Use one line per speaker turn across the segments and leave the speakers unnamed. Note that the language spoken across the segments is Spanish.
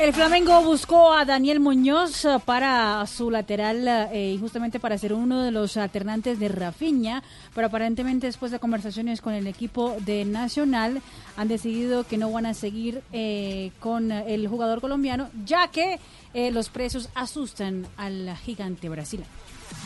El Flamengo buscó a Daniel Muñoz eh, para su lateral eh, y justamente para ser uno de los alternantes de Rafinha, pero aparentemente después de conversaciones con el equipo de Nacional han decidido que no van a seguir eh, con el jugador colombiano, ya que los precios asustan al gigante brasileño.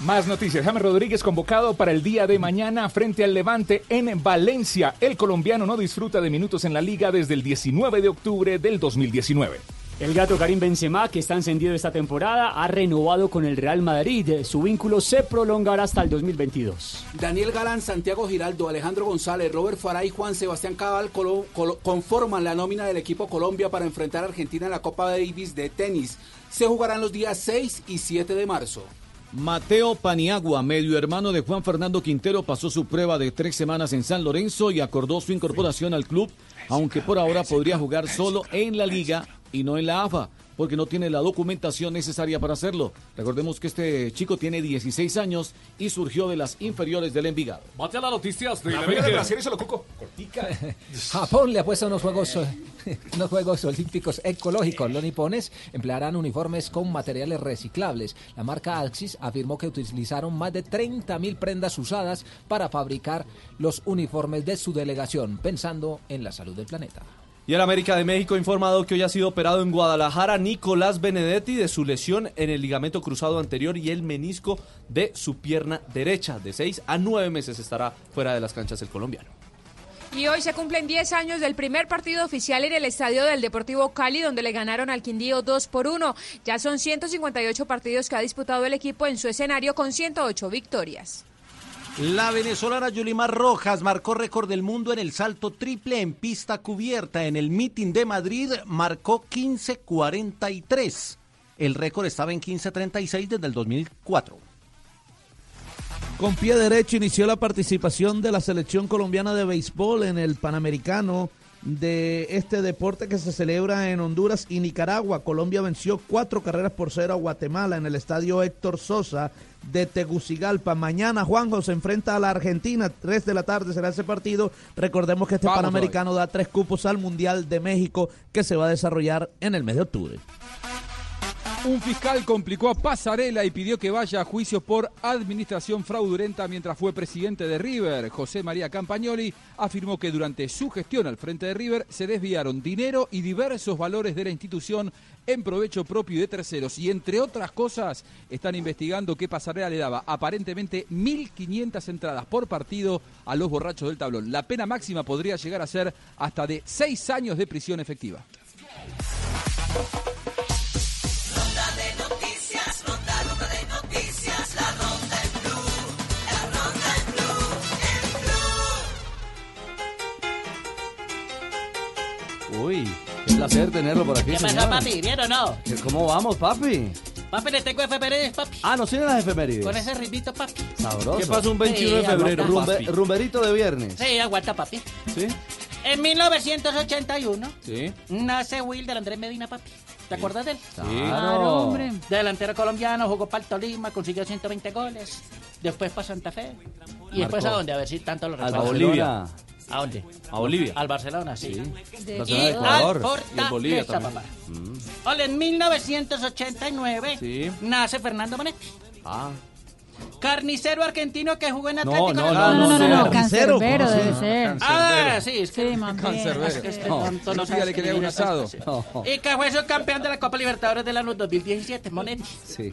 Más noticias. James Rodríguez convocado para el día de mañana frente al Levante en Valencia. El colombiano no disfruta de minutos en la liga desde el 19 de octubre del 2019.
El gato Karim Benzema, que está encendido esta temporada, ha renovado con el Real Madrid. Su vínculo se prolongará hasta el 2022.
Daniel Galán, Santiago Giraldo, Alejandro González, Robert Farah y Juan Sebastián Cabal colo- colo- conforman la nómina del equipo Colombia para enfrentar a Argentina en la Copa Davis de tenis. Se jugarán los días 6 y 7 de marzo.
Mateo Paniagua, medio hermano de Juan Fernando Quintero, pasó su prueba de tres semanas en San Lorenzo y acordó su incorporación al club, aunque por ahora podría jugar solo en la liga y no en la AFA, porque no tiene la documentación necesaria para hacerlo. Recordemos que este chico tiene 16 años y surgió de las inferiores del Envigado.
Mate a las noticias de
La de
Brasil, eso lo cuco. Cortica.
Japón le apuesta a unos juegos, unos juegos olímpicos ecológicos. Los nipones emplearán uniformes con materiales reciclables. La marca Axis afirmó que utilizaron más de 30.000 prendas usadas para fabricar los uniformes de su delegación, pensando en la salud del planeta.
Y el América de México ha informado que hoy ha sido operado en Guadalajara Nicolás Benedetti de su lesión en el ligamento cruzado anterior y el menisco de su pierna derecha. De 6 a 9 meses estará fuera de las canchas el colombiano.
Y hoy se cumplen 10 años del primer partido oficial en el estadio del Deportivo Cali, donde le ganaron al Quindío 2 por 1. Ya son 158 partidos que ha disputado el equipo en su escenario con 108 victorias.
La venezolana Yulimar Rojas marcó récord del mundo en el salto triple en pista cubierta. En el meeting de Madrid marcó 15.43. El récord estaba en 15.36 desde el 2004.
Con pie derecho inició la participación de la selección colombiana de béisbol en el Panamericano de este deporte que se celebra en Honduras y Nicaragua. Colombia venció cuatro carreras por cero a Guatemala en el estadio Héctor Sosa de Tegucigalpa. Mañana Juanjo se enfrenta a la Argentina, tres de la tarde será ese partido. Recordemos que este
Vamos
Panamericano da tres cupos al Mundial de México que se va a desarrollar en el mes de octubre.
Un fiscal complicó a Pasarela y pidió que vaya a juicio por administración fraudulenta mientras fue presidente de River. José María Campagnoli afirmó que durante su gestión al frente de River se desviaron dinero y diversos valores de la institución en provecho propio de terceros. Y entre otras cosas, están investigando que Pasarela le daba aparentemente 1.500 entradas por partido a los borrachos del tablón. La pena máxima podría llegar a ser hasta de seis años de prisión efectiva.
Uy, qué placer tenerlo por aquí,
¿Qué pasó,
señor.
papi? ¿Bien o no?
¿Cómo vamos, papi?
Papi, le tengo efemérides, papi.
Ah, ¿nos tienen las efemérides?
Con ese ritmito, papi.
Sabroso. ¿Qué pasó un 21 de
Sí,
febrero?
aguanta,
Rumbe-
papi.
rumberito de viernes.
Sí, aguanta, papi.
¿Sí?
En 1981
Sí.
nace Wilder Andrés Medina, papi. ¿Te acuerdas de él?
Claro. hombre.
Delantero colombiano, jugó para el Tolima, consiguió 120 goles. Después para Santa Fe. ¿Y después a dónde? A ver si tanto lo
Al
recuerdo.
Bolivia.
¿A dónde?
A Bolivia.
Al Barcelona, sí.
Barcelona
Y
de Ecuador.
al
Y el Bolivia también.
papá. Hola, en 1989
Sí.
nace Fernando Manetti.
Ah.
Carnicero argentino que jugó en
No,
Atlético.
no,
de
no,
Madrid.
no, no, no,
Cancerbero debe ser.
Ah, sí, es que
Sí.
Cancerbero.
Es que este
No,
tonto no sabe
le quería un asado.
Y que fue subcampeón de la Copa Libertadores del año 2017, Monetti.
Sí.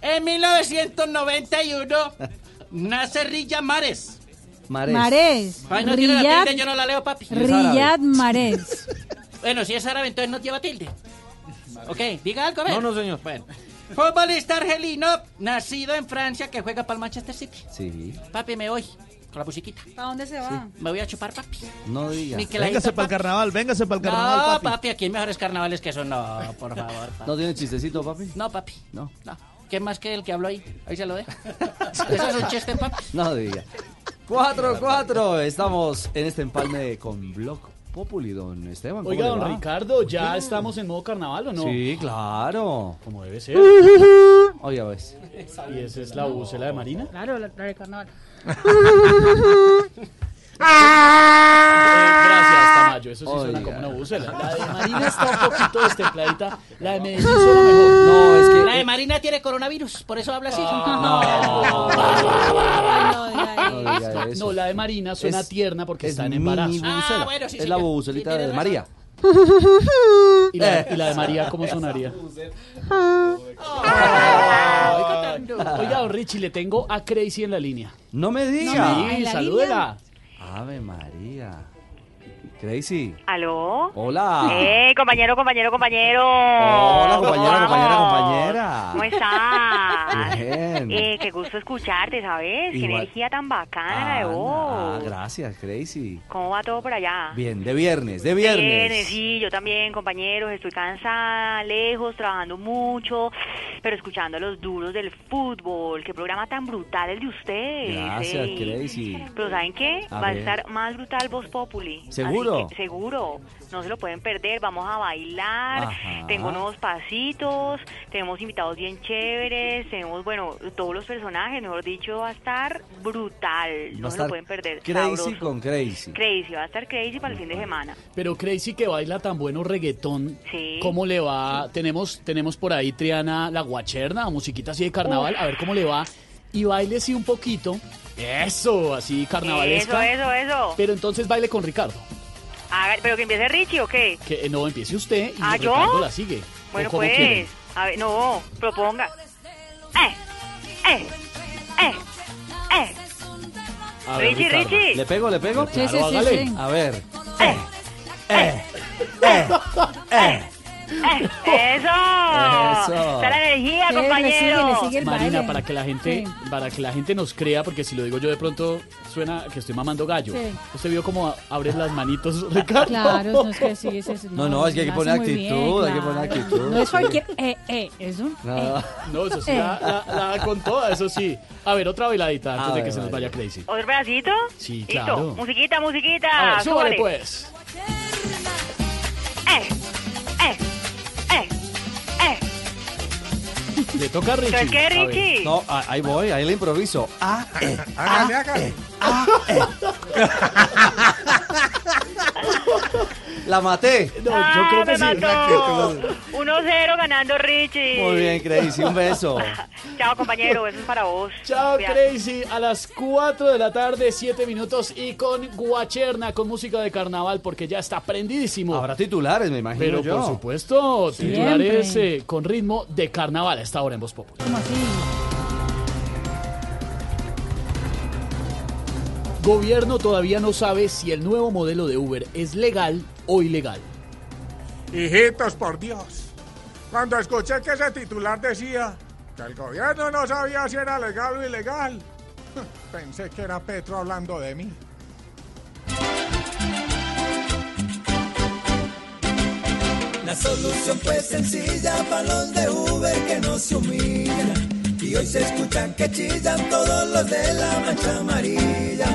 En 1991 nace Rilla Mares.
Mares.
Marés.
Ay, no tiene la
Riyad,
tilde, yo no la leo, papi.
Riyad Marés.
Bueno, si es árabe, entonces no lleva tilde. Ok, diga algo, a ver.
No, no, señor.
Bueno. Futbolista argelino, nacido en Francia, que juega para el Manchester City.
Sí.
Papi, me voy. Con la musiquita.
¿Para dónde se va?
Me voy a chupar, papi.
No diga.
Miqueladito,
Véngase para el carnaval, véngase para el carnaval,
No,
papi.
papi. aquí hay mejores carnavales que eso. No, por favor. papi.
¿No tiene chistecito, papi?
No, papi.
No.
No. ¿Qué más que el que habló ahí? Ahí se lo dejo. Eso es un chiste, papi.
No diga. 4-4. Estamos en este empalme con Blog Populi, don Esteban. ¿cómo
Oiga, don? Ricardo, ¿ya estamos en modo carnaval o no?
Sí, claro.
Como debe ser.
Oiga, ves.
¿Y esa es la bucela de Marina?
Claro, la, la de carnaval.
Eh, gracias, Tamayo. Eso sí suena
Oiga.
como una bucela. La de Marina está un poquito destempladita. La de Medellín suena mejor.
No, es que.
La de Marina tiene coronavirus, por eso habla así.
No.
No,
la de Marina suena
Es-
tierna porque
Es
está en embarazo.
Ah, bueno, sí,
es
sí,
la bubucelita
Sí,
de María.
¿Y la, y la de María cómo sonaría? Oiga, don Richie, le tengo a Crazy en la línea.
No me diga.
Sí,
¿en la
salúdela.
Ave María. Crazy.
¿Aló?
Hola.
¡Eh, compañero, compañero, compañero!
Hola,
¿Cómo
compañera, compañera,
vamos?
compañera.
¿Cómo estás?
Bien.
Eh, qué gusto escucharte, ¿sabes? Qué
Igual.
energía tan bacana de
Ah,
vos.
ah, gracias, Crazy.
¿Cómo va todo por allá?
Bien, de viernes, de viernes.
Viernes, sí, yo también, compañeros, estoy cansada, lejos, trabajando mucho, pero escuchando a los duros del fútbol. Qué programa tan brutal el de ustedes.
Gracias. Crazy.
Pero ¿saben qué?
A
Va
ver.
a estar más brutal Voz Populi. Así
¿Seguro?
que, seguro. No se lo pueden perder. Vamos a bailar.
Ajá.
Tengo nuevos pasitos. Tenemos invitados bien chéveres. Tenemos, bueno, todos los personajes. Mejor dicho, va a estar brutal.
Va
No se lo pueden perder.
Crazy
Sabroso.
con Crazy.
Crazy. Va a estar crazy para el fin de semana.
Pero Crazy que baila tan bueno reggaetón,
Sí.
¿cómo le va? Tenemos, tenemos por ahí Triana la guacherna, musiquita así de carnaval, a ver cómo le va. Y baile sí un poquito. Eso, así carnavalesca.
Eso, eso, eso.
Pero entonces baile con Ricardo.
Haga- ¿Pero que empiece Richie o qué?
Que eh, no empiece usted y
¿Ah, yo?
Ricardo la sigue. ¿O
Bueno, pues.
quieren?
A ver, no, proponga. ¡Eh! ¡Eh! ¡Eh! ¡Eh!
A ver,
Richie,
Ricardo.
Richie.
¿Le pego, le pego?
Sí, sí, Claro, sí.
A ver.
¡Eh! ¡Eso!
Eso.
Está la energía,
Sí, le
compañero.
sigue, le sigue el
Marina,
baile.
para que la gente,
Sí.
para que la gente nos crea, porque si lo digo yo de pronto suena que estoy mamando gallo.
Sí.
Usted vio cómo abres las manitos, Ricardo.
Claro, no es que sí, es eso.
No, no, es que hay que
lo
poner
hace muy bien,
actitud, hay que poner
claro.
actitud.
No es cualquier. Eh, eh, es un.
No.
eh.
No, eso sí,
Eh.
la, la- la da con toda, eso sí. A ver, otra bailadita antes
A
de
ver,
que se nos
vale.
vaya Crazy.
¿Otro pedacito?
Sí,
Listo.
claro.
Musiquita, musiquita.
A ver, súbale
súbale.
pues.
¡Eh!
Le toca a Richie.
¿Entonces qué,
A.
Richie?
No, a- ahí voy, ahí le improviso. Ah, eh,
Hágale, hágale.
la maté.
No, yo
¡Ah,
creo
me
que sí.
mató! 1-0 ganando Richie.
Muy bien, Crazy, un beso.
Chao, compañero. Eso es para vos.
Chao. Crazy. A las 4 de la tarde, 7 minutos. Y con Guacherna, con música de carnaval, porque ya está prendidísimo.
Habrá titulares, me imagino
Pero
yo.
por supuesto,
Siempre.
titulares eh, con ritmo de carnaval a esta hora en Voz Popular.
¿Cómo así?
Gobierno todavía no sabe si el nuevo modelo de Uber es legal o ilegal.
Hijitos, por Dios. Cuando escuché que ese titular decía que el gobierno no sabía si era legal o ilegal, pensé que era Petro hablando de mí.
La solución pues sencilla para los de Uber que no se humillan. Y hoy se escuchan que chillan todos los de la mancha amarilla.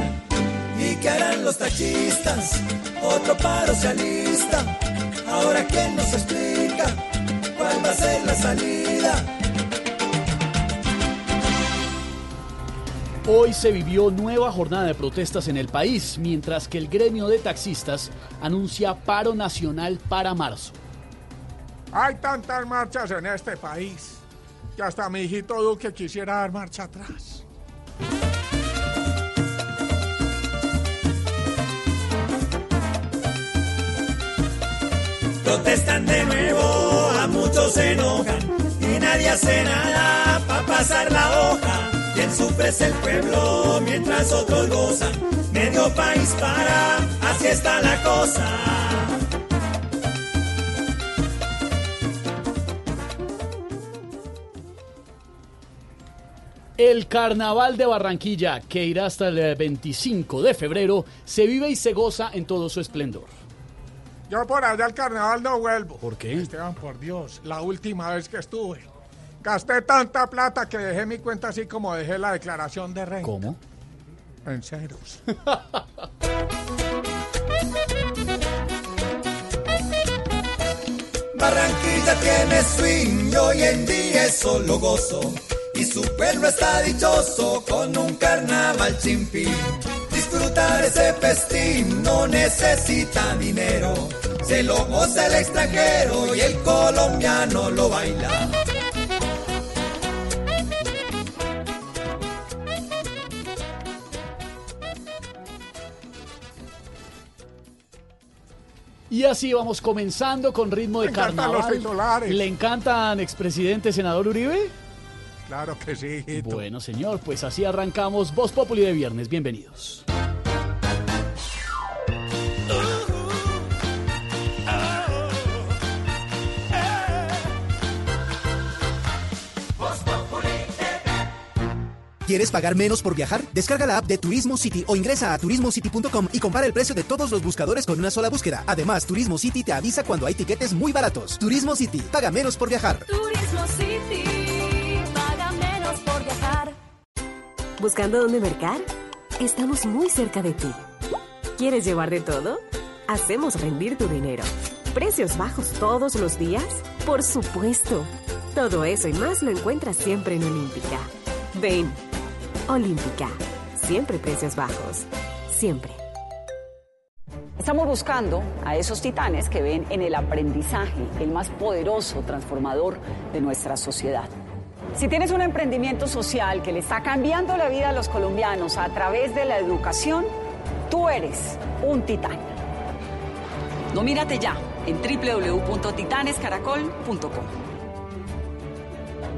¿Y qué harán los taxistas? Otro paro se alista. Ahora quién nos explica cuál va a ser la salida.
Hoy se vivió nueva jornada de protestas en el país, mientras que el gremio de taxistas anuncia paro nacional para marzo.
Hay tantas marchas en este país que hasta mi hijito Duque quisiera dar marcha atrás.
Protestan de nuevo, a muchos se enojan y nadie hace nada para pasar la hoja. Quien sufre es el pueblo mientras otros gozan. Medio país para, así está la cosa.
El Carnaval de Barranquilla, que irá hasta el eh, 25 de febrero, se vive y se goza en todo su esplendor.
Yo por allá al carnaval no vuelvo.
¿Por qué?
Esteban, por Dios, la última vez que estuve. Gasté tanta plata que dejé mi cuenta así como dejé la declaración de renta.
¿Cómo?
En ceros.
Barranquilla tiene swing y hoy en día es solo gozo. Y su pueblo está dichoso con un carnaval chimpín. Disfrutar ese festín no necesita dinero. Se lo goza el extranjero y el colombiano lo baila.
Y así vamos comenzando con ritmo de
encantan
carnaval.
los titulares.
¿Le encantan, expresidente senador Uribe?
Claro que sí, hijito.
Bueno, señor, pues así arrancamos Voz Populi de viernes. Bienvenidos.
¿Quieres pagar menos por viajar? Descarga la app de Turismo City o ingresa a turismocity.com y compara el precio de todos los buscadores con una sola búsqueda. Además, Turismo City te avisa cuando hay tiquetes muy baratos. Turismo City, paga menos por viajar.
Turismo City,
¿Buscando dónde mercar? Estamos muy cerca de ti. ¿Quieres llevar de todo? Hacemos rendir tu dinero. ¿Precios bajos todos los días? Por supuesto. Todo eso y más lo encuentras siempre en Olímpica. Ven. Olímpica. Siempre precios bajos. Siempre.
Estamos buscando a esos titanes que ven en el aprendizaje el más poderoso transformador de nuestra sociedad. Si tienes un emprendimiento social que le está cambiando la vida a los colombianos a través de la educación, tú eres un titán. Nomínate ya en www.titanescaracol.com.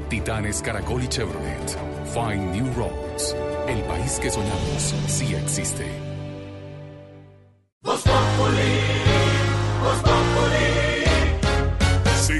Titanes Caracol y Chevrolet. Find New Roads. El país que soñamos sí existe.
Voz Populi, Voz Populi.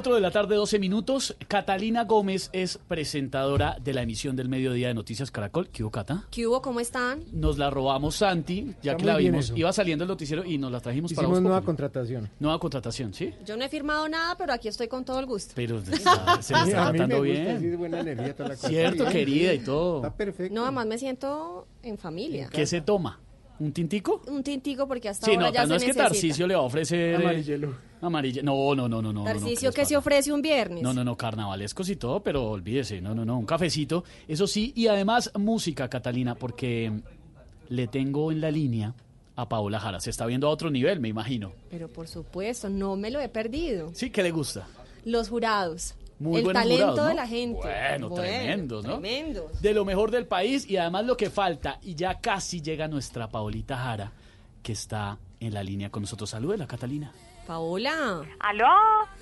4 de la tarde, 12 minutos. Catalina Gómez es presentadora de la emisión del mediodía de Noticias Caracol. ¿Qué hubo, Cata?
¿Qué hubo? ¿Cómo están?
Nos la robamos Santi, ya
Está
que la vimos. Iba saliendo el noticiero y nos la trajimos para
Hicimos
Voz
nueva
Populi.
contratación.
Nueva contratación, ¿sí?
Yo no he firmado nada, pero aquí estoy con todo el gusto.
Pero está- se
Sí,
está
a mí me
tratando
gusta
bien.
así de buena energía toda la cosa.
Cierto,
Bien,
querida y todo.
Está perfecto.
No, además me siento en familia.
¿Qué se toma? ¿Un tintico?
Un tintico porque hasta
Sí,
ahora
no,
ya
no
se
es que
necesita.
Tarcisio le va a ofrecer... eh,
Amarillelo.
Amarille... No, no, no, no, no. no, no,
Tarcisio
¿qué
que se ofrece un viernes.
No, no, no, carnavalescos y todo, pero olvídese, no, no, no, un cafecito, eso sí, y además música, Catalina, porque le tengo en la línea a Paola Jara, se está viendo a otro nivel, me imagino.
Pero por supuesto, no me lo he perdido.
Sí, ¿qué le gusta?
Los jurados.
Muy
el
buenos
talento
jurados, ¿no?
de la gente.
Bueno, tremendos, ¿no?
Tremendos.
De lo mejor del país y además lo que falta, y ya casi llega nuestra Paolita Jara, que está en la línea con nosotros. Salúdela, Catalina.
Paola.
¿Aló?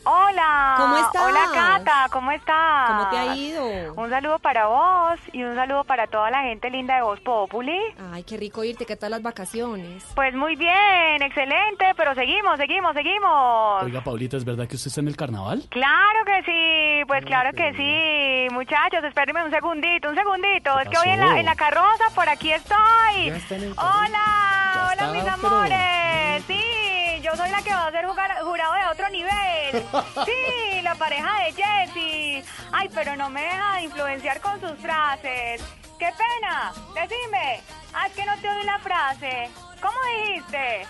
Hola.
¿Cómo estás?
Hola, Cata, ¿cómo estás?
¿Cómo te ha ido?
Un saludo para vos y un saludo para toda la gente linda de Voz Populi.
Ay, qué rico irte. ¿Qué tal las vacaciones?
Pues muy bien, excelente, pero seguimos, seguimos, seguimos.
Oiga, Paulita, ¿es verdad que usted está en el carnaval?
Claro que sí, pues claro que sí. Muchachos, espérenme un segundito, un segundito. Es que voy en la, en la carroza, por aquí estoy.
Ya está en el
Hola,
Ya
hola
está,
mis
pero-
amores. Sí, yo soy la que va a ser jugar- jurado de otro nivel. Sí, la pareja de Jessie. Ay, pero no me deja de influenciar con sus frases. Qué pena, decime. Ah, es que no te oí la frase. ¿Cómo dijiste?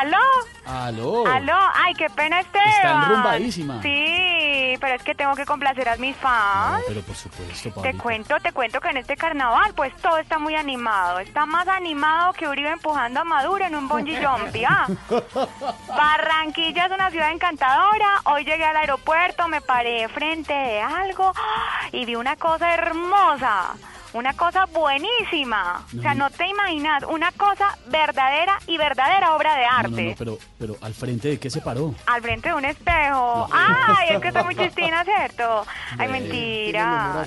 ¿Aló?
Aló.
¿Aló? Ay, qué pena, Esteban.
Está enrumbadísima.
Sí, pero es que tengo que complacer a mis fans.
No, pero por supuesto,
Te cuento, te cuento que en este carnaval pues todo está muy animado. Está más animado que Uribe empujando a Maduro en un bungee jumping, ¿ah? Barranquilla es una ciudad encantadora. Hoy llegué al aeropuerto, me paré frente de algo ¡ah! y vi una cosa hermosa. Una cosa buenísima. O sea, no te imaginas, una cosa verdadera y verdadera obra de
No, no,
arte.
no, pero, pero al frente de qué se paró.
Al frente de un espejo. Ay, es que está muy chistina, ¿cierto? Ay, mentira.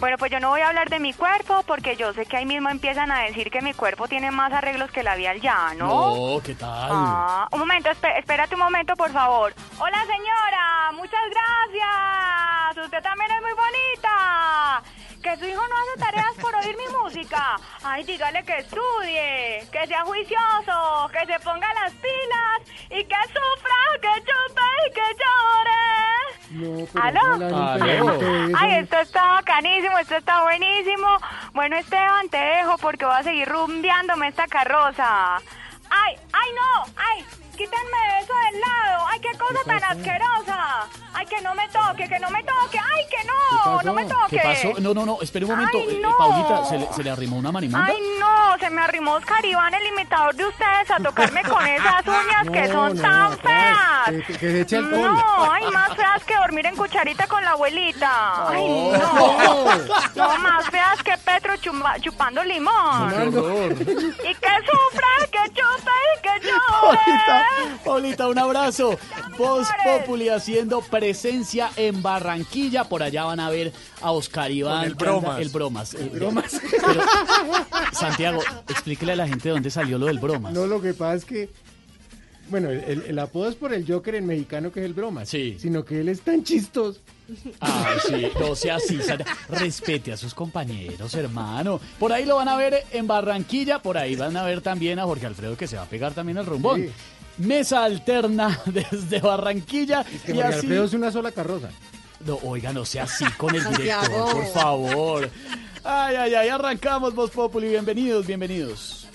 Bueno, pues yo no voy a hablar de mi cuerpo porque yo sé que ahí mismo empiezan a decir que mi cuerpo tiene más arreglos que labial ya, ¿no?
No, ¿qué tal?
Ah, un momento, espérate un momento, por favor. Hola, señora, muchas gracias. Usted también es muy bonita. Que su hijo no hace tareas por oír mi música. Ay, dígale que estudie, que sea juicioso, que se ponga las pilas y que sufra, que chupe y que llore. ¿Aló? Ay, esto está bacanísimo, esto está buenísimo. Bueno, Esteban, te dejo porque voy a seguir rumbeándome esta carroza. Ay, ay, no, ay, quítenme eso del lado. Ay, qué cosa tan asquerosa. Ay, que no me toque, que no me toque. Ay, que no, no me toque.
¿Qué pasó? No, no, no, espere un momento.
Ay,
Eh,
no.
Paulita, ¿se le, se le arrimó una marimonda?
Ay, no, se me arrimó Oscar Iván, el imitador de ustedes, a tocarme con esas uñas que son
no,
tan feas.
que- se eche alcohol.
No, ay, más feas que dormir en cucharita con la abuelita. Ay, no. No, más feas que Petro chumba- chupando limón. Y que sufra, que chupe y que llore.
Paulita, un abrazo. Voz Populi haciendo presencia en Barranquilla. Por allá van a ver a Oscar Iván.
Con el bromas.
El bromas. El
bromas.
Pero, Santiago, explíquele a la gente de dónde salió lo del bromas.
No, lo que pasa es que, bueno, el, el- el apodo es por el Joker en mexicano que es el broma. Sí. Sino que él es tan chistoso.
Ay, sí, no sea así, respete a sus compañeros, hermano. Por ahí lo van a ver en Barranquilla, por ahí van a ver también a Jorge Alfredo que se va a pegar también el rumbón. Mesa alterna desde Barranquilla
Que
y así.
Alfredo es una sola carroza.
No, oiga, no sea así con el director, por favor. Ay, ay, ay, arrancamos Voz Populi. Bienvenidos, bienvenidos.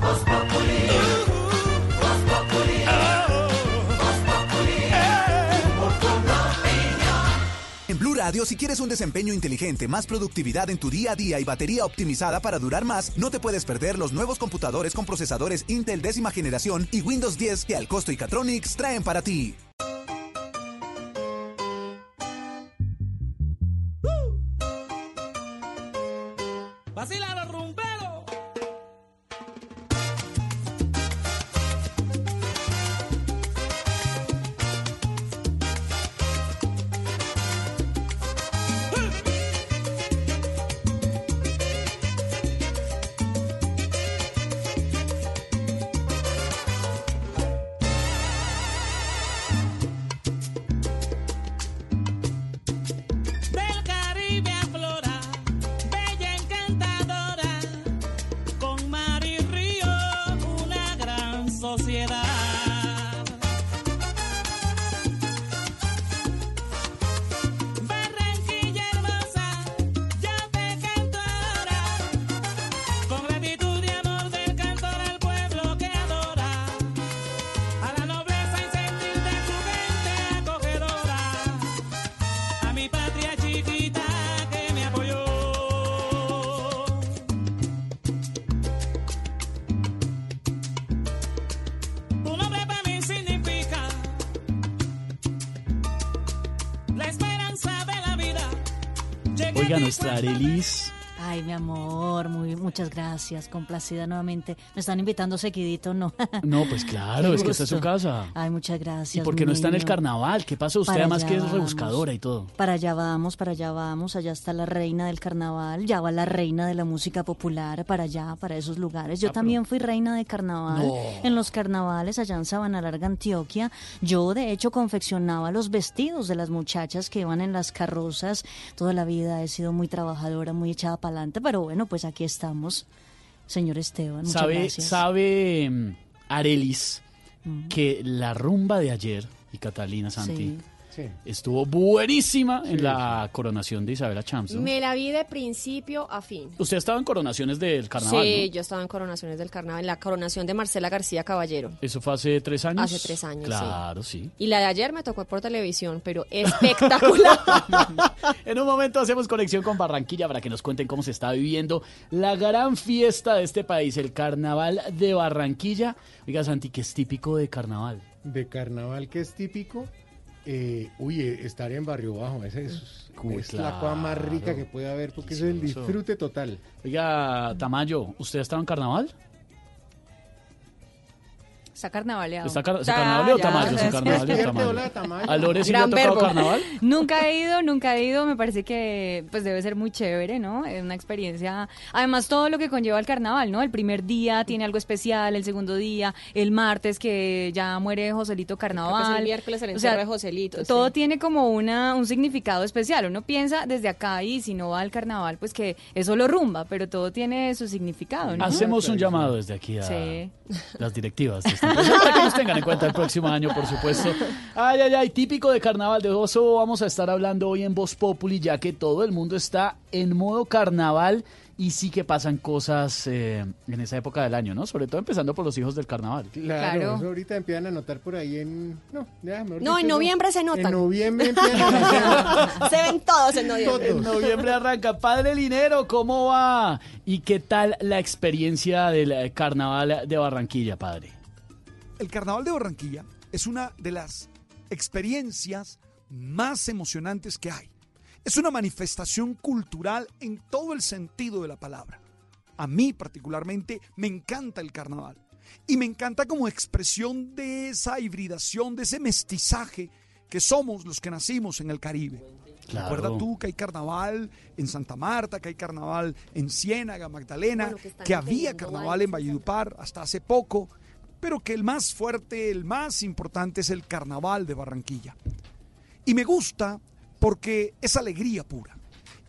En Blue Radio, si quieres un desempeño inteligente, más productividad en tu día a día y batería optimizada para durar más, no te puedes perder los nuevos computadores con procesadores Intel décima generación y Windows 10 que Alcosto y Catronics traen para ti.
Oiga,
a
muchas gracias, complacida nuevamente. Me están invitando seguidito, ¿no?
No, pues claro, es que esta es su casa.
Ay, muchas gracias.
¿Y por qué no está en el carnaval? ¿Qué pasa? Usted
Para
además que es
vamos.
rebuscadora y todo.
Para allá vamos, para allá vamos, allá está la reina del carnaval, ya va la reina de la música popular, para allá, para esos lugares. Yo
Ah,
también fui reina de carnaval
No.
en los carnavales allá en Sabana Larga, Antioquia. Yo, de hecho, confeccionaba los vestidos de las muchachas que iban en las carrozas. Toda la vida he sido muy trabajadora, muy echada para adelante, pero bueno, pues aquí estamos, señor Esteban. Muchas
¿Sabe,
gracias.
sabe mm, Arelis
Mm.
que la rumba de ayer, y Catalina Santi,
Sí.
Estuvo buenísima en la coronación de Isabela Champs. ¿no?
Me la vi de principio a fin.
Usted estaba en coronaciones del carnaval.
sí,
¿no?
yo estaba en coronaciones del carnaval, en la coronación de Marcela García Caballero.
Eso fue hace tres años.
Hace tres años, sí.
Claro, sí.
Y la de ayer me tocó por televisión, pero espectacular.
En un momento hacemos conexión con Barranquilla para que nos cuenten cómo se está viviendo la gran fiesta de este país, el Carnaval de Barranquilla. Oiga, Santi, que es típico de carnaval.
De carnaval que es típico, eh, uy, eh, estar en Barrio Bajo, ese es, la cosa más rica que puede haber, porque es el disfrute total.
Oiga, Tamayo, ¿usted ha estado en carnaval?
Está carnavaleado.
¿Está car- ¿Se
Ya,
carnavaleó
ya,
Tamayo?
ya,
¿Se
ya.
carnavaleó
Despierte, hola,
Tamayo? ¿A Lore sí le ha tocado
verbo.
carnaval?
Nunca he ido, nunca he ido. Me parece que pues debe ser muy chévere, ¿no? Es una experiencia. Además, todo lo que conlleva el carnaval, ¿no? El primer día tiene algo especial, el segundo día, el martes que ya muere Joselito Carnaval.
Creo que es el miércoles el
O sea,
de Joselito,
Todo
sí.
tiene como una un significado especial. Uno piensa desde acá y si no va al carnaval, pues que es solo rumba, pero todo tiene su significado, ¿no?
Hacemos un llamado desde aquí a
Sí.
las directivas de esta para que nos tengan en cuenta el próximo año, por supuesto. Ay, ay, ay, típico de carnaval. De eso vamos a estar hablando hoy en Voz Populi, ya que todo el mundo está en modo carnaval y sí que pasan cosas eh, en esa época del año, ¿no? Sobre todo empezando por los hijos del carnaval.
Claro,
Claro.
eso ahorita empiezan a notar por ahí en... No, ya,
No,
mejor
en
dicho, eso-
noviembre se notan.
En noviembre empiezan a notar.
Se ven todos en noviembre.
En noviembre arranca. Padre Linero, ¿cómo va? ¿Y qué tal la experiencia del eh, carnaval de Barranquilla, padre?
El Carnaval de Barranquilla es una de las experiencias más emocionantes que hay. Es una manifestación cultural en todo el sentido de la palabra. A mí particularmente me encanta el carnaval y me encanta como expresión de esa hibridación, de ese mestizaje que somos los que nacimos en el Caribe.
Claro.
Recuerda tú que hay carnaval en Santa Marta, que hay carnaval en Ciénaga, Magdalena,
Bueno, que
que había carnaval en Valledupar hasta hace poco, pero que el más fuerte, el más importante es el carnaval de Barranquilla. Y me gusta porque es alegría pura.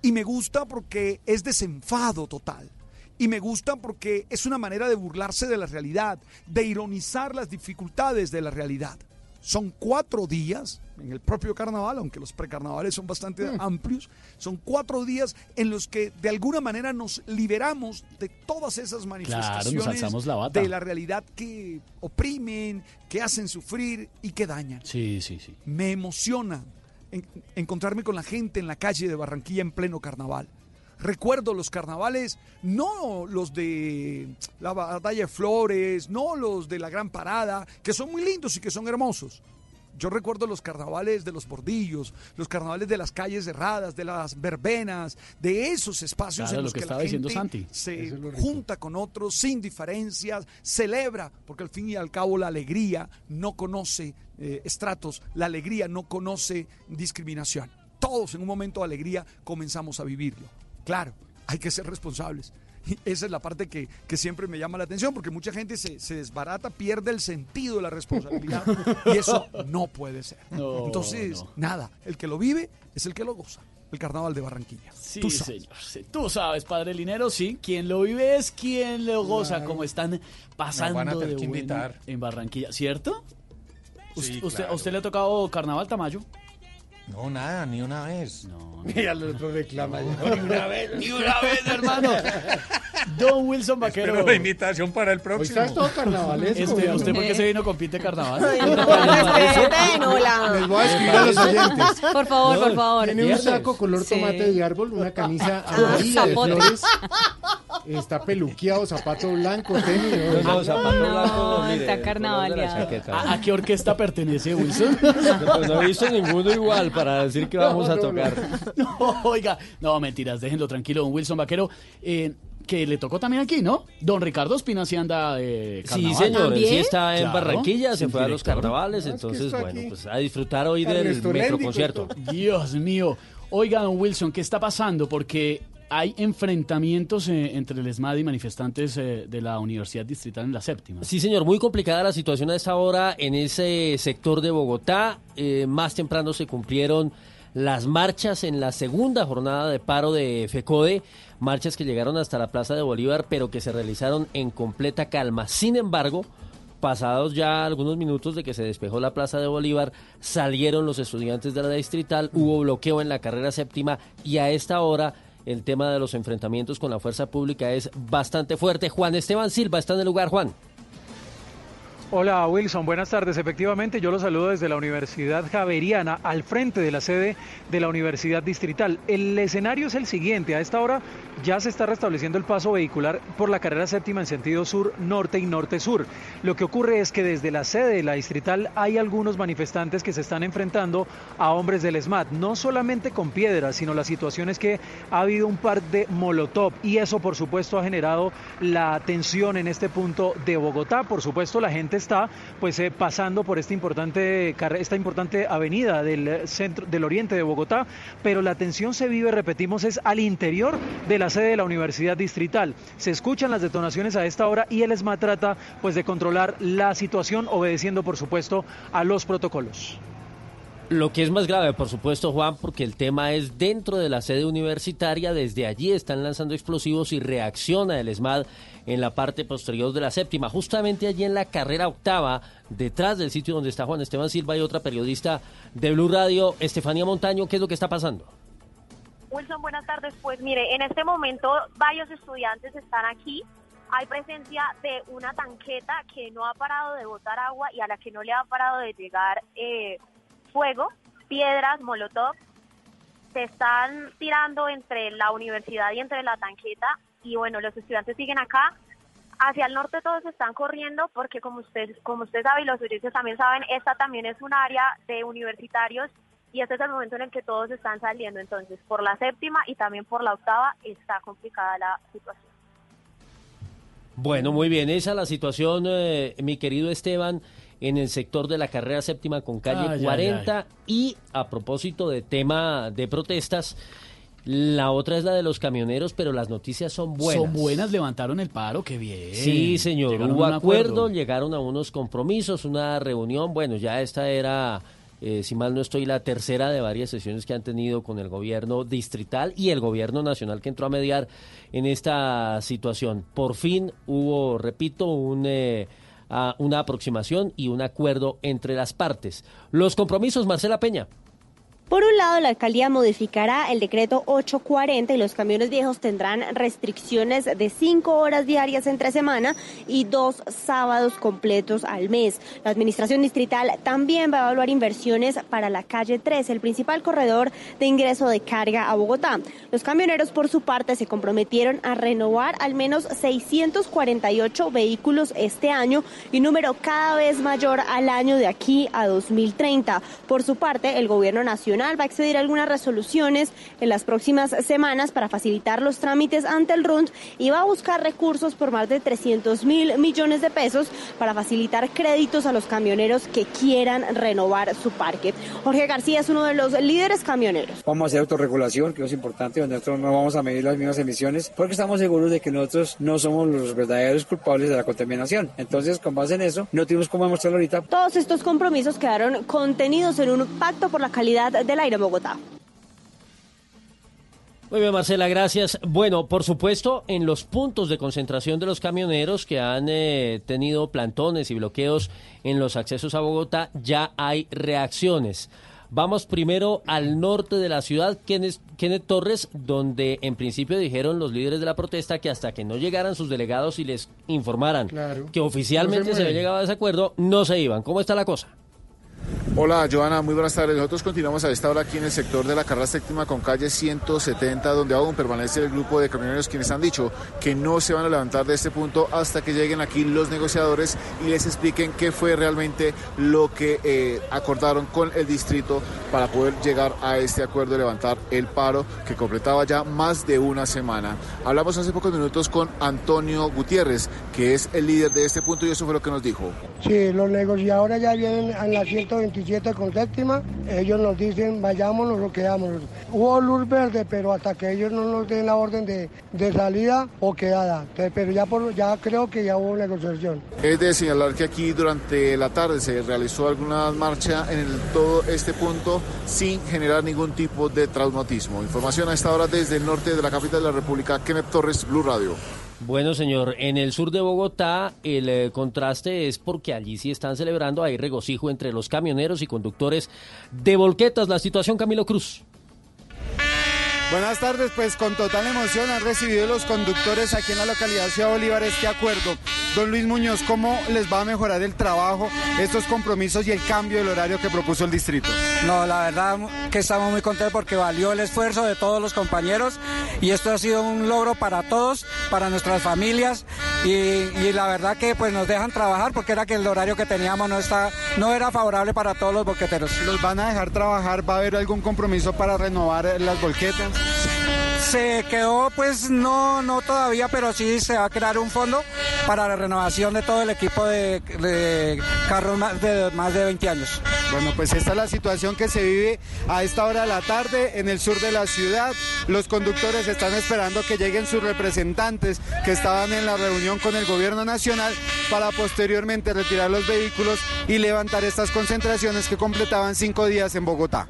Y me gusta porque es desenfado total. Y me gusta porque es una manera de burlarse de la realidad, de ironizar las dificultades de la realidad. Son cuatro días en el propio carnaval, aunque los precarnavales son bastante amplios, son cuatro días en los que de alguna manera nos liberamos de todas esas manifestaciones
alzamos la bata.
de la realidad que oprimen, que hacen sufrir y que dañan.
Sí, sí, sí.
Me emociona en- encontrarme con la gente en la calle de Barranquilla en pleno carnaval. Recuerdo los carnavales, no los de la batalla de Flores, no los de la Gran Parada, que son muy lindos y que son hermosos. Yo recuerdo los carnavales de los bordillos, los carnavales de las calles cerradas, de las verbenas, de esos espacios
Claro,
en
lo
los
que
que,
estaba
la
diciendo
gente
Santi.
se
es lo
junta con otros sin diferencias, celebra, porque al fin y al cabo la alegría no conoce eh, estratos, la alegría no conoce discriminación. Todos en un momento de alegría comenzamos a vivirlo. Claro, hay que ser responsables. Esa es la parte que, que siempre me llama la atención, porque mucha gente se, se desbarata, pierde el sentido de la responsabilidad y eso no puede ser.
No,
Entonces,
no.
nada, el que lo vive es el que lo goza. El carnaval de Barranquilla.
Sí,
Tú sabes.
señor. sí. Tú sabes, padre Linero, sí. Quien lo vive es quien lo goza,
Claro.
como están pasando
van a tener
de
que
bueno
invitar.
en Barranquilla, ¿cierto?
Sí,
¿Usted,
claro.
¿A usted le ha tocado carnaval, Tamayo?
No, nada, ni una vez.
No.
Mira, el otro reclama.
ni una vez.
Ni una vez, hermano. Don Wilson Vaquero.
Espero la invitación para el próximo.
estás todo carnavalesco,
Este. ¿Usted por qué se vino con pinte carnaval?
Hola.
Les voy a escribir a los oyentes.
Por favor, por favor.
Tiene un saco color
Sí.
tomate de árbol, una camisa amarilla de
zapote.
flores. Está peluqueado, zapato blanco, tenis.
No, no, zapato blanco, mire,
está
de
carnavaleado.
¿A, a qué orquesta pertenece Wilson?
Pues no he visto ninguno igual para decir que vamos a
No,
tocar.
No, oiga, no, mentiras, déjenlo tranquilo, don Wilson Vaquero. eh, que le tocó también aquí, ¿no? Don Ricardo Espina sí anda de
Sí, señor, él sí está en
Claro,
Barranquilla, se fue a los carnavales, entonces, bueno,
aquí.
pues a disfrutar hoy del
Ernesto Léndico,
metroconcierto.
Dios mío. Oiga, don Wilson, ¿qué está pasando? Porque hay enfrentamientos eh, entre el ESMAD y manifestantes eh, de la Universidad Distrital en la séptima.
Sí, señor, muy complicada la situación a esta hora en ese sector de Bogotá. Eh, más temprano se cumplieron las marchas en la segunda jornada de paro de FECODE, marchas que llegaron hasta la Plaza de Bolívar, pero que se realizaron en completa calma. Sin embargo, pasados ya algunos minutos de que se despejó la Plaza de Bolívar, salieron los estudiantes de la distrital, hubo bloqueo en la carrera séptima y a esta hora el tema de los enfrentamientos con la fuerza pública es bastante fuerte. Juan Esteban Silva está en el lugar, Juan.
Hola Wilson, buenas tardes. Efectivamente, yo los saludo desde la Universidad Javeriana, al frente de la sede de la Universidad Distrital. El escenario es el siguiente. A esta hora ya se está restableciendo el paso vehicular por la carrera séptima en sentido sur-norte y norte-sur. Lo que ocurre es que desde la sede de la Distrital hay algunos manifestantes que se están enfrentando a hombres del SMAT, no solamente con piedras, sino la situación es que ha habido un par de molotov y eso por supuesto ha generado la tensión en este punto de Bogotá. Por supuesto, la gente está pues eh, pasando por esta importante esta importante avenida del centro del oriente de Bogotá, pero la tensión se vive, repetimos, es al interior de la sede de la Universidad Distrital. Se escuchan las detonaciones a esta hora y el ESMA trata pues de controlar la situación obedeciendo por supuesto a los protocolos.
Lo que es más grave, por supuesto, Juan, porque el tema es dentro de la sede universitaria, desde allí están lanzando explosivos y reacciona el ESMAD en la parte posterior de la séptima, justamente allí en la carrera octava, detrás del sitio donde está Juan Esteban Silva y otra periodista de Blue Radio, Estefanía Montaño, ¿qué es lo que está pasando?
Wilson, buenas tardes. Pues mire, en este momento varios estudiantes están aquí. Hay presencia de una tanqueta que no ha parado de botar agua y a la que no le ha parado de llegar eh, fuego, piedras, molotov. Se están tirando entre la universidad y entre la tanqueta y bueno, los estudiantes siguen acá. Hacia el norte todos están corriendo porque como usted, como usted sabe y los oyentes también saben, esta también es un área de universitarios y este es el momento en el que todos están saliendo. Entonces, por la séptima y también por la octava está complicada la situación.
Bueno, muy bien, esa es la situación, eh, mi querido Esteban, en el sector de la carrera séptima con calle
Ay, ay,
40. Y a propósito de tema de protestas, la otra es la de los camioneros, pero las noticias son buenas.
Son buenas, levantaron el paro, qué bien.
Sí, señor,
Llegaron
hubo
a un
acuerdo, llegaron a unos compromisos, una reunión, bueno, ya esta era, eh, si mal no estoy, la tercera de varias sesiones que han tenido con el gobierno distrital y el gobierno nacional que entró a mediar en esta situación. Por fin hubo, repito, un... eh, a una aproximación y un acuerdo entre las partes. Los compromisos, Marcela Peña.
Por un lado, la alcaldía modificará el decreto 840 y los camiones viejos tendrán restricciones de cinco horas diarias entre semana y dos sábados completos al mes. La administración distrital también va a evaluar inversiones para la calle 3, el principal corredor de ingreso de carga a Bogotá. Los camioneros, por su parte, se comprometieron a renovar al menos 648 vehículos este año y número cada vez mayor al año de aquí a 2030. Por su parte, el gobierno nacional va a expedir algunas resoluciones en las próximas semanas para facilitar los trámites ante el RUND y va a buscar recursos por más de 300 mil millones de pesos para facilitar créditos a los camioneros que quieran renovar su parque. Jorge García es uno de los líderes camioneros.
Vamos a hacer autorregulación, que es importante, donde nosotros no vamos a medir las mismas emisiones, porque estamos seguros de que nosotros no somos los verdaderos culpables de la contaminación. Entonces, con base en eso, no tenemos cómo demostrarlo ahorita.
Todos estos compromisos quedaron contenidos en un pacto por la calidad del aire en Bogotá.
Muy bien, Marcela, gracias. Bueno, por supuesto, en los puntos de concentración de los camioneros que han eh, tenido plantones y bloqueos en los accesos a Bogotá, ya hay reacciones. Vamos primero al norte de la ciudad, Kenneth, Kenneth Torres, donde en principio dijeron los líderes de la protesta que hasta que no llegaran sus delegados y les informaran que oficialmente
No se
se había llegado a ese acuerdo, no se iban. ¿Cómo está la cosa?
Hola, Joana, muy buenas tardes. Nosotros continuamos a esta hora aquí en el sector de la carrera séptima con calle 170, donde aún permanece el grupo de camioneros quienes han dicho que no se van a levantar de este punto hasta que lleguen aquí los negociadores y les expliquen qué fue realmente lo que eh, acordaron con el distrito para poder llegar a este acuerdo de levantar el paro que completaba ya más de una semana. Hablamos hace pocos minutos con Antonio Gutiérrez, que es el líder de este punto y eso fue lo que nos dijo.
Sí, los negociadores ya vienen en la 127 con séptima. Ellos nos dicen vayámonos o quedámonos. Hubo luz verde, pero hasta que ellos no nos den la orden de, de salida o quedada. Pero ya, por, ya creo que ya hubo negociación.
Es de señalar que aquí durante la tarde se realizó alguna marcha en todo este punto sin generar ningún tipo de traumatismo. Información a esta hora desde el norte de la capital de la República, Kenneth Torres, Blue Radio.
Bueno, señor, en el sur de Bogotá el eh, contraste es porque allí sí están celebrando, hay regocijo entre los camioneros y conductores de volquetas. La situación, Camilo Cruz.
Buenas tardes, pues con total emoción han recibido los conductores aquí en la localidad de Ciudad Bolívar este acuerdo. Don Luis Muñoz, ¿cómo les va a mejorar el trabajo, estos compromisos y el cambio del horario que propuso el distrito?
No, la verdad que estamos muy contentos porque valió el esfuerzo de todos los compañeros y esto ha sido un logro para todos, para nuestras familias y, y la verdad que pues nos dejan trabajar porque era que el horario que teníamos no está, no era favorable para todos los boqueteros.
¿Los van a dejar trabajar? ¿Va a haber algún compromiso para renovar las volquetas?
Se quedó, pues no, no todavía, pero sí se va a crear un fondo para la renovación de todo el equipo de, de carros más de más de 20 años.
Bueno, pues esta es la situación que se vive a esta hora de la tarde en el sur de la ciudad. Los conductores están esperando que lleguen sus representantes que estaban en la reunión con el gobierno nacional para posteriormente retirar los vehículos y levantar estas concentraciones que completaban cinco días en Bogotá.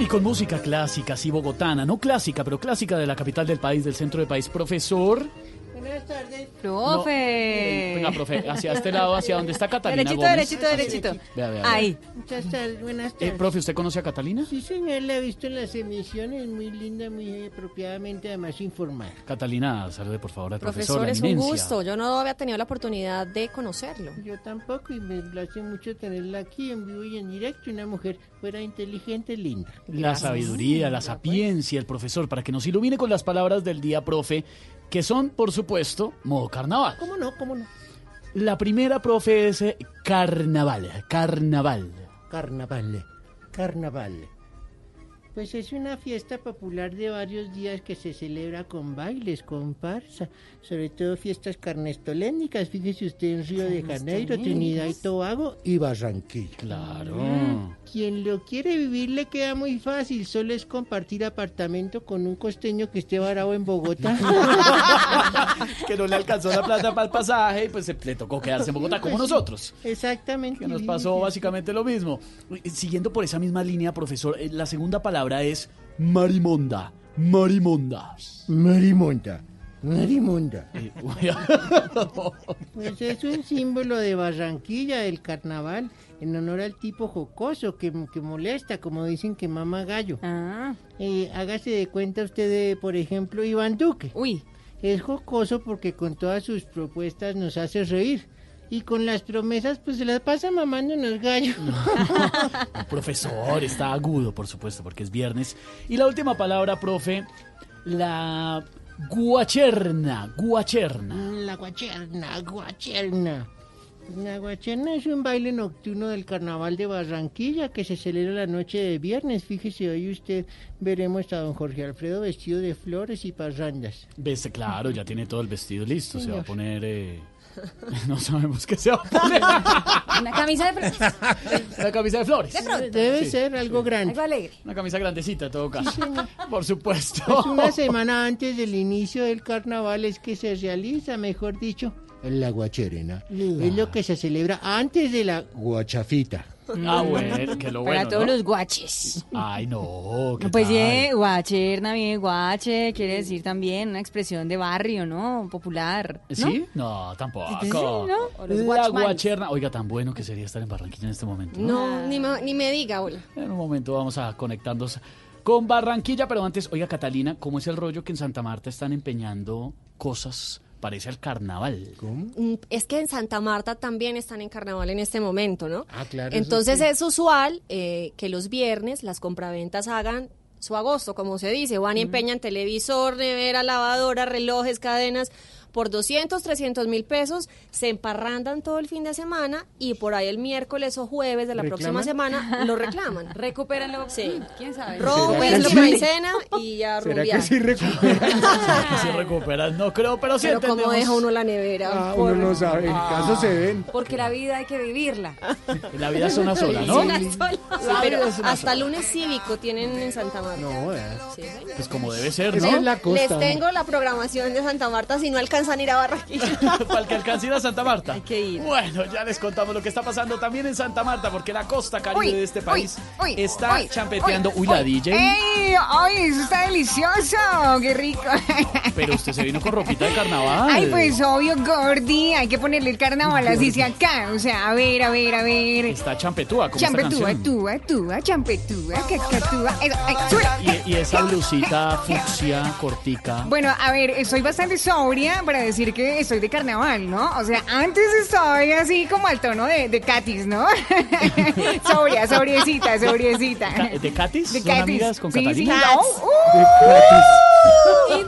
Y con música clásica, sí, bogotana, no clásica, pero clásica de la capital del país, del centro del país, profesor.
Buenas tardes.
Profe.
Venga, profe, hacia este lado, hacia donde está Catalina
Derechito,
Gómez.
derechito, derechito.
Vea, vea, vea.
Ahí. Muchas tardes, buenas
Eh,
tardes.
profe, ¿usted conoce a Catalina?
Sí, señor, la he visto en las emisiones, muy linda, muy apropiadamente, además informada.
Catalina, salude por favor al profesor.
Profesor, es un gusto. Yo no había tenido la oportunidad de conocerlo.
Yo tampoco, y me place mucho tenerla aquí en vivo y en directo, una mujer fuera inteligente, linda.
La sabiduría, la sapiencia, el profesor, para que nos ilumine con las palabras del día, profe, que son, por supuesto, modo carnaval.
¿Cómo no? ¿Cómo no?
La primera, profe, es eh, carnaval, carnaval.
Carnaval, carnaval. Pues es una fiesta popular de varios días que se celebra con bailes, comparsa, sobre todo fiestas carnestolénicas. Fíjese usted en Río de Janeiro, Trinidad y Tobago y Barranquilla.
Claro.
Quien lo quiere vivir le queda muy fácil, solo es compartir apartamento con un costeño que esté varado en Bogotá.
que no le alcanzó la plata para el pasaje y pues se- le tocó quedarse en Bogotá como nosotros.
Exactamente.
Que nos pasó básicamente lo mismo. Siguiendo por esa misma línea, profesor, eh, la segunda palabra es marimonda. Marimonda.
Marimonda. Marimonda.
Eh,
Pues es un símbolo de Barranquilla, del carnaval, en honor al tipo jocoso que, que molesta, como dicen que mama gallo. Eh, hágase de cuenta usted de, por ejemplo, Iván Duque.
Uy.
Es jocoso porque con todas sus propuestas nos hace reír. Y con las promesas, pues se las pasa mamándonos gallo.
Profesor, está agudo, por supuesto, porque es viernes. Y la última palabra, profe, la guacherna, guacherna.
La guacherna, guacherna. La guacherna es un baile nocturno del carnaval de Barranquilla que se celebra la noche de viernes. Fíjese, hoy usted veremos a don Jorge Alfredo vestido de flores y parrandas.
Ves, claro, ya tiene todo el vestido listo. Se va a poner. eh, No sabemos qué se va a poner.
Una camisa de flores.
Una camisa de flores.
De pronto. Debe ser algo grande.
Algo alegre.
Una camisa grandecita, en todo caso. Por supuesto.
Pues una semana antes del inicio del carnaval es que se realiza, mejor dicho, la guacherena. Es lo que se celebra antes de la guachafita.
Ah, bueno, que lo
Para
bueno.
todos
¿no?
los guaches.
Ay, no. ¿qué
Pues
tal?
sí, guacherna, bien, guache, quiere decir también una expresión de barrio, ¿no? Popular. ¿no?
¿Sí? No, tampoco.
Sí, ¿no?
La guacherna. Oiga, tan bueno que sería estar en Barranquilla en este momento.
No, ni, me- ni me diga, hola.
En un momento vamos a conectarnos con Barranquilla, pero antes, oiga, Catalina, ¿cómo es el rollo que en Santa Marta están empeñando cosas? Parece al carnaval.
Es que en Santa Marta también están en carnaval en este momento, ¿no?
Ah, claro. eso
Entonces
sí.
es usual eh, que los viernes las compraventas hagan su agosto, como se dice. Van y empeñan televisor, nevera, lavadora, relojes, cadenas. Por 200, 300 mil pesos se emparrandan todo el fin de semana y por ahí el miércoles o jueves de la próxima semana lo reclaman.
Recupérenlo.
Sí.
¿Quién sabe?
Roben,
¿Será
lo
que sí?
maicena y ya
¿Será
rubiar.
que sí recupera?
Si recuperas, no creo, pero sí
Pero ¿cómo
entendemos.
deja uno la nevera?
Ah, uno no sabe, en caso se ven.
Porque la vida hay que vivirla.
La vida es una sola, ¿no?
Una sola. Sí,
La
pero
es una
hasta
sola.
lunes cívico tienen en Santa Marta.
No,
Sí, señor.
Pues como debe ser, ¿no?
es la costa.
Les tengo la programación de Santa Marta si no alcanzan a ir a Barranquilla.
Para el que alcance a ir a Santa Marta.
Hay que ir.
Bueno, ya les contamos lo que está pasando también en Santa Marta, porque la costa caribe
Uy,
de este país
uy,
está champeteando. Uy, la DJ.
¡Ey! ¡Ay, eso está delicioso! ¡Qué rico!
Pero usted se vino con ropita de carnaval.
Ay, pues obvio, Gordy, hay que ponerle el carnaval así sea acá. O sea, a ver, a ver, a ver.
Está champetúa, esta
Champetúa, túa, túa, champetúa, cacatúa.
Y, y esa blusita fucsia, cortica.
Bueno, a ver, estoy bastante sobria para decir que estoy de carnaval, ¿no? O sea, antes estoy así como al tono de, de Katis, ¿no? sobria, sobriecita, sobriecita.
¿De Katis?
De
¿Son
Katis.
amigas con
sí, sí,
Catalina?
no. Uh.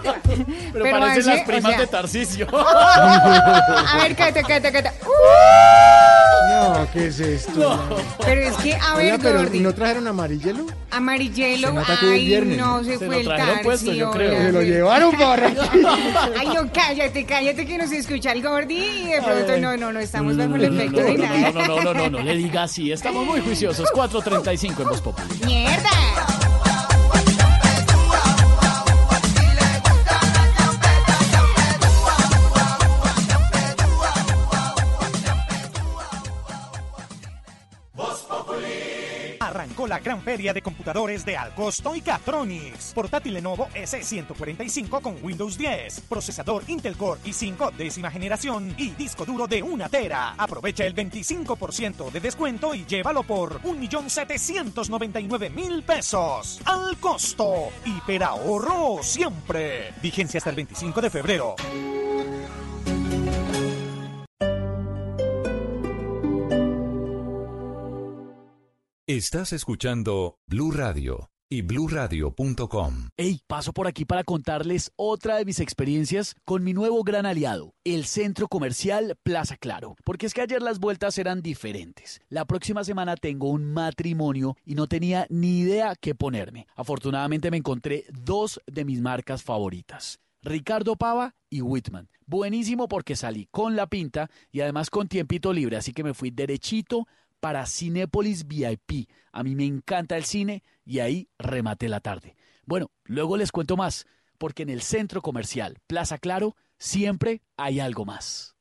Pero,
Pero
parecen las
o
primas
sea-
de Tarcisio.
A ver, cata, cata, cata. Uh.
No, ¿qué es esto?
Pero es que, a ver,
Oiga, pero
Gordy.
¿y no trajeron amarillelo?
Amarillelo, ay, no, se,
Se
fue
lo
el
trajeron puesto, yo
Tarcio,
creo. Se lo llevaron para
Ay, no, cállate, cállate que nos escucha el Gordi y de pronto no, no, no estamos bajo el efecto
no,
nada.
no, no, no, no, no le diga así. Estamos muy juiciosos. 4.35 en Voz Populi.
¡Mierda!
La gran feria de computadores de Alcosto y Catronics. Portátil Lenovo S145 con Windows 10, procesador Intel Core i5 décima generación y disco duro de 1 tera. Aprovecha el 25% de descuento y llévalo por 1.799.000 pesos. Al costo. Hiperahorro siempre. Vigencia hasta el 25 de febrero.
Estás escuchando Blue Radio y bluradio.com.
Hey, paso por aquí para contarles otra de mis experiencias con mi nuevo gran aliado, el centro comercial Plaza Claro. Porque es que ayer las vueltas eran diferentes. La próxima semana tengo un matrimonio y no tenía ni idea qué ponerme. Afortunadamente me encontré dos de mis marcas favoritas. Ricardo Pava y Whitman. Buenísimo porque salí con la pinta y además con tiempito libre, así que me fui derechito para Cinépolis VIP. A mí me encanta el cine y ahí rematé la tarde. Bueno, luego les cuento más, porque en el centro comercial Plaza Claro siempre hay algo más.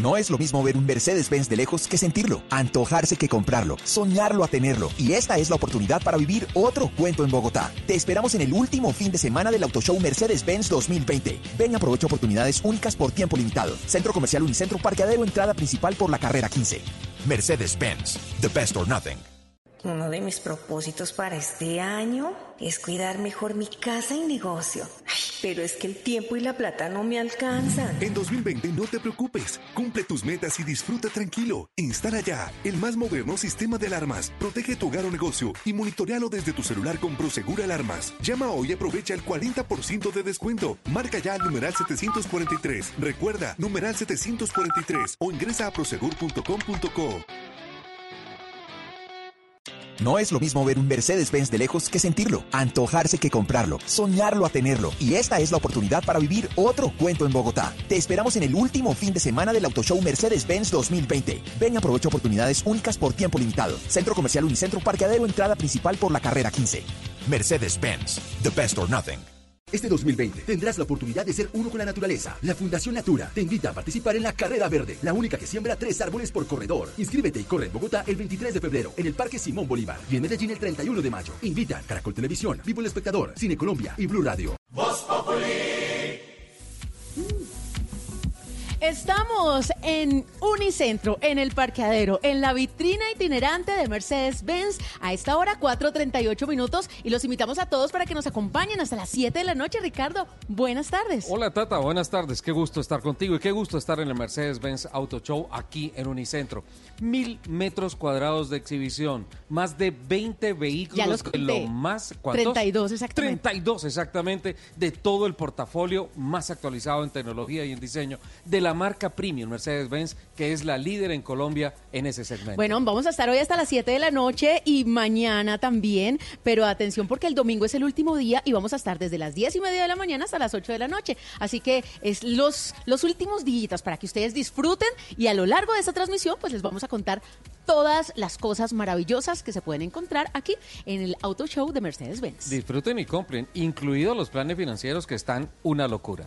No es lo mismo ver un Mercedes-Benz de lejos que sentirlo, antojarse que comprarlo, soñarlo a tenerlo. Y esta es la oportunidad para vivir otro cuento en Bogotá. Te esperamos en el último fin de semana del Auto Show Mercedes-Benz 2020. Ven y aprovecha oportunidades únicas por tiempo limitado. Centro Comercial Unicentro Parqueadero Entrada Principal por la carrera 15. Mercedes-Benz, the best or nothing.
Uno de mis propósitos para este año es cuidar mejor mi casa y negocio. Pero es que el tiempo y la plata no me alcanzan.
En 2020 no te preocupes, cumple tus metas y disfruta tranquilo. Instala ya el más moderno sistema de alarmas. Protege tu hogar o negocio y monitorealo desde tu celular con Prosegur Alarmas. Llama hoy y aprovecha el 40% de descuento. Marca ya al numeral 743. Recuerda, numeral 743 o ingresa a prosegur.com.co.
No es lo mismo ver un Mercedes-Benz de lejos que sentirlo, antojarse que comprarlo, soñarlo a tenerlo. Y esta es la oportunidad para vivir otro cuento en Bogotá. Te esperamos en el último fin de semana del Auto Show Mercedes-Benz 2020. Ven y aprovecha oportunidades únicas por tiempo limitado. Centro Comercial Unicentro Parqueadero Entrada Principal por la carrera 15. Mercedes-Benz, the best or nothing.
Este 2020 tendrás la oportunidad de ser uno con la naturaleza. La Fundación Natura te invita a participar en la Carrera Verde, la única que siembra tres árboles por corredor. Inscríbete y corre en Bogotá el 23 de febrero en el Parque Simón Bolívar y en Medellín el 31 de mayo. Invitan Caracol Televisión, Vivo el Espectador, Cine Colombia y Blue Radio.
Estamos en Unicentro, en el parqueadero, en la vitrina itinerante de Mercedes-Benz. A esta hora, 4.38 minutos. Y los invitamos a todos para que nos acompañen hasta las 7 de la noche. Ricardo, buenas tardes.
Hola Tata, buenas tardes. Qué gusto estar contigo y qué gusto estar en el Mercedes-Benz Auto Show aquí en Unicentro. Mil metros cuadrados de exhibición, más de 20 vehículos
Ya los
de
conté.
lo más... ¿cuántos?
32 exactamente.
32 exactamente de todo el portafolio más actualizado en tecnología y en diseño de la
marca premium Mercedes-Benz, que es la líder en Colombia en ese segmento.
Bueno, vamos a estar hoy hasta las 7 de la noche y mañana también, pero atención porque el domingo es el último día y vamos a estar desde las 10 y media de la mañana hasta las 8 de la noche. Así que es los, los últimos días para que ustedes disfruten y a lo largo de esta transmisión pues les vamos a contar todas las cosas maravillosas que se pueden encontrar aquí en el Auto Show de Mercedes-Benz.
Disfruten y compren, incluidos los planes financieros que están una locura.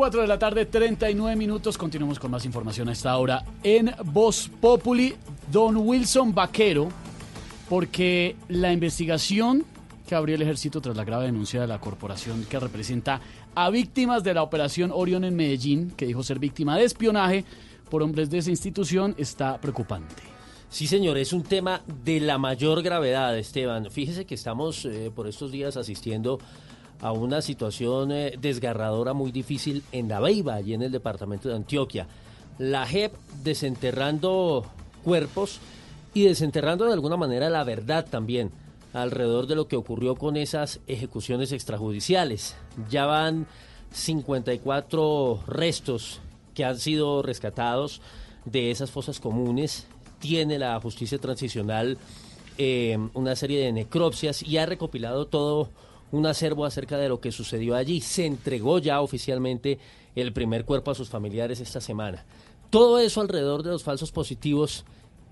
Cuatro de la tarde, 39 minutos. Continuamos con más información a esta hora en Voz Populi. Don Wilson Vaquero, porque la investigación que abrió el ejército tras la grave denuncia de la corporación que representa a víctimas de la operación Orión en Medellín, que dijo ser víctima de espionaje por hombres de esa institución, está preocupante.
Sí, señor, es un tema de la mayor gravedad, Esteban. Fíjese que estamos eh, por estos días asistiendo una situación eh, desgarradora muy difícil en La Beiba, allí en el departamento de Antioquia. La JEP desenterrando cuerpos y desenterrando de alguna manera la verdad también alrededor de lo que ocurrió con esas ejecuciones extrajudiciales. Ya van 54 restos que han sido rescatados de esas fosas comunes. Tiene la justicia transicional eh, una serie de necropsias y ha recopilado todo un acervo acerca de lo que sucedió allí. Se entregó ya oficialmente el primer cuerpo a sus familiares esta semana. Todo eso alrededor de los falsos positivos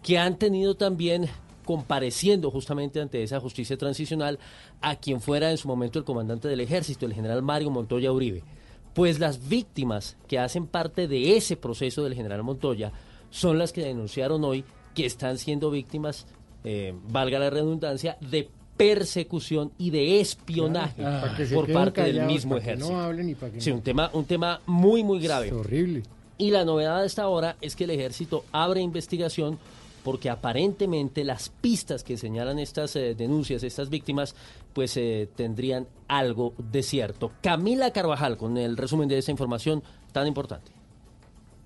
que han tenido también compareciendo justamente ante esa justicia transicional a quien fuera en su momento el comandante del ejército, el general Mario Montoya Uribe. Pues las víctimas que hacen parte de ese proceso del general Montoya son las que denunciaron hoy que están siendo víctimas, eh, valga la redundancia, de persecución y de espionaje por parte del mismo ejército. sí, un tema, un tema muy, muy grave.
horrible.
Y la novedad de esta hora es que el ejército abre investigación porque aparentemente las pistas que señalan estas eh, denuncias, estas víctimas, pues eh, tendrían algo de cierto. Camila Carvajal con el resumen de esa información tan importante.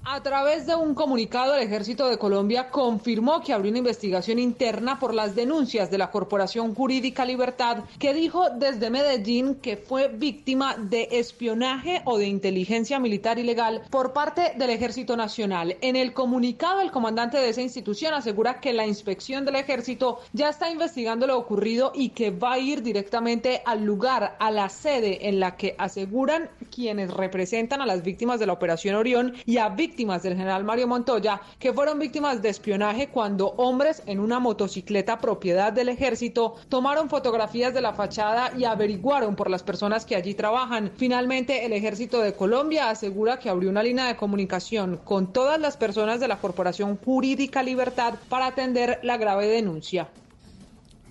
A través de un comunicado, el Ejército de Colombia confirmó que abrió una investigación interna por las denuncias de la Corporación Jurídica Libertad, que dijo desde Medellín que fue víctima de espionaje o de inteligencia militar ilegal por parte del Ejército Nacional. En el comunicado, el comandante de esa institución asegura que la inspección del Ejército ya está investigando lo ocurrido y que va a ir directamente al lugar, a la sede en la que aseguran quienes representan a las víctimas de la Operación Orión y a víctimas víctimas del general Mario Montoya, que fueron víctimas de espionaje cuando hombres en una motocicleta propiedad del ejército tomaron fotografías de la fachada y averiguaron por las personas que allí trabajan. Finalmente, el ejército de Colombia asegura que abrió una línea de comunicación con todas las personas de la Corporación Jurídica Libertad para atender la grave denuncia.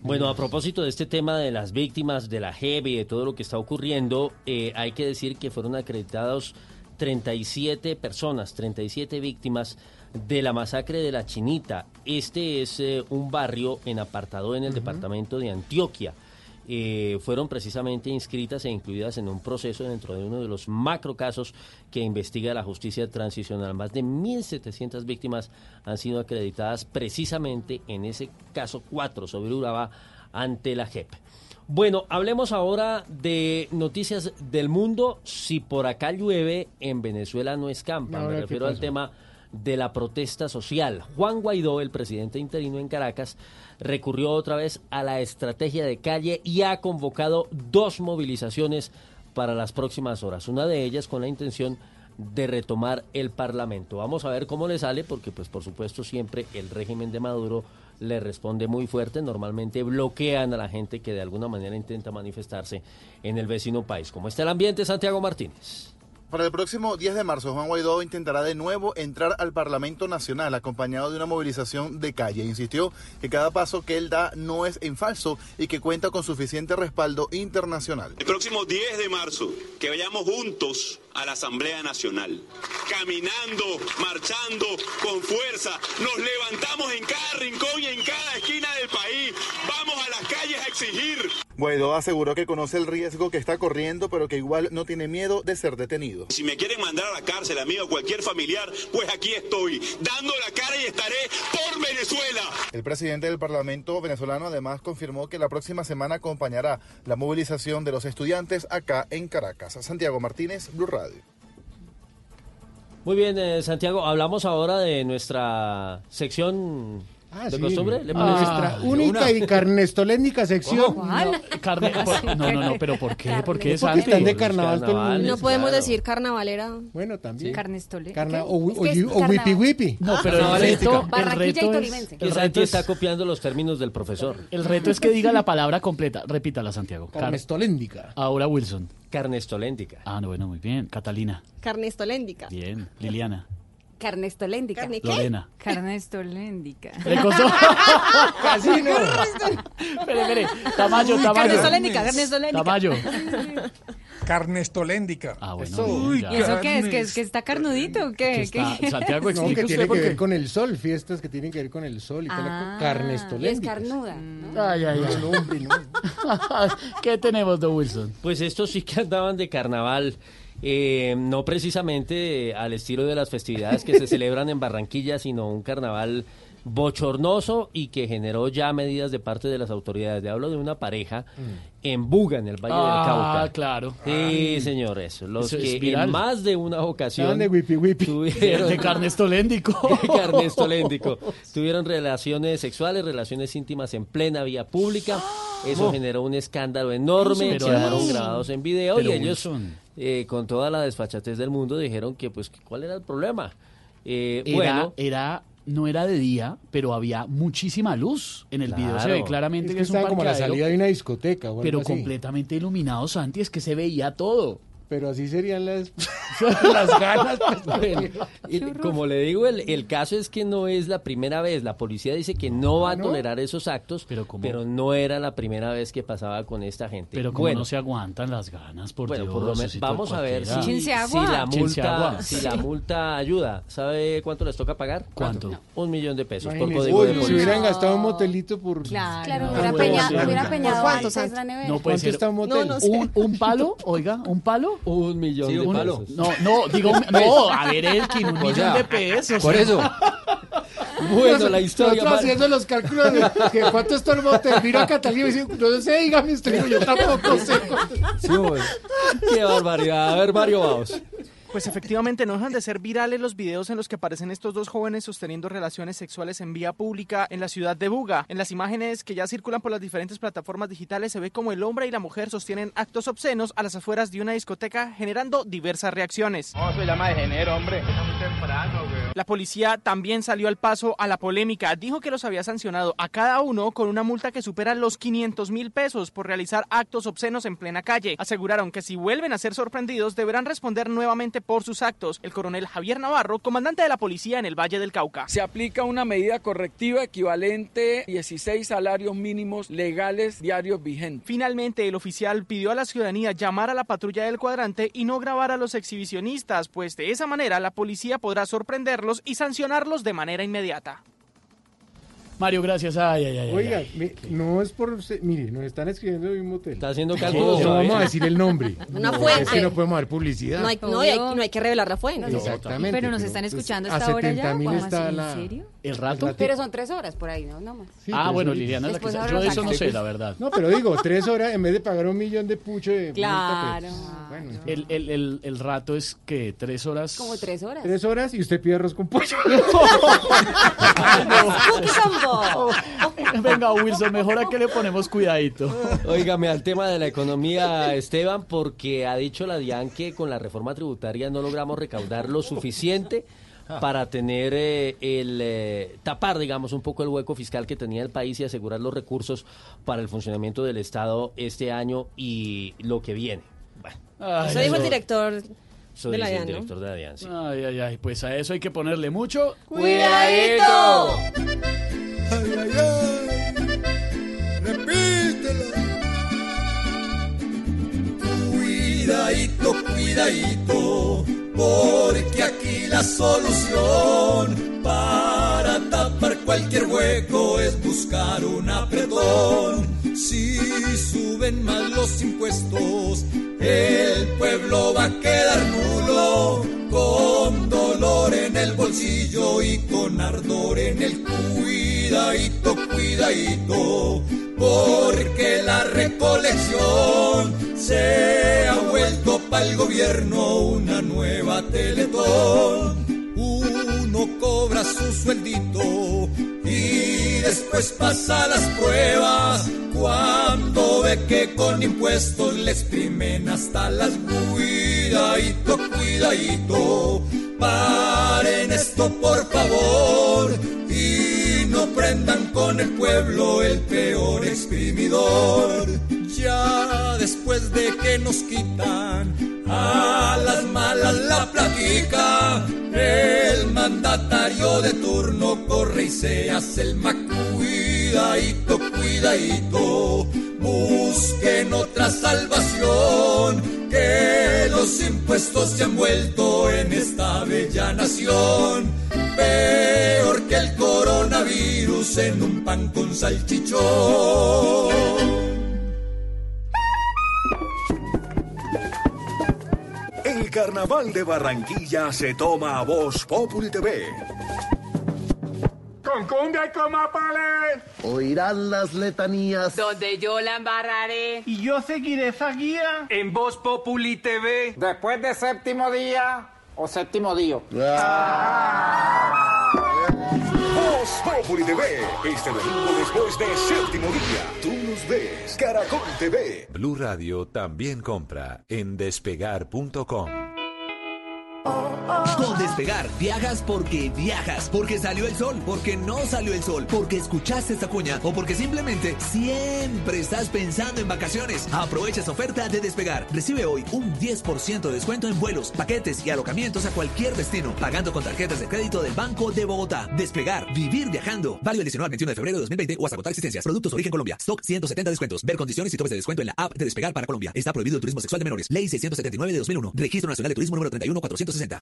Bueno, a propósito de este tema de las víctimas de la JEB y de todo lo que está ocurriendo, eh, hay que decir que fueron acreditados 37 personas, 37 víctimas de la masacre de la Chinita. Este es eh, un barrio en apartado en el departamento de Antioquia. Eh, fueron precisamente inscritas e incluidas en un proceso dentro de uno de los macro casos que investiga la justicia transicional. Más de 1.700 víctimas han sido acreditadas precisamente en ese caso 4 sobre Urabá ante la JEP. Bueno, hablemos ahora de noticias del mundo. Si por acá llueve, en Venezuela no escampa. Me refiero al tema de la protesta social. Juan Guaidó, el presidente interino en Caracas, recurrió otra vez a la estrategia de calle y ha convocado dos movilizaciones para las próximas horas. Una de ellas con la intención de retomar el Parlamento. Vamos a ver cómo le sale, porque pues por supuesto siempre el régimen de Maduro le responde muy fuerte. Normalmente bloquean a la gente que de alguna manera intenta manifestarse en el vecino país. ¿Cómo está el ambiente, Santiago Martínez?
Para el próximo 10 de marzo, Juan Guaidó intentará de nuevo entrar al Parlamento Nacional acompañado de una movilización de calle. Insistió que cada paso que él da no es en falso y que cuenta con suficiente respaldo internacional.
El próximo 10 de marzo, que vayamos juntos a la Asamblea Nacional, caminando, marchando con fuerza, nos levantamos en cada rincón y en cada esquina del país, vamos a las calles a exigir.
Guaidó aseguró que conoce el riesgo que está corriendo, pero que igual no tiene miedo de ser detenido.
Si me quieren mandar a la cárcel a mí o cualquier familiar, pues aquí estoy, dando la cara y estaré por Venezuela.
El presidente del Parlamento venezolano además confirmó que la próxima semana acompañará la movilización de los estudiantes acá en Caracas. Santiago Martínez, Blue Radio.
Muy bien, eh, Santiago, hablamos ahora de nuestra sección
Ah,
de
sí.
costumbre. ¿Le
Ah,
parece?
Nuestra única y carnestolénica sección.
¿Cuál?
No, carne- por- no, no, no, pero ¿por qué? ¿Por qué,
Porque
Santi?
están de carnaval todo el mundo.
No podemos decir carnavalera.
Bueno, también.
Carnestole.
Carna- o, o,
Es que es
o whippy whippy.
No, pero el reto, el
Barranquilla y
reto es,
tolimense.
El
reto
está
es,
copiando los términos del profesor.
el reto es que diga la palabra completa. Repítala, Santiago. Car-
Carnestoléndica.
Ahora Wilson.
Carnestoléntica.
Ah, no, bueno, muy bien. Catalina.
Carnestoléndica.
Bien. Liliana.
Carnestoléndica.
¿Carne qué?
Lorena.
Carnestoléndica.
Le costó.
Casi no.
espere, espere. Tamayo, tamayo.
Carnestoléndica, carnestoléndica.
Tamayo.
Carnestoléndica.
Ah, bueno.
Eso. Uy.
¿Y eso qué es? ¿Que, es que está carnudito o qué?
Que está-
¿Qué?
Santiago,
No,
explique
que tiene que ver con el sol, fiestas que tienen que ver con el sol y
Ah,
carnestoléndica.
carnuda.
Ay, ay, ay.
No, no, hombre, no.
¿Qué tenemos, Don Wilson?
Pues estos sí que andaban de carnaval. Eh, no precisamente al estilo de las festividades que se celebran en Barranquilla, sino un carnaval bochornoso y que generó ya medidas de parte de las autoridades. Le hablo de una pareja en Buga, en el Valle del
Ah,
Cauca.
claro.
Sí, señores, los
Eso
que en más de una ocasión
de whippy whippy.
tuvieron
De carnestoléndico.
de carnestoléndico. Tuvieron relaciones sexuales, relaciones íntimas en plena vía pública. Eso
Oh.
generó un escándalo enorme.
Pero
quedaron grabados en video
Pero
y ellos,
Wilson.
Eh, con toda la desfachatez del mundo, dijeron que, pues, cuál era el problema. Eh,
Era,
bueno,
era, no era de día, pero había muchísima luz. En el video se ve claramente
Es
que,
que
es un
como la salida de una discoteca o algo
pero
así.
completamente iluminado, Santi, es que se veía todo.
Pero así serían las, las ganas. pues,
y como le digo, el, el caso es que no es la primera vez. La policía dice que no va a
¿no?
tolerar esos actos,
Pero ¿cómo?
pero no era la primera vez que pasaba con esta gente.
Pero como
bueno,
no se aguantan las ganas, por
Bueno,
Dios.
por lo menos
Osito,
vamos a ver si, la multa, si la multa ayuda. ¿Sabe cuánto les toca pagar?
¿Cuánto?
Un millón de pesos por código de
si hubieran gastado un motelito por...
Claro.
Claro,
No
hubiera,
puede
peña-
ser.
hubiera
¿Por
peñado
cuánto,
antes
Santi?
la nevera.
No puede
¿Cuánto
ser
está un motel?
Un palo, oiga, un palo.
Un millón
Sí,
de
un
pesos.
palo.
No, no, digo, no, a ver, Elkin, un millón
sea,
de pesos.
Por eso.
Bueno, la historia.
Nosotros haciendo los cálculos de que cuánto está el motel. Miro a Catalina y dice, no sé, dígame usted. Yo tampoco sé.
Sí, bueno. Qué barbaridad. A ver, Mario, vamos.
Pues efectivamente no dejan de ser virales los videos en los que aparecen estos dos jóvenes sosteniendo relaciones sexuales en vía pública en la ciudad de Buga. En las imágenes que ya circulan por las diferentes plataformas digitales se ve como el hombre y la mujer sostienen actos obscenos a las afueras de una discoteca generando diversas reacciones.
No, se llama de género, hombre. Está muy temprano, güey.
La policía también salió al paso a la polémica. Dijo que los había sancionado a cada uno con una multa que supera los 500 mil pesos por realizar actos obscenos en plena calle. Aseguraron que si vuelven a ser sorprendidos deberán responder nuevamente por sus actos. El coronel Javier Navarro, comandante de la policía en el Valle del Cauca.
Se aplica una medida correctiva equivalente a 16 salarios mínimos legales diarios vigentes.
Finalmente, el oficial pidió a la ciudadanía llamar a la patrulla del cuadrante y no grabar a los exhibicionistas, pues de esa manera la policía podrá sorprenderlos y sancionarlos de manera inmediata.
Mario, gracias. Ay, ay, ay.
Oiga,
ay.
mi- no es por... Mire, nos están escribiendo de un motel.
Está haciendo
No,
cálculos.
no
¿sabes?
vamos a decir el nombre.
Una
No,
fuente.
Es que no podemos dar publicidad.
No hay, no, hay, no hay que revelar la fuente.
Exactamente.
Pero nos están
pues,
escuchando hasta ahora ya.
70.000
¿Cómo
está
así?
la-
¿En serio?
¿El rato?
Pero son tres horas por ahí, ¿no? No más.
Sí,
ah, bueno. Liliana es la que
ahora
Yo de eso no sé, la verdad.
No, pero digo, tres horas, en vez de pagar un millón de pucho de multa,
Claro.
pues, bueno,
El, el, el, el rato es que tres horas.
Como tres horas.
tres horas y usted pide arroz con pollo.
Venga, Wilson, mejor a que le ponemos cuidadito.
Óigame al tema de la economía, Esteban, porque ha dicho la DIAN que con la reforma tributaria no logramos recaudar lo suficiente para tener eh, el eh, tapar, digamos, un poco el hueco fiscal que tenía el país y asegurar los recursos para el funcionamiento del Estado este año y lo que viene. Bueno,
Eso dijo el director
Eso
De la
dice el
DIAN, ¿no?
director de la DIAN, sí.
Ay, ay, ay, pues a eso hay que ponerle mucho.
¡Cuidadito!
Ay, ay, ay. Repítelo. Cuidadito, cuidadito, porque aquí la solución para tapar cualquier hueco es buscar un apretón. Si suben más los impuestos, el pueblo va a quedar nulo, con dolor en el bolsillo y con ardor en el cuidadito, cuidadito, porque la recolección se ha vuelto para el gobierno una nueva teletón. Uno cobra su sueldito y después pasa las pruebas cuando ve que con impuestos le exprimen hasta las cuidadito, cuidadito. Paren esto por favor no prendan con el pueblo el peor exprimidor. Ya después de que nos quitan a las malas la platica, el mandatario de turno corre y se hace el más cuidadito, cuidadito. Busquen otra salvación, que los impuestos se han vuelto en esta bella nación. Peor que el coronavirus en un pan con salchichón.
El carnaval de Barranquilla se toma a Voz Populi TV.
Con cumbia y con mapales.
Oirán las letanías.
Donde yo la embarraré. Y yo seguiré esa guía. En Voz Populi TV. Después de séptimo día o séptimo día.
Voz Populi TV. Este domingo después de séptimo día. Tú nos ves. Caracol TV.
Blue Radio también compra en despegar.com.
Con Despegar, viajas porque viajas, porque salió el sol, porque no salió el sol, porque escuchaste esta cuña o porque simplemente siempre estás pensando en vacaciones. Aprovecha esta oferta de Despegar. Recibe hoy un 10% de descuento en vuelos, paquetes y alojamientos a cualquier destino, pagando con tarjetas de crédito del Banco de Bogotá. Despegar, vivir viajando. Válido el 19 al 21 de febrero de 2020 o hasta agotar existencias. Productos origen Colombia. Stock 170 descuentos. Ver condiciones y topes de descuento en la app de Despegar para Colombia. Está prohibido el turismo sexual de menores. Ley 679 de 2001. Registro Nacional de Turismo número 31460.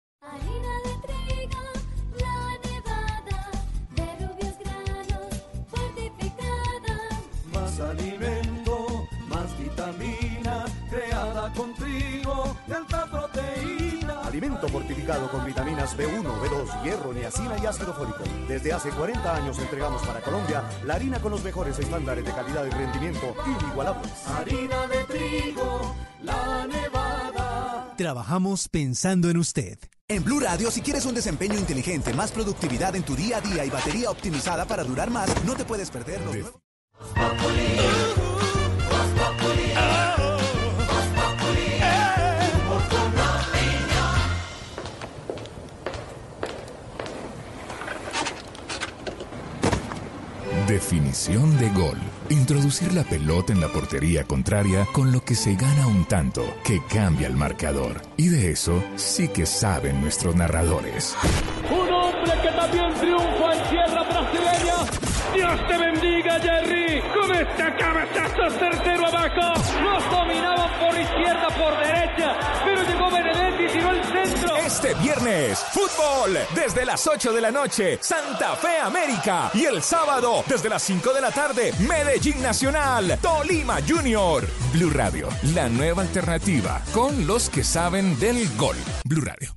fortificado con vitaminas B1, B2, hierro, niacina y ácido fólico. Desde hace 40 años entregamos para Colombia la harina con los mejores estándares de calidad y rendimiento inigualables.
Harina de trigo, la nevada.
Trabajamos pensando en usted. En Blue Radio, si quieres un desempeño inteligente, más productividad en tu día a día y batería optimizada para durar más, no te puedes perder los...
Definición de gol. Introducir la pelota en la portería contraria con lo que se gana un tanto que cambia el marcador. Y de eso sí que saben nuestros narradores.
Un hombre que también triunfa Jerry. Con este cabezazo certero abajo. Los dominaban por izquierda, por derecha. Pero llegó Benedetti y tiró el centro.
Este viernes, fútbol desde las 8 de la noche, Santa Fe América. Y el sábado, desde las 5 de la tarde, Medellín Nacional, Tolima Junior. Blue Radio, la nueva alternativa con los que saben del gol. Blue Radio.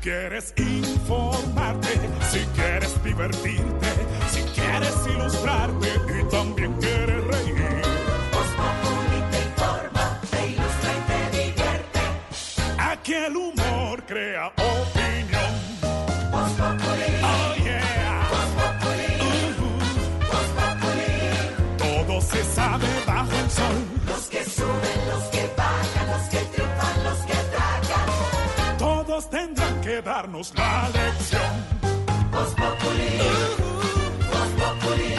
Quieres informarte, si quieres divertirte, si quieres ilustrarte y también quieres reír. te informa, te ilustra y te divierte. Aquí el humor crea opinión. Oh yeah. Ujú. Todo se sabe bajo el sol. Los que suben, los darnos la lección. Voz Populi, Voz Populi,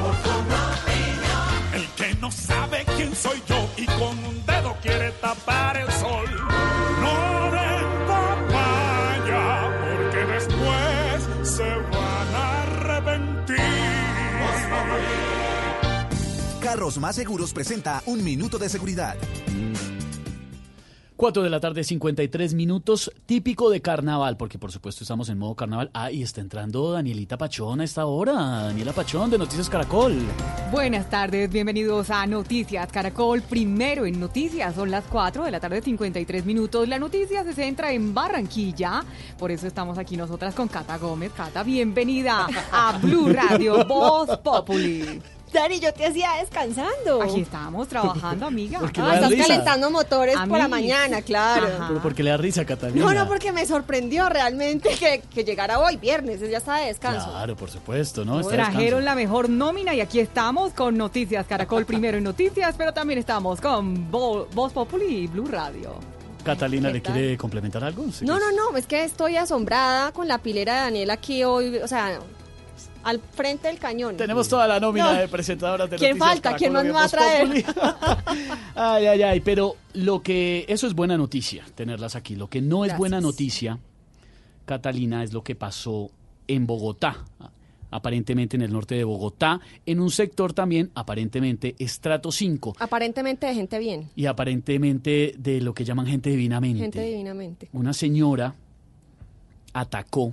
Voz Populi. El que no sabe quién soy yo y con un dedo quiere tapar el sol. No le papaya, porque después se van a arrepentir.
Carros Más Seguros presenta Un Minuto de Seguridad.
4 de la tarde, 53 minutos, típico de carnaval, porque por supuesto estamos en modo carnaval. Ah, y está entrando Danielita Pachón a esta hora. Daniela Pachón de Noticias Caracol.
Buenas tardes, bienvenidos a Noticias Caracol. Primero en Noticias, son las 4 de la tarde, 53 minutos. La noticia se centra en Barranquilla, por eso estamos aquí nosotras con Cata Gómez. Cata, bienvenida a Blue Radio, Voz Populi.
Dani, yo te hacía descansando.
Aquí estábamos trabajando, amiga.
Ah,
le da
estás
risa.
calentando motores
A
por la mañana, claro.
Pero porque le da risa, Catalina.
No, no, porque me sorprendió realmente que, que llegara hoy, viernes, ya está de descanso.
Claro, por supuesto, ¿no? Está
Trajeron la mejor nómina y aquí estamos con Noticias Caracol primero en Noticias, pero también estamos con Vo- Voz Populi y Blue Radio.
Catalina,
¿Qué
¿le quiere complementar algo? Sí.
No, no, no, es que estoy asombrada con la pilera de Daniel aquí hoy, o sea, al frente del cañón.
Tenemos toda la nómina
No.
de presentadoras de
¿Quién
Noticias
falta? ¿Quién
Caracol
más me va a
Populi. ay, ay, ay, pero lo que eso es buena noticia tenerlas aquí. Lo que no es buena noticia, Catalina, es lo que pasó en Bogotá. Aparentemente en el norte de Bogotá, en un sector también aparentemente estrato 5
Aparentemente de gente bien,
y aparentemente de lo que llaman gente divinamente.
gente divinamente.
una señora atacó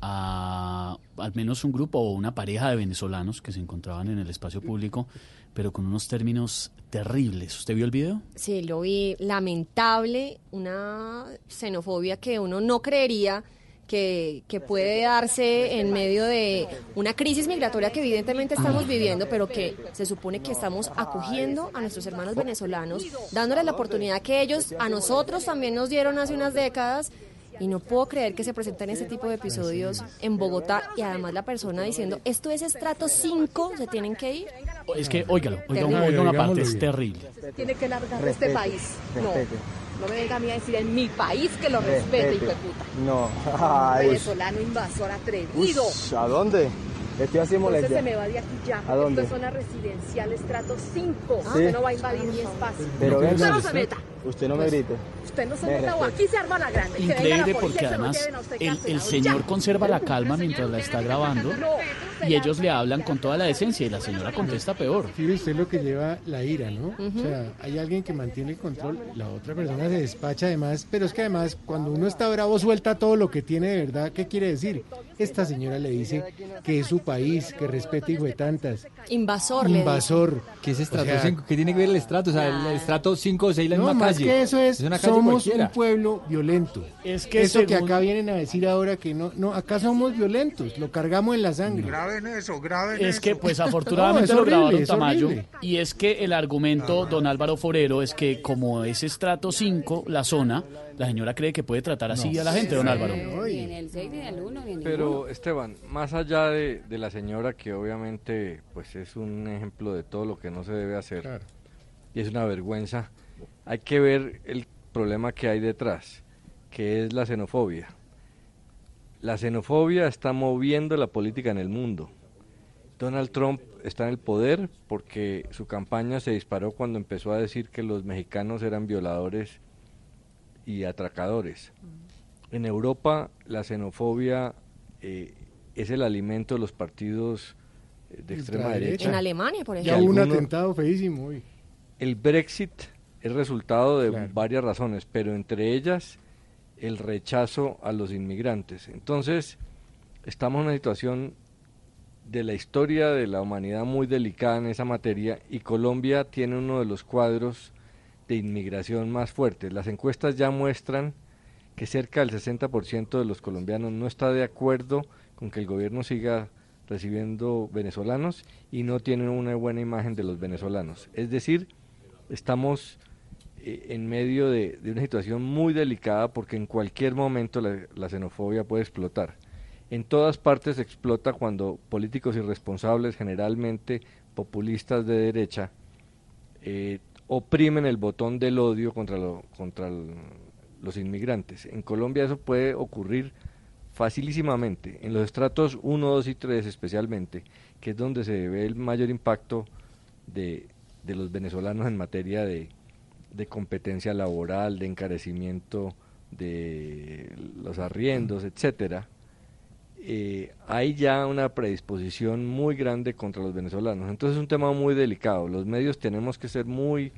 a al menos un grupo o una pareja de venezolanos que se encontraban en el espacio público, pero con unos términos terribles. ¿Usted vio el video?
Sí, lo vi lamentable, una xenofobia que uno no creería que, que puede darse en medio de una crisis migratoria que evidentemente estamos viviendo, pero que se supone que estamos acogiendo a nuestros hermanos venezolanos, dándoles la oportunidad que ellos a nosotros también nos dieron hace unas décadas. Y no puedo creer que se presenten ese tipo de episodios en Bogotá y además la persona diciendo, esto es estrato 5, se tienen que ir.
Es que, óigalo, oiga, una parte, es terrible.
tiene que largar de este país. No, no me venga a mí a decir en mi país que lo respete, hijo de puta.
No. Ay,
Venezolano invasor atrevido.
ush, ¿A dónde? Estoy así
Entonces
molestia.
se me va de aquí ya.
¿A dónde?
Esto es zona residencial estrato 5.
Sí.
Usted no va a invadir mi espacio.
Pero
usted
venga,
no se meta.
Usted no me
Pues,
grite.
Usted no se
Me
meta o aquí se arma la grande. La
Increíble porque además el, señor
Ya.
conserva la calma mientras la está grabando y ellos le hablan con toda la decencia y la señora contesta peor.
Fíjese usted lo que lleva la ira, ¿no? O sea, hay alguien que mantiene el control, la otra persona se despacha además, pero es que además cuando uno está bravo suelta todo lo que tiene de verdad. ¿Qué quiere decir? Esta señora le dice que es su país, que respete hijo de tantas.
Invasor.
Invasor.
¿Qué es estrato
O sea,
5? ¿Qué tiene que ver el estrato? O sea, el, el estrato 5 o 6 la
No,
misma
más
calle.
que eso es,
una calle
somos
cualquiera.
un pueblo violento.
Es que
eso que acá vienen a decir ahora que no, no, acá somos violentos, lo cargamos en la sangre.
Graben eso, graben
Es que pues afortunadamente
No,
lo
es horrible,
grabaron
es
Tamayo
horrible.
y es que el argumento don Álvaro Forero es que como es estrato 5 la zona, la señora cree que puede tratar así a la gente, don Álvaro.
Ni en el 6, ni en el 1, ni en el
Pero Esteban, más allá de, de la señora que obviamente pues es un ejemplo de todo lo que no se debe hacer y es una vergüenza, hay que ver el problema que hay detrás, que es la xenofobia. La xenofobia está moviendo la política en el mundo. Donald Trump está en el poder porque su campaña se disparó cuando empezó a decir que los mexicanos eran violadores y atracadores. En Europa la xenofobia eh, es el alimento de los partidos eh, de extrema
Ultraderecha.
En
derecha.
Alemania, por
Ya
ejemplo.
hubo un atentado feísimo hoy.
El Brexit es resultado de varias razones, pero entre ellas el rechazo a los inmigrantes. Entonces, estamos en una situación de la historia de la humanidad muy delicada en esa materia y Colombia tiene uno de los cuadros de inmigración más fuertes. Las encuestas ya muestran que cerca del 60% de los colombianos no está de acuerdo con que el gobierno siga recibiendo venezolanos y no tienen una buena imagen de los venezolanos. Es decir, estamos eh, en medio de, una situación muy delicada porque en cualquier momento la, xenofobia puede explotar. En todas partes explota cuando políticos irresponsables, generalmente populistas de derecha, eh, oprimen el botón del odio contra, lo- contra los inmigrantes. En Colombia eso puede ocurrir facilísimamente, en los estratos 1, 2 y 3 especialmente, que es donde se ve el mayor impacto de, de los venezolanos en materia de, de competencia laboral, de encarecimiento de los arriendos, etcétera. eh, hay ya una predisposición muy grande contra los venezolanos. Entonces es un tema muy delicado. Los medios tenemos que ser muy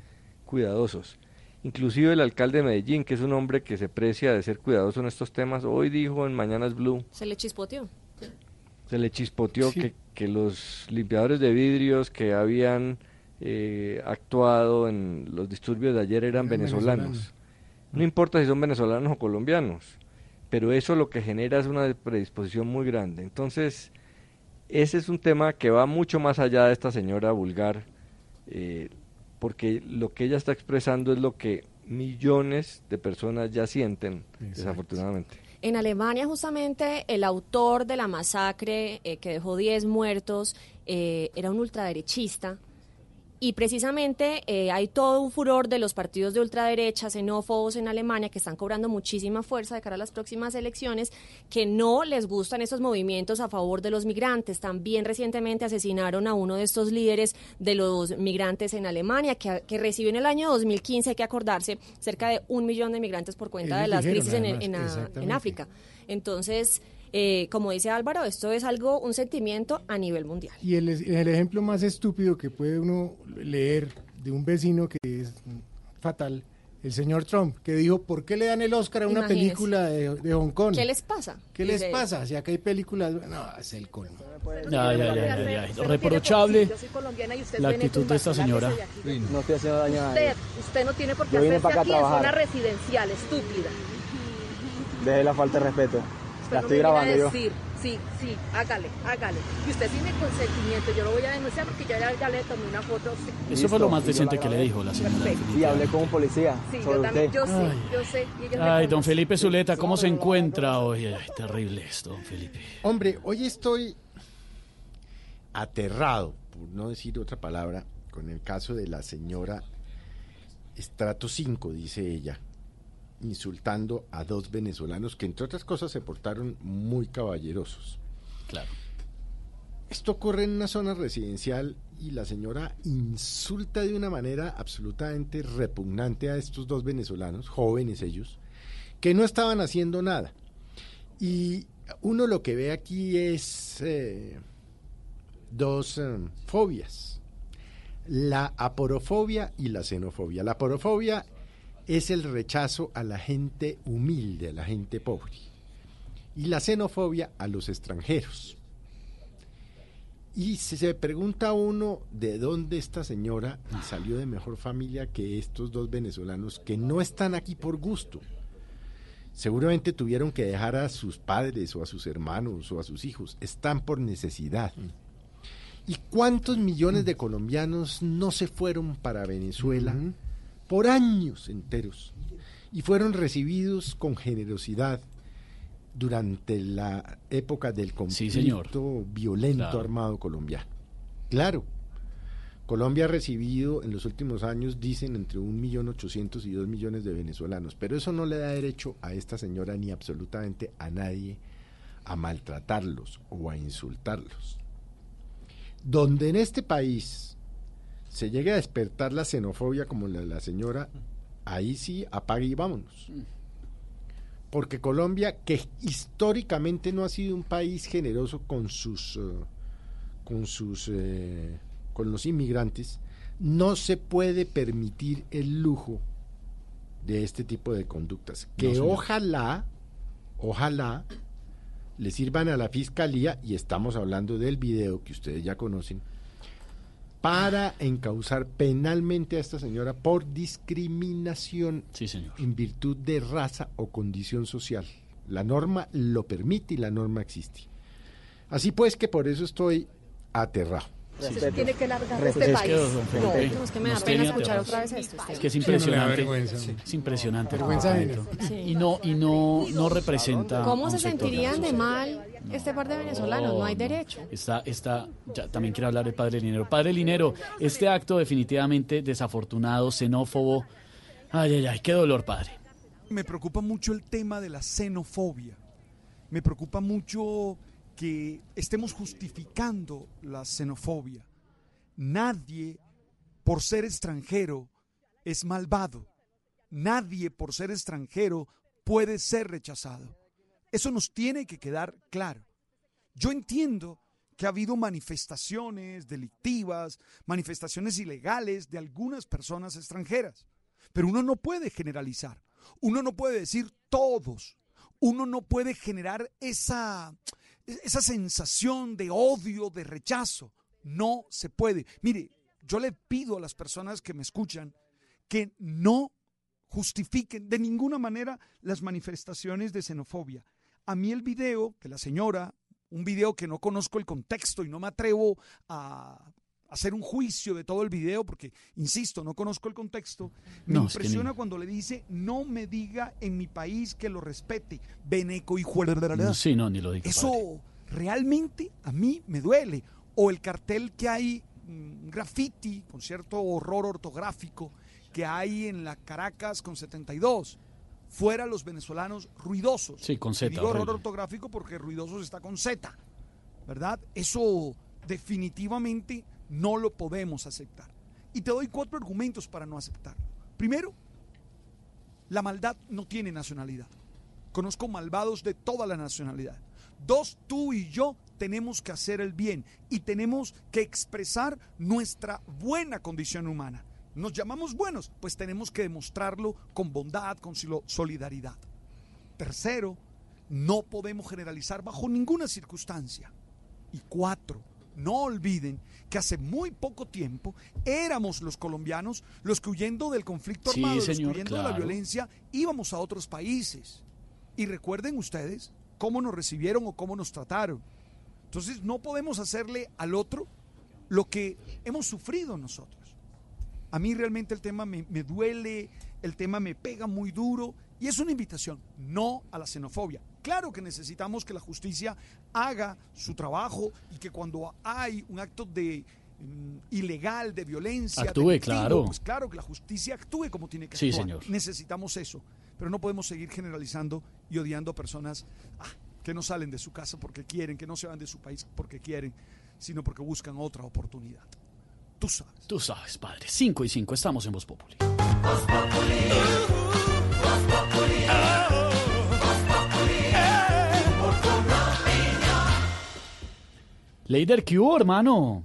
cuidadosos. Inclusive el alcalde de Medellín, que es un hombre que se precia de ser cuidadoso en estos temas, hoy dijo en Mañanas Blue,
Se le chispoteó.
se le chispoteó que, que los limpiadores de vidrios que habían eh, actuado en los disturbios de ayer eran venezolanos. No importa si son venezolanos o colombianos, pero eso lo que genera es una predisposición muy grande. Entonces, ese es un tema que va mucho más allá de esta señora vulgar, eh, porque lo que ella está expresando es lo que millones de personas ya sienten, desafortunadamente.
En Alemania, justamente, el autor de la masacre eh, que dejó 10 muertos eh, era un ultraderechista. Y precisamente eh, hay todo un furor de los partidos de ultraderecha, xenófobos en Alemania, que están cobrando muchísima fuerza de cara a las próximas elecciones, que no les gustan esos movimientos a favor de los migrantes. También recientemente asesinaron a uno de estos líderes de los migrantes en Alemania, que, que recibió en el año 2015, hay que acordarse, cerca de un millón de migrantes por cuenta
Ellos
de las
dijeron,
crisis en,
además,
en, a- en
exactamente.
África. Entonces, eh, como dice Álvaro, esto es algo, un sentimiento a nivel mundial.
Y el, el ejemplo más estúpido que puede uno leer de un vecino que es fatal, el señor Trump, que dijo, ¿por qué le dan el Oscar a una
Imagínese.
película de, de Hong Kong?
¿Qué les pasa?
¿Qué les
Dice-
pasa? Si acá hay películas, no, es el colmo.
Ya, ya, ya, ya, ya. Reprochable
Yo soy colombiana y usted
la actitud de esta señora.
No estoy haciendo daño a
Usted,
nadie.
usted no tiene por qué hacerse aquí en
trabajar.
zona residencial, estúpida.
Deje la falta de respeto.
Usted
La
no
estoy
me viene
grabando
a
yo.
decir, sí, sí, hágale, hágale. Y usted tiene consentimiento, yo lo voy a denunciar porque yo ya, ya le tomé una foto. sí.
Eso fue lo más decente que le dijo la señora.
Sí, hablé con un policía
Sí, yo
sobre
también,
usted.
yo sé, yo sé. y ellos me
Ay, don. Felipe Zuleta, ¿cómo se encuentra hoy? Ay, terrible esto, don Felipe.
Hombre, hoy estoy aterrado, por no decir otra palabra, con el caso de la señora Estrato 5, dice ella, insultando a dos venezolanos que entre otras cosas se portaron muy caballerosos.
Claro.
Esto ocurre en una zona residencial y la señora insulta de una manera absolutamente repugnante a estos dos venezolanos, jóvenes ellos, que no estaban haciendo nada. Y uno lo que ve aquí es eh, dos eh, fobias, la aporofobia y la xenofobia. La aporofobia es el rechazo a la gente humilde, a la gente pobre, y la xenofobia a los extranjeros. Y se, se pregunta uno de dónde esta señora salió de mejor familia que estos dos venezolanos que no están aquí por gusto. Seguramente tuvieron que dejar a sus padres o a sus hermanos o a sus hijos. Están por necesidad. ¿Y cuántos millones de colombianos no se fueron para Venezuela por años enteros y fueron recibidos con generosidad durante la época del conflicto
señor.
violento
Claro.
armado colombiano? Claro. Colombia ha recibido en los últimos años, dicen, entre 1.800.000 y 2 millones de venezolanos, pero eso no le da derecho a esta señora ni absolutamente a nadie a maltratarlos o a insultarlos. Donde en este país se llegue a despertar la xenofobia como la de la señora, ahí sí apague y vámonos. Porque Colombia, que históricamente no ha sido un país generoso con sus, eh, con sus, eh, con los inmigrantes, no se puede permitir el lujo de este tipo de conductas. Que ojalá, ojalá le sirvan a la fiscalía, y estamos hablando del video que ustedes ya conocen, para encauzar penalmente a esta señora por discriminación en virtud de raza o condición social. La norma lo permite y la norma existe. Así pues que por eso estoy aterrado.
Se tiene que largar de
Respeto.
este
Es que,
país.
don Felipe,
No, es que me da pena escuchar otra vez esto.
Es que es
Sí, no,
impresionante.
vergüenza.
Sí, Es impresionante.
Vergüenza
completo. Y no, y no, no representa.
¿Cómo se sentirían de mal este par de venezolanos? No hay derecho.
Está, está, ya, también quiero hablar del padre Linero. Padre Linero, este acto definitivamente desafortunado, xenófobo. Ay, ay, ay, qué dolor, padre.
Me preocupa mucho el tema de la xenofobia. Me preocupa mucho que estemos justificando la xenofobia. Nadie, por ser extranjero, es malvado. Nadie, por ser extranjero, puede ser rechazado. Eso nos tiene que quedar claro. Yo entiendo que ha habido manifestaciones delictivas, manifestaciones ilegales de algunas personas extranjeras, pero uno no puede generalizar, uno no puede decir todos, uno no puede generar esa, esa sensación de odio, de rechazo, no se puede. Mire, yo le pido a las personas que me escuchan que no justifiquen de ninguna manera las manifestaciones de xenofobia. A mí el video que la señora, un video que no conozco el contexto y no me atrevo a hacer un juicio de todo el video porque, insisto, no conozco el contexto, me
No, es que
impresiona cuando le dice, no me diga en mi país que lo respete, Beneco y
No, sí, no, ni lo digo.
Eso
padre.
realmente a mí me duele. O el cartel que hay, mm, graffiti, con cierto horror ortográfico, que hay en la Caracas con 72. Fuera los venezolanos ruidosos.
Sí, con Z,
Digo horror ortográfico porque ruidosos está con Z. ¿Verdad? Eso definitivamente no lo podemos aceptar. Y te doy cuatro argumentos para no aceptarlo. Primero, la maldad no tiene nacionalidad. Conozco malvados de toda la nacionalidad. Dos, tú y yo tenemos que hacer el bien y tenemos que expresar nuestra buena condición humana. Nos llamamos buenos, pues tenemos que demostrarlo con bondad, con solidaridad. Tercero, no podemos generalizar bajo ninguna circunstancia. Y cuatro, no olviden que hace muy poco tiempo éramos los colombianos los que huyendo del conflicto
Sí,
armado, los que huyendo de la violencia, íbamos a otros países. Y recuerden ustedes cómo nos recibieron o cómo nos trataron. Entonces no podemos hacerle al otro lo que hemos sufrido nosotros. A mí realmente el tema me, me duele, el tema me pega muy duro y es una invitación, no a la xenofobia. Claro que necesitamos que la justicia haga su trabajo y que cuando hay un acto de mm, ilegal, de violencia,
Actúe,
delictivo,
claro.
pues claro que la justicia actúe como tiene que
Sí,
actuar.
señor.
Necesitamos eso, pero no podemos seguir generalizando y odiando a personas ah, que no salen de su casa porque quieren, que no se van de su país porque quieren, sino porque buscan otra oportunidad. Tú sabes.
Tú sabes, padre. 5 y 5, estamos en Voz Populi. Leider, ¿qué hubo, hermano?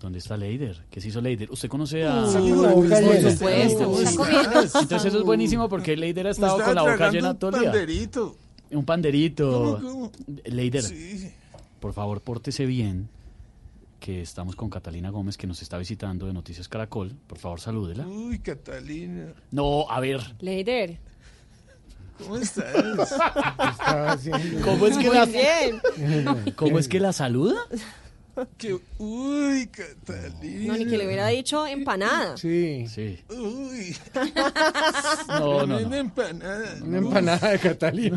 ¿Dónde está Leider? ¿Qué se hizo Leider? ¿Usted conoce a...?
Por
supuesto. Entonces eso es buenísimo porque Leider ha estado con la boca llena
un
todo el día.
panderito.
Un panderito.
¿Cómo, cómo?
Leider,
Sí.
por favor, pórtese bien, que estamos con Catalina Gómez, que nos está visitando de Noticias Caracol. Por favor, salúdela.
Uy, Catalina.
No, a ver.
Leider.
¿Cómo estás?
¿Cómo es que
Muy
la,
bien.
¿Cómo es que la saluda?
Que, uy, Catalina.
No, ni que le hubiera dicho empanada.
Sí.
Sí.
Uy.
No, no, no.
Una empanada.
Una empanada de Catalina.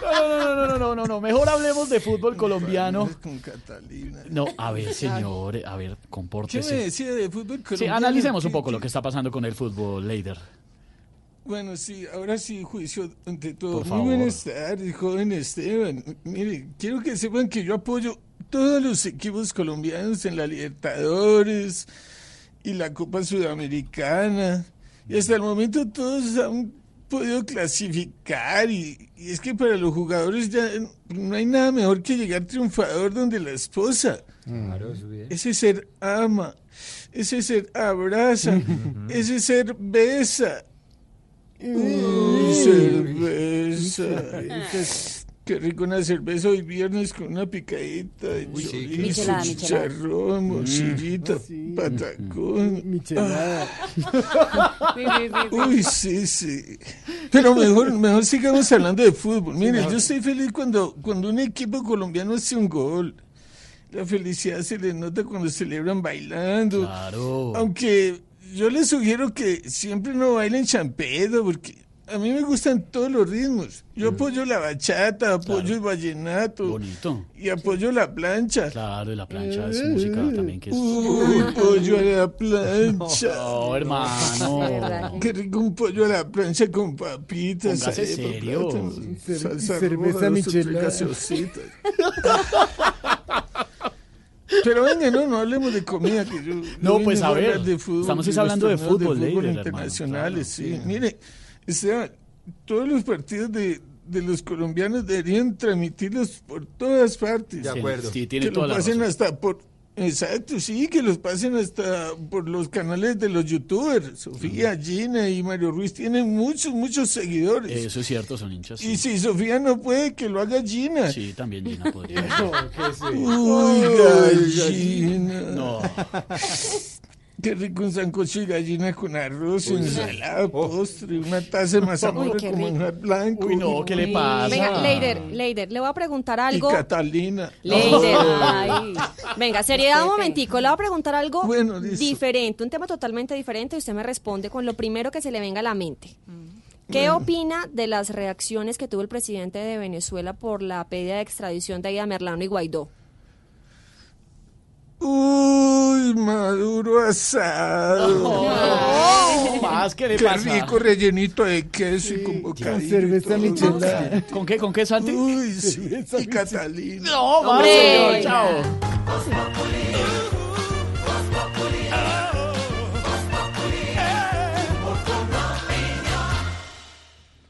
No, no, no, no, no, no, no. Mejor hablemos de fútbol colombiano.
Con Catalina.
No, a ver, señor, a ver,
¿Qué me
compórtese.
decía de fútbol
Sí,
colombiano?
analicemos un
¿Qué-
poco lo que está pasando con el fútbol, Leider.
Bueno, sí, ahora sí, juicio ante todo.
Por
Muy buenas tardes, joven Esteban. Mire, quiero que sepan que yo apoyo todos los equipos colombianos en la Libertadores y la Copa Sudamericana. Y hasta el momento todos han podido clasificar y, y es que para los jugadores ya no hay nada mejor que llegar triunfador donde la esposa.
Claro, eso bien.
Ese ser ama, ese ser abraza, ese ser besa. Uy, cerveza. Qué rico una cerveza hoy viernes con una picadita de
Uy, sí,
chorizo,
Michelada, michelada.
chicharrón, morcillita, patacón.
Michelada.
Uy, sí, sí. Pero mejor, mejor sigamos hablando de fútbol. Mire, yo estoy feliz cuando, cuando un equipo colombiano hace un gol. La felicidad se les nota cuando celebran bailando.
Claro.
Aunque yo les sugiero que siempre no bailen champedo, porque a mí me gustan todos los ritmos. Yo apoyo la bachata, apoyo el vallenato.
Bonito.
Y apoyo la plancha.
Claro, y la plancha es música también que es...
Uy, pollo a la plancha.
No, hermano.
Qué rico un pollo a la plancha con papitas.
Póngase serio.
plátano, salsa
cerveza
roja,
michelada.
Pero venga, no, no hablemos de comida. Que yo,
No,
yo
pues, a ver,
de fútbol,
estamos
de
hablando de fútbol, Leider, hermano,
internacionales,
claro,
sí.
sí.
Mire, Esteban, todos los partidos de, de los colombianos deberían transmitirlos por todas partes.
De acuerdo. Sí, tiene
que
toda
lo
la
pasen
razón.
hasta por... Exacto, sí, que los pasen hasta por los canales de los youtubers. Sofía, Gina y Mario Ruiz tienen muchos, muchos seguidores.
Eso es cierto, son hinchas.
Y si Sofía no puede, que lo haga Gina.
Sí, también Gina podría.
Uy, gallina.
No.
Qué rico un sancocho y gallina con arroz,
Uy,
ensalada, postre, una taza de mazamorra
qué rico.
en blanco.
Uy, no, ¿qué le pasa?
Venga, Leider, Leider, le voy a preguntar
Y
algo.
Catalina.
Leider,
Oh.
ay. Venga, seriedad un momentico. Le voy a preguntar algo
Bueno,
diferente, un tema totalmente diferente y usted me responde con lo primero que se le venga a la mente. ¿Qué
Bueno.
opina de las reacciones que tuvo el presidente de Venezuela por la pedida de extradición de Aida Merlano y Guaidó?
Uy, maduro asado.
Más que le
Qué
pasa.
rico rellenito de queso y con bocadillo.
cerveza
y todo.
michelada.
¿Con qué, con qué, Santi?
Uy, sí. Y Catalina.
No, más, señor, chao.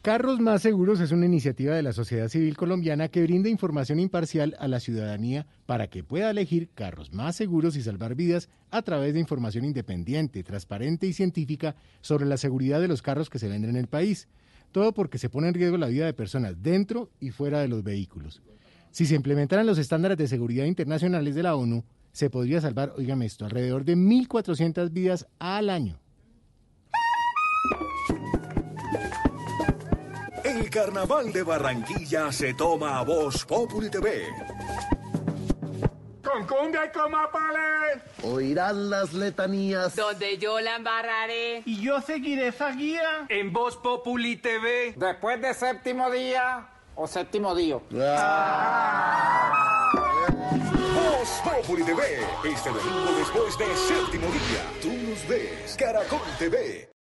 Carros Más Seguros es una iniciativa de la sociedad civil colombiana que brinda información imparcial a la ciudadanía para que pueda elegir carros más seguros y salvar vidas a través de información independiente, transparente y científica sobre la seguridad de los carros que se venden en el país. Todo porque se pone en riesgo la vida de personas dentro y fuera de los vehículos. Si se implementaran los estándares de seguridad internacionales de la ONU, se podría salvar, oígame esto, alrededor de 1.400 vidas al año.
El carnaval de Barranquilla se toma a Voz Populi TV.
Con cumbia y con mapales.
Oirán las letanías.
Donde yo la embarraré.
Y yo seguiré esa guía.
En Voz Populi TV.
Después de séptimo día o séptimo día.
Voz Populi TV. Este domingo después de séptimo día. Tú nos ves. Caracol TV.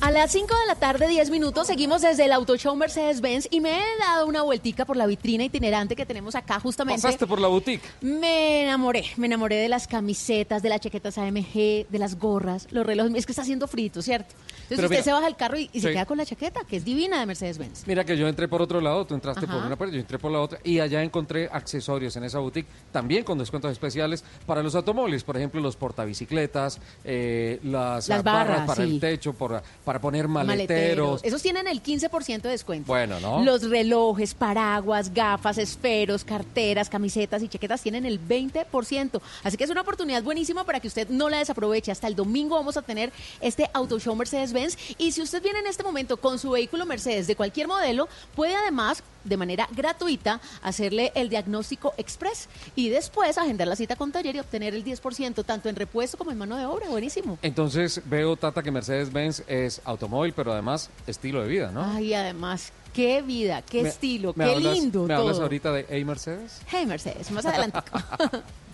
A las 5 de la tarde, 10 minutos, seguimos desde el Auto Show Mercedes-Benz y me he dado una vueltica por la vitrina itinerante que tenemos acá justamente.
Pasaste por la boutique.
Me enamoré, me enamoré de las camisetas, de las chaquetas AMG, de las gorras, los relojes. Es que está haciendo frito, ¿cierto? Entonces usted
mira,
se baja el carro y, y se
sí.
queda con la chaqueta, que es divina de Mercedes-Benz.
Mira que yo entré por otro lado, tú entraste por una puerta, yo entré por la otra y allá encontré accesorios en esa boutique, también con descuentos especiales para los automóviles, por ejemplo los portabicicletas, eh, las,
Las
barras,
barras,
para
sí.
el techo, para, para poner maleteros.
Esos tienen el 15% de descuento.
Bueno, ¿no?
Los relojes, paraguas, gafas, esferos, carteras, camisetas y chaquetas tienen el 20%. Así que es una oportunidad buenísima para que usted no la desaproveche. Hasta el domingo vamos a tener este Auto Show Mercedes-Benz. Y si usted viene en este momento con su vehículo Mercedes de cualquier modelo, puede además, de manera gratuita, hacerle el diagnóstico express y después agendar la cita con taller y obtener el 10% tanto en repuesto como en mano de obra. Buenísimo.
Entonces veo, Tata, que Mercedes-Benz es automóvil, pero además estilo de vida, ¿no?
Ay, además, qué vida, qué
Me-
estilo,
me
qué
hablas-
lindo
¿Me
todo.
hablas ahorita de Hey Mercedes?
Hey, Mercedes, más adelante.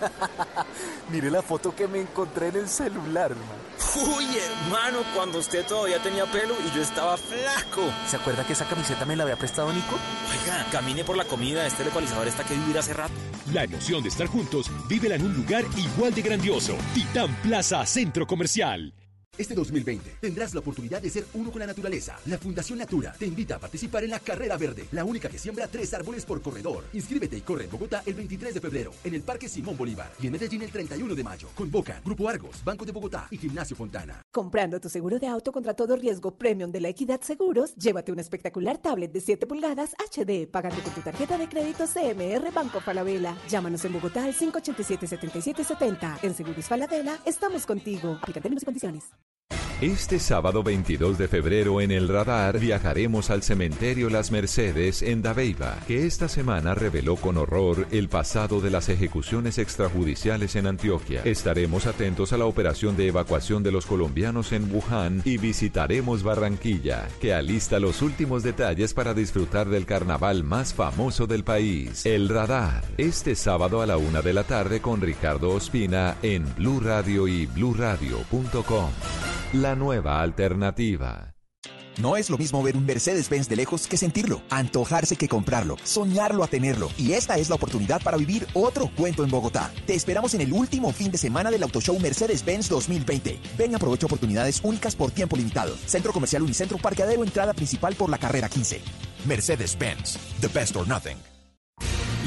Mire la foto que me encontré en el celular, man.
Uy, hermano, cuando usted todavía tenía pelo y yo estaba flaco.
¿Se acuerda que esa camiseta me la había prestado Nico?
Oiga, camine por la comida, este ecualizador está que vivir hace rato.
La emoción de estar juntos, vívela en un lugar igual de grandioso. Titán Plaza Centro Comercial.
Este 2020 tendrás la oportunidad de ser uno con la naturaleza. La Fundación Natura te invita a participar en la Carrera Verde, la única que siembra tres árboles por corredor. Inscríbete y corre en Bogotá el 23 de febrero, en el Parque Simón Bolívar y en Medellín el 31 de mayo. Convoca Grupo Argos, Banco de Bogotá y Gimnasio Fontana.
Comprando tu seguro de auto contra todo riesgo premium de la Equidad Seguros, llévate una espectacular tablet de 7 pulgadas HD pagando con tu tarjeta de crédito CMR Banco Falabella. Llámanos en Bogotá al 587-7770. En Seguros Falabella estamos contigo. Aplican términos y condiciones.
Este sábado 22 de febrero en el radar viajaremos al cementerio Las Mercedes en Dabeiba, que esta semana reveló con horror el pasado de las ejecuciones extrajudiciales en Antioquia. Estaremos atentos a la operación de evacuación de los colombianos en Wuhan y visitaremos Barranquilla, que alista los últimos detalles para disfrutar del carnaval más famoso del país, el radar. Este sábado a la una de la tarde con Ricardo Ospina en Blue Radio y bluradio.com. La nueva alternativa.
No es lo mismo ver un Mercedes-Benz de lejos que sentirlo, antojarse que comprarlo, soñarlo a tenerlo. Y esta es la oportunidad para vivir otro cuento en Bogotá. Te esperamos en el último fin de semana del Auto Show Mercedes-Benz 2020. Ven aprovecha oportunidades únicas por tiempo limitado. Centro Comercial Unicentro Parqueadero, entrada principal por la carrera 15. Mercedes-Benz, the best or nothing.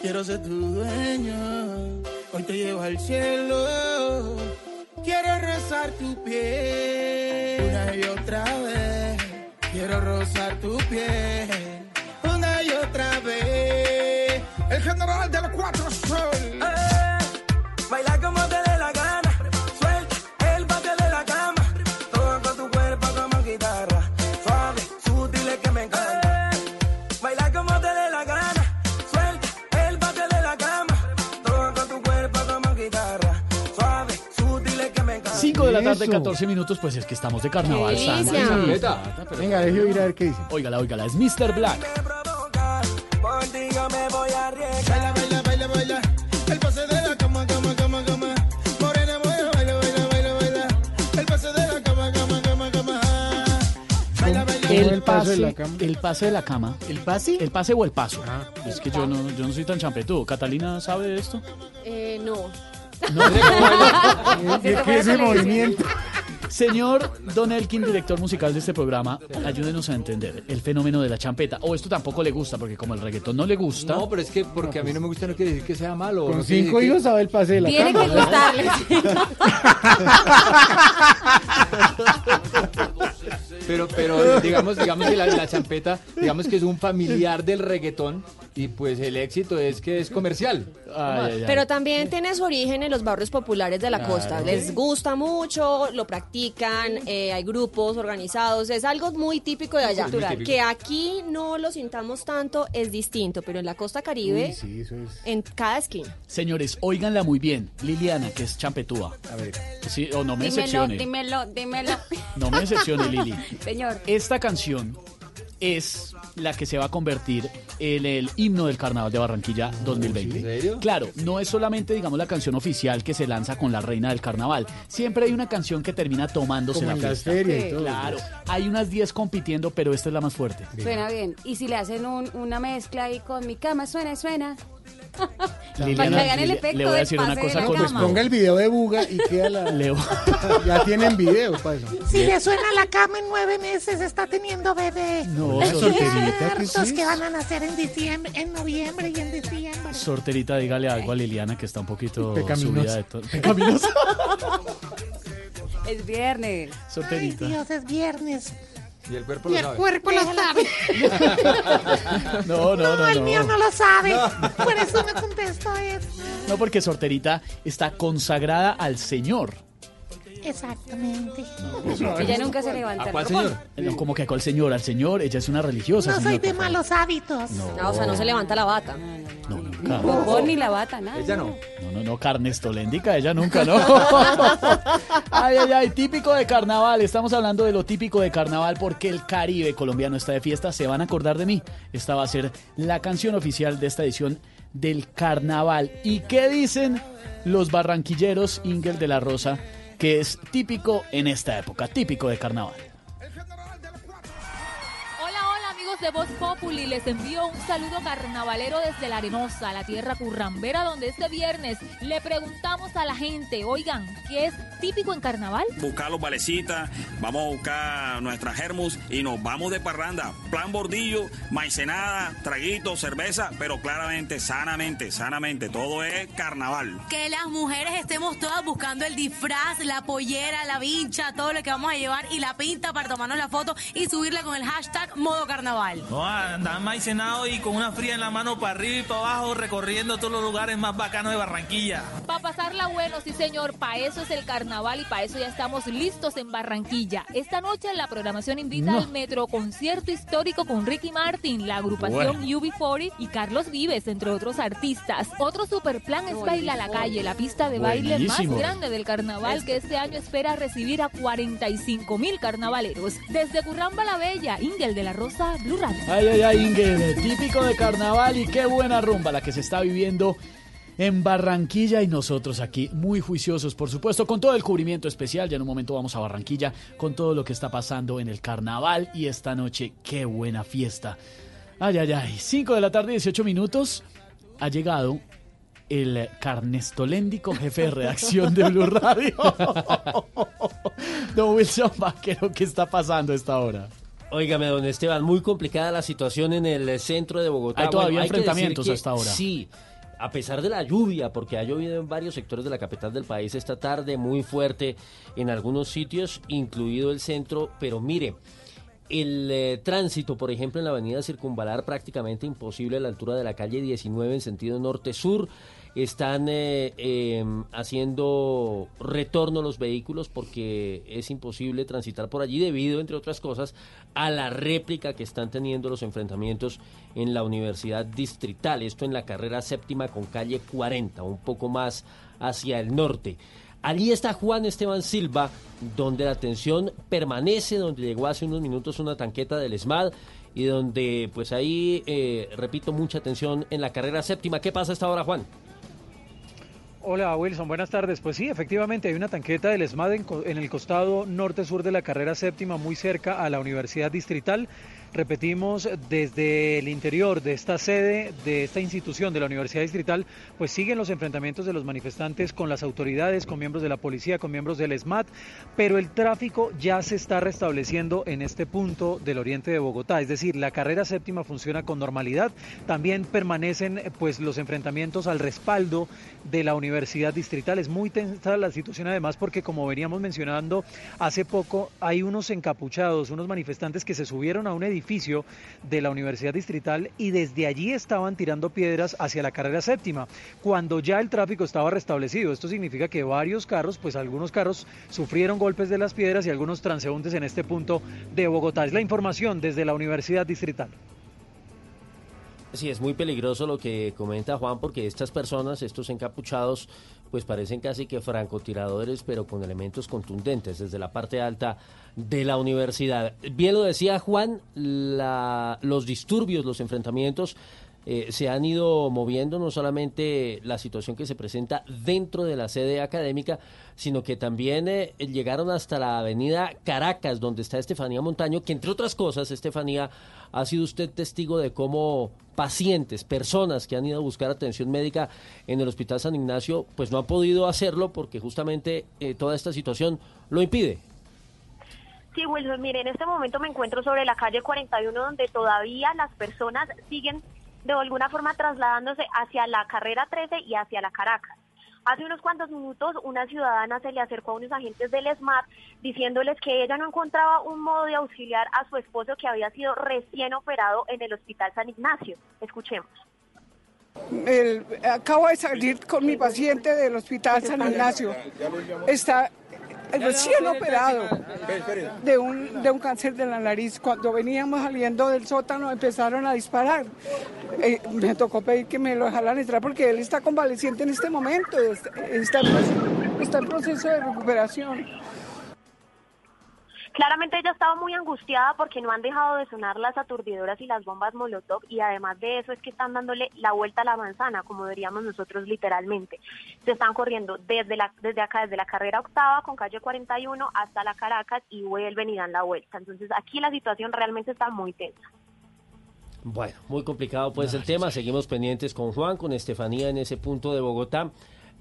quiero ser tu dueño. Hoy te llevo al cielo, quiero rozar tu piel una y otra vez. Quiero rozar tu piel una y otra vez. El general de los cuatro sol.
Baila como te de la
tarde,
Eso.
14 minutos, pues es que estamos de carnaval.
Qué
Sandra,
delicia.
Champeta, pero-
Venga, deje oír a ver qué dice.
Óigala, óigala, es Mr. Black.
Contigo me voy a arriesgar.
Baila, baila, baila, baila. El pase de la cama, cama, cama, cama. Morena, baila, baila, baila, baila, baila. El pase de la cama, cama, cama, cama. Baila, baila.
El,
el paso
pase,
de la cama?
el pase de la cama. ¿El pase? El pase o el paso. es que yo no, yo no soy tan champetudo. ¿Catalina sabe de esto?
Eh, no.
¿Qué es ese movimiento?
Señor Don Elkin, director musical de este programa, ayúdenos a entender el fenómeno de la champeta. O esto tampoco le gusta, porque como el reggaetón no le gusta.
No, pero es que porque a mí no me gusta no quiere decir que sea malo.
Con
no
cinco
decir que-
hijos sabe el pase de la
Tiene
cama.
que gustarle.
Pero, pero digamos, digamos que la, la champeta, digamos que es un familiar del reggaetón y pues el éxito es que es comercial.
Pero también tiene su origen en los barrios populares de la costa. Les gusta mucho, lo practican, eh, hay grupos organizados, es algo muy típico de allá.
Típico.
Que aquí no lo sintamos tanto es distinto, pero en la costa caribe,
Uy, sí, eso es.
en cada esquina.
Señores, óiganla muy bien. Liliana, que es champetúa.
A ver.
Sí, o no me
dímelo,
decepcione.
Dímelo, dímelo.
No me decepcione, Lili.
Señor.
Esta canción es la que se va a convertir en el himno del Carnaval de Barranquilla 2020. Claro, no es solamente, digamos, la canción oficial que se lanza con la reina del carnaval. Siempre hay una canción que termina tomándose
Como
la
en las
fiesta.
ferias y todo.
Claro, hay unas 10 compitiendo, pero esta es la más fuerte.
Suena bien. Y si le hacen un- una mezcla ahí con mi cama, suena, suena.
Liliana,
Para que hagan el
le-
efecto
le voy a decir una cosa
la
con respeto.
Ponga el video de Buga y queda la.
Leo.
Ya tienen video para eso.
Si le suena la cama en nueve meses, está teniendo bebé.
No,
Hay
solterita, ¿qué es
que van a nacer en diciembre, en noviembre y en diciembre.
Sorterita, dígale algo a Liliana que está un poquito subida de todo. Pecaminosa.
Es viernes.
Sorterita.
Dios, es viernes.
Y el cuerpo
Y
lo
el
sabe.
cuerpo lo sabe.
No, no, no,
el
no.
mío no lo sabe. Por eso me contesto eso.
No, porque Sorterita está consagrada al Señor.
Exactamente.
Ella nunca se levanta.
¿A cuál señor? No, como que a cuál señor, al Señor. Ella es una religiosa.
No soy de malos hábitos.
Ah, o sea, no se levanta la bata.
Nunca.
Bombón ni la bata, nada.
Ella no.
No, no, no, carne estoléndica, ella nunca, ¿no? Ay, ay, ay, típico de carnaval. Estamos hablando de lo típico de carnaval porque el Caribe colombiano está de fiesta. Se van a acordar de mí. Esta va a ser la canción oficial de esta edición del carnaval. ¿Y qué dicen los barranquilleros Ingel de la Rosa? Que es típico en esta época, típico de carnaval.
Amigos de Voz Populi, les envío un saludo carnavalero desde La Arenosa, la tierra currambera, donde este viernes le preguntamos a la gente, oigan, ¿qué es típico en carnaval?
buscar los valecitas, vamos a buscar nuestras germus y nos vamos de parranda. Plan bordillo, maicenada, traguito, cerveza, pero claramente, sanamente, sanamente, todo es carnaval.
Que las mujeres estemos todas buscando el disfraz, la pollera, la vincha, todo lo que vamos a llevar y la pinta para tomarnos la foto y subirla con el hashtag modo carnaval.
Carnaval.
No, andaba maicenado y con una fría en la mano para arriba y para abajo, recorriendo todos los lugares más bacanos de Barranquilla.
Para pasarla bueno, sí señor, para eso es el carnaval y para eso ya estamos listos en Barranquilla. Esta noche la programación invita
No.
al Metro Concierto Histórico con Ricky Martin, la agrupación
Bueno.
UB40 y Carlos Vives, entre otros artistas. Otro super plan es Baila a la Calle, la pista de baile
Buenísimo.
más grande del carnaval que este año espera recibir a 45 mil carnavaleros. Desde Curramba la Bella, Ingel de la Rosa, Blue Radio.
Ay, ay, ay, Inge, típico de carnaval y qué buena rumba la que se está viviendo en Barranquilla y nosotros aquí muy juiciosos, por supuesto, con todo el cubrimiento especial. Ya en un momento vamos a Barranquilla con todo lo que está pasando en el carnaval y esta noche, qué buena fiesta. Ay, ay, ay, 5 de la tarde, 18 minutos. Ha llegado el carnestoléndico jefe de redacción de Blue Radio. Don Wilson Vaquero, ¿qué está pasando a esta hora?
Óigame, don Esteban, muy complicada la situación en el eh, centro de Bogotá.
Hay todavía enfrentamientos
que
hasta ahora.
Sí, a pesar de la lluvia, porque ha llovido en varios sectores de la capital del país esta tarde, muy fuerte en algunos sitios, incluido el centro, pero mire, el eh, tránsito, por ejemplo, en la avenida Circunvalar prácticamente imposible a la altura de la calle 19 en sentido norte-sur. Están eh, eh, haciendo retorno los vehículos porque es imposible transitar por allí debido, entre otras cosas, a la réplica que están teniendo los enfrentamientos en la Universidad Distrital. Esto en la carrera séptima con calle 40, un poco más hacia el norte. Allí está Juan Esteban Silva, donde la tensión permanece, donde llegó hace unos minutos una tanqueta del ESMAD y donde, pues ahí, eh, repito, mucha tensión en la carrera séptima. ¿Qué pasa a esta hora, Juan?
Hola Wilson, buenas tardes. Pues sí, efectivamente hay una tanqueta del ESMAD en, en el costado norte-sur de la carrera séptima, muy cerca a la Universidad Distrital. Repetimos, desde el interior de esta sede, de esta institución de la Universidad Distrital, pues siguen los enfrentamientos de los manifestantes con las autoridades, con miembros de la policía, con miembros del ESMAD, pero el tráfico ya se está restableciendo en este punto del oriente de Bogotá. Es decir, la carrera séptima funciona con normalidad. También permanecen pues los enfrentamientos al respaldo de la Universidad Distrital. Es muy tensa la situación además porque como veníamos mencionando hace poco hay unos encapuchados, unos manifestantes que se subieron a un edificio de la Universidad Distrital y desde allí estaban tirando piedras hacia la carrera séptima, cuando ya el tráfico estaba restablecido. Esto significa que varios carros, pues algunos carros sufrieron golpes de las piedras y algunos transeúntes en este punto de Bogotá. Es la información desde la Universidad Distrital.
Sí, es muy peligroso lo que comenta Juan porque estas personas, estos encapuchados, pues parecen casi que francotiradores, pero con elementos contundentes desde la parte alta de la universidad. Bien lo decía Juan, la- los disturbios, los enfrentamientos eh, se han ido moviendo, no solamente la situación que se presenta dentro de la sede académica, sino que también eh, llegaron hasta la avenida Caracas, donde está Estefanía Montaño, que entre otras cosas, Estefanía, ha sido usted testigo de cómo pacientes, personas que han ido a buscar atención médica en el Hospital San Ignacio, pues no han podido hacerlo porque justamente eh, toda esta situación lo impide.
Sí, Wilson, mire, en este momento me encuentro sobre la calle 41 donde todavía las personas siguen de alguna forma trasladándose hacia la carrera 13 y hacia la Caracas. Hace unos cuantos minutos una ciudadana se le acercó a unos agentes del SMAT diciéndoles que ella no encontraba un modo de auxiliar a su esposo que había sido recién operado en el Hospital San Ignacio. Escuchemos.
Acabo de salir con mi paciente del Hospital San Ignacio. Está recién operado de un, de un cáncer de la nariz. Cuando veníamos saliendo del sótano empezaron a disparar. Eh, me tocó pedir que me lo dejaran entrar porque él está convaleciente en este momento. Está, está en proceso- está en proceso de recuperación.
Claramente ella estaba muy angustiada porque no han dejado de sonar las aturdidoras y las bombas Molotov y además de eso es que están dándole la vuelta a la manzana, como diríamos nosotros literalmente. Se están corriendo desde la desde acá, desde la carrera octava con calle 41 hasta la Caracas y vuelven y dan la vuelta. Entonces aquí la situación realmente está muy tensa.
Bueno, muy complicado pues el tema. Seguimos pendientes con Juan, con Estefanía en ese punto de Bogotá.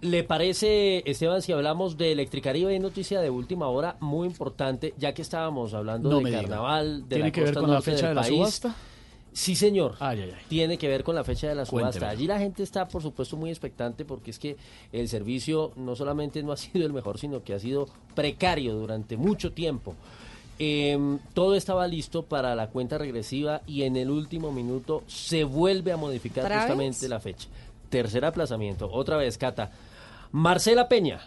¿Le parece, Esteban, si hablamos de Electricaribe? Hay noticia de última hora muy importante, ya que estábamos hablando
No
de
me diga.
carnaval, de
¿Tiene
la
que ver con la
norte
fecha
del
de la
país.
subasta?
Sí, señor.
Ay, ay, ay.
Tiene que ver con la fecha de la subasta. Allí la gente está, por supuesto, muy expectante porque es que el servicio no solamente no ha sido el mejor, sino que ha sido precario durante mucho tiempo. em, todo estaba listo para la cuenta regresiva y en el último minuto se vuelve a modificar
¿Otra
justamente
vez?
la fecha. Tercer aplazamiento, otra vez, Cata. Marcela Peña.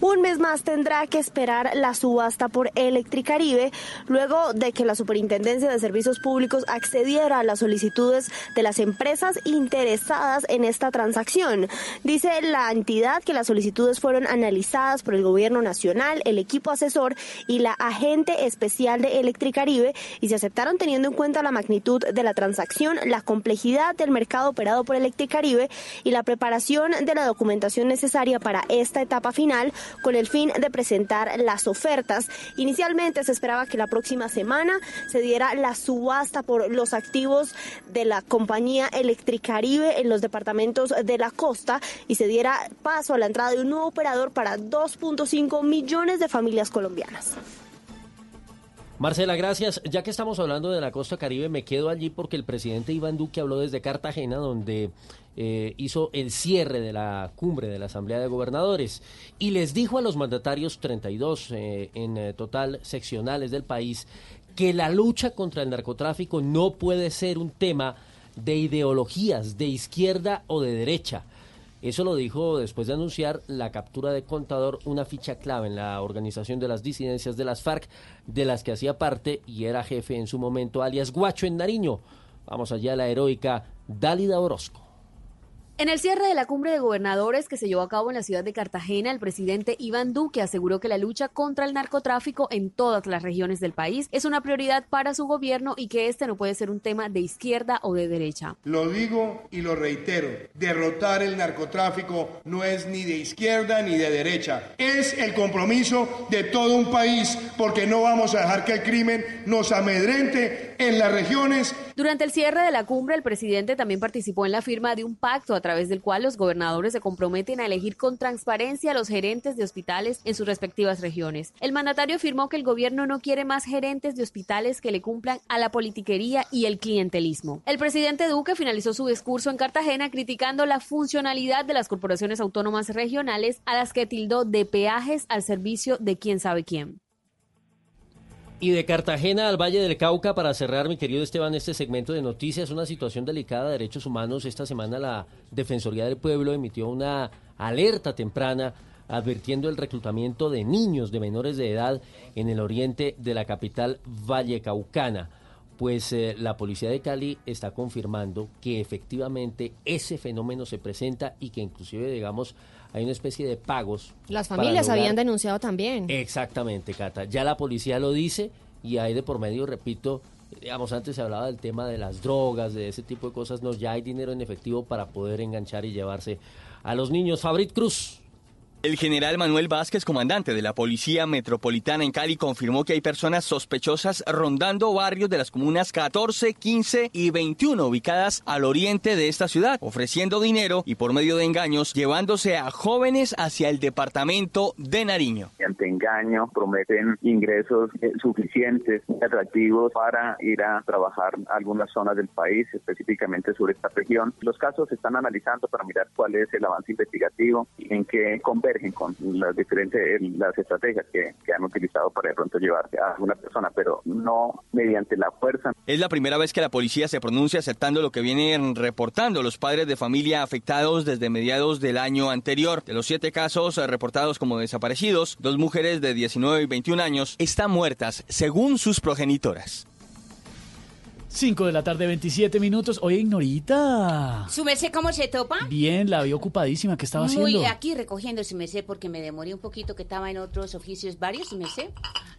Un mes más tendrá que esperar la subasta por Electricaribe luego de que la Superintendencia de Servicios Públicos accediera a las solicitudes de las empresas interesadas en esta transacción. Dice la entidad que las solicitudes fueron analizadas por el Gobierno Nacional, el equipo asesor y la agente especial de Electricaribe y se aceptaron teniendo en cuenta la magnitud de la transacción, la complejidad del mercado operado por Electricaribe y la preparación de la documentación necesaria para esta etapa final con el fin de presentar las ofertas. Inicialmente se esperaba que la próxima semana se diera la subasta por los activos de la compañía Electricaribe en los departamentos de la costa y se diera paso a la entrada de un nuevo operador para 2.5 millones de familias colombianas.
Marcela, gracias. Ya que estamos hablando de la costa caribe, me quedo allí porque el presidente Iván Duque habló desde Cartagena, donde eh, hizo el cierre de la cumbre de la Asamblea de Gobernadores y les dijo a los mandatarios 32 eh, en eh, total seccionales del país que la lucha contra el narcotráfico no puede ser un tema de ideologías de izquierda o de derecha. Eso lo dijo después de anunciar la captura de Contador, una ficha clave en la organización de las disidencias de las FARC, de las que hacía parte y era jefe en su momento, alias Guacho en Nariño. Vamos allá a la heroica Dálida Orozco.
En el cierre de la cumbre de gobernadores que se llevó a cabo en la ciudad de Cartagena, el presidente Iván Duque aseguró que la lucha contra el narcotráfico en todas las regiones del país es una prioridad para su gobierno y que este no puede ser un tema de izquierda o de derecha.
Lo digo y lo reitero, derrotar el narcotráfico no es ni de izquierda ni de derecha, es el compromiso de todo un país porque no vamos a dejar que el crimen nos amedrente en las regiones.
Durante el cierre de la cumbre, el presidente también participó en la firma de un pacto a través del cual los gobernadores se comprometen a elegir con transparencia a los gerentes de hospitales en sus respectivas regiones. El mandatario afirmó que el gobierno no quiere más gerentes de hospitales que le cumplan a la politiquería y el clientelismo. El presidente Duque finalizó su discurso en Cartagena criticando la funcionalidad de las corporaciones autónomas regionales a las que tildó de peajes al servicio de quién sabe quién.
Y de Cartagena al Valle del Cauca, para cerrar, mi querido Esteban, este segmento de noticias, una situación delicada de derechos humanos. Esta semana la Defensoría del Pueblo emitió una alerta temprana advirtiendo el reclutamiento de niños de menores de edad en el oriente de la capital vallecaucana. Pues eh, la policía de Cali está confirmando que efectivamente ese fenómeno se presenta y que inclusive, digamos, hay una especie de pagos.
Las familias habían denunciado también.
Exactamente, Cata. Ya la policía lo dice y hay de por medio, repito, digamos, antes se hablaba del tema de las drogas, de ese tipo de cosas, no, ya hay dinero en efectivo para poder enganchar y llevarse a los niños. Fabrit Cruz.
El general Manuel Vázquez, comandante de la Policía Metropolitana en Cali, confirmó que hay personas sospechosas rondando barrios de las comunas 14, 15 y 21 ubicadas al oriente de esta ciudad, ofreciendo dinero y por medio de engaños llevándose a jóvenes hacia el departamento de Nariño.
mediante engaño prometen ingresos eh, suficientes, atractivos para ir a trabajar a algunas zonas del país, específicamente sobre esta región. Los casos se están analizando para mirar cuál es el avance investigativo y en qué con las diferentes eh, las estrategias que, que han utilizado para de pronto llevar a alguna persona, pero no mediante la fuerza.
Es la primera vez que la policía se pronuncia aceptando lo que vienen reportando los padres de familia afectados desde mediados del año anterior. De los siete casos eh, reportados como desaparecidos, dos mujeres de 19 y 21 años están muertas según sus progenitoras.
5 de la tarde, 27 minutos. Oye, Ignorita.
¿Su merced cómo se topa?
Bien, la vi ocupadísima. ¿Qué estaba
Muy
haciendo?
aquí recogiendo su merced porque me demoré un poquito que estaba en otros oficios varios, su merced.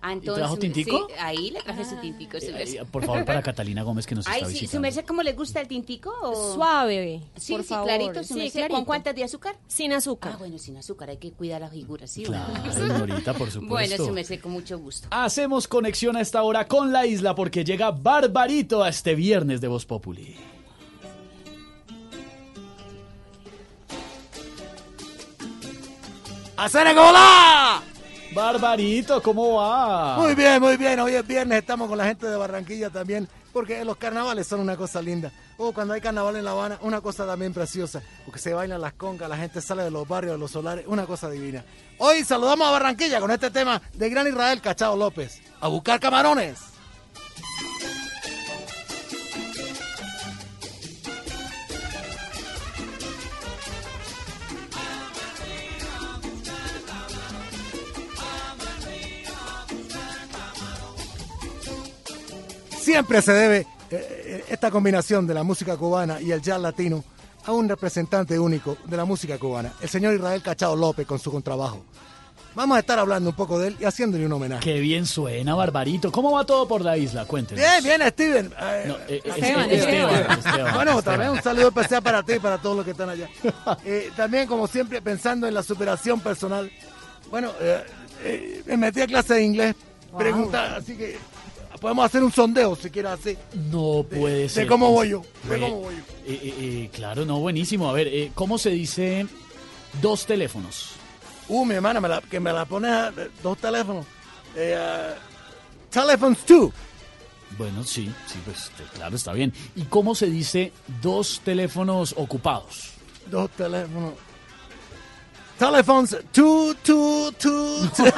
Ah,
¿Y trajo tintico?
Sí, ahí le traje su tintico, su
Eh, eh, por favor, para Catalina Gómez que nos
Ay,
está
sí, su
visitando.
merced, ¿cómo le gusta el tintico? o-
Suave,
Sí,
por
sí,
favor.
clarito, su
Sí,
merced.
clarito.
¿Con cuántas de azúcar?
Sin azúcar.
Ah, bueno, sin azúcar, hay que cuidar la figura, sí.
Claro,
bueno.
Ignorita, por supuesto.
Bueno, su merced, con mucho gusto.
Hacemos conexión a esta hora con la isla porque llega Barbarito a este viernes de Voz Populi.
¡Hacer hola!
Barbarito, ¿cómo va?
Muy bien, muy bien. Hoy es viernes, estamos con la gente de Barranquilla también porque los carnavales son una cosa linda. O cuando hay carnaval en La Habana, una cosa también preciosa, porque se bailan las congas, la gente sale de los barrios, de los solares, una cosa divina. Hoy saludamos a Barranquilla con este tema de Gran Israel Cachao López. A buscar camarones. Siempre se debe eh, eh, esta combinación de la música cubana y el jazz latino a un representante único de la música cubana, el señor Israel Cachao López con su contrabajo. Vamos a estar hablando un poco de él y haciéndole un homenaje.
Qué bien suena, Barbarito. ¿Cómo va todo por la isla? Cuéntenos.
Bien, bien, Steven. Eh,
No, eh,
Esteban,
Esteban,
Esteban.
Esteban,
Bueno,
Esteban.
también un saludo especial para ti y para todos los que están allá. Eh, también, como siempre, pensando en la superación personal. Bueno, eh, eh, me metí a clase de inglés. Pregunta, así que podemos hacer un sondeo si quieres así.
No puede
de
ser.
cómo voy yo, de
Bue-
cómo voy yo.
eh, eh, eh, claro, no, buenísimo. A ver, eh, ¿cómo se dice dos teléfonos?
Uh, mi hermana, me la- que me la pones a dos teléfonos. Eh, ah, telephones two.
Bueno, sí, sí, pues eh, claro, está bien. ¿Y cómo se dice dos teléfonos ocupados?
Dos teléfonos. Telephones two, two, two. two.
no,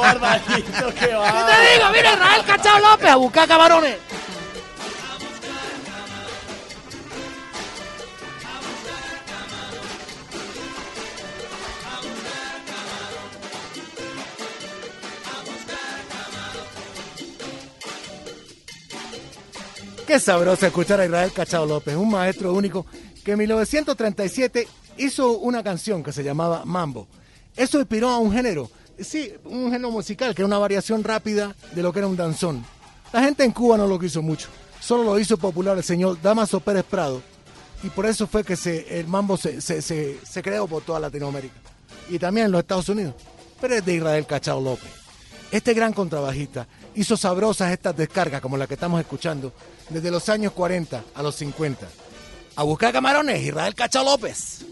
Barbarito, qué va.
¿Qué te digo? Mira, Israel Cachao López a buscar camarones. Qué sabroso escuchar a Israel Cachao López, un maestro único que en 1937 hizo una canción que se llamaba Mambo. Eso inspiró a un género, sí, un género musical que era una variación rápida de lo que era un danzón. La gente en Cuba no lo quiso mucho, solo lo hizo popular el señor Damaso Pérez Prado y por eso fue que se, el mambo se, creó por toda Latinoamérica y también en los Estados Unidos, pero es de Israel Cachao López. Este gran contrabajista hizo sabrosas estas descargas como la que estamos escuchando desde los años 40 a los 50. A buscar camarones, Israel Cachao López.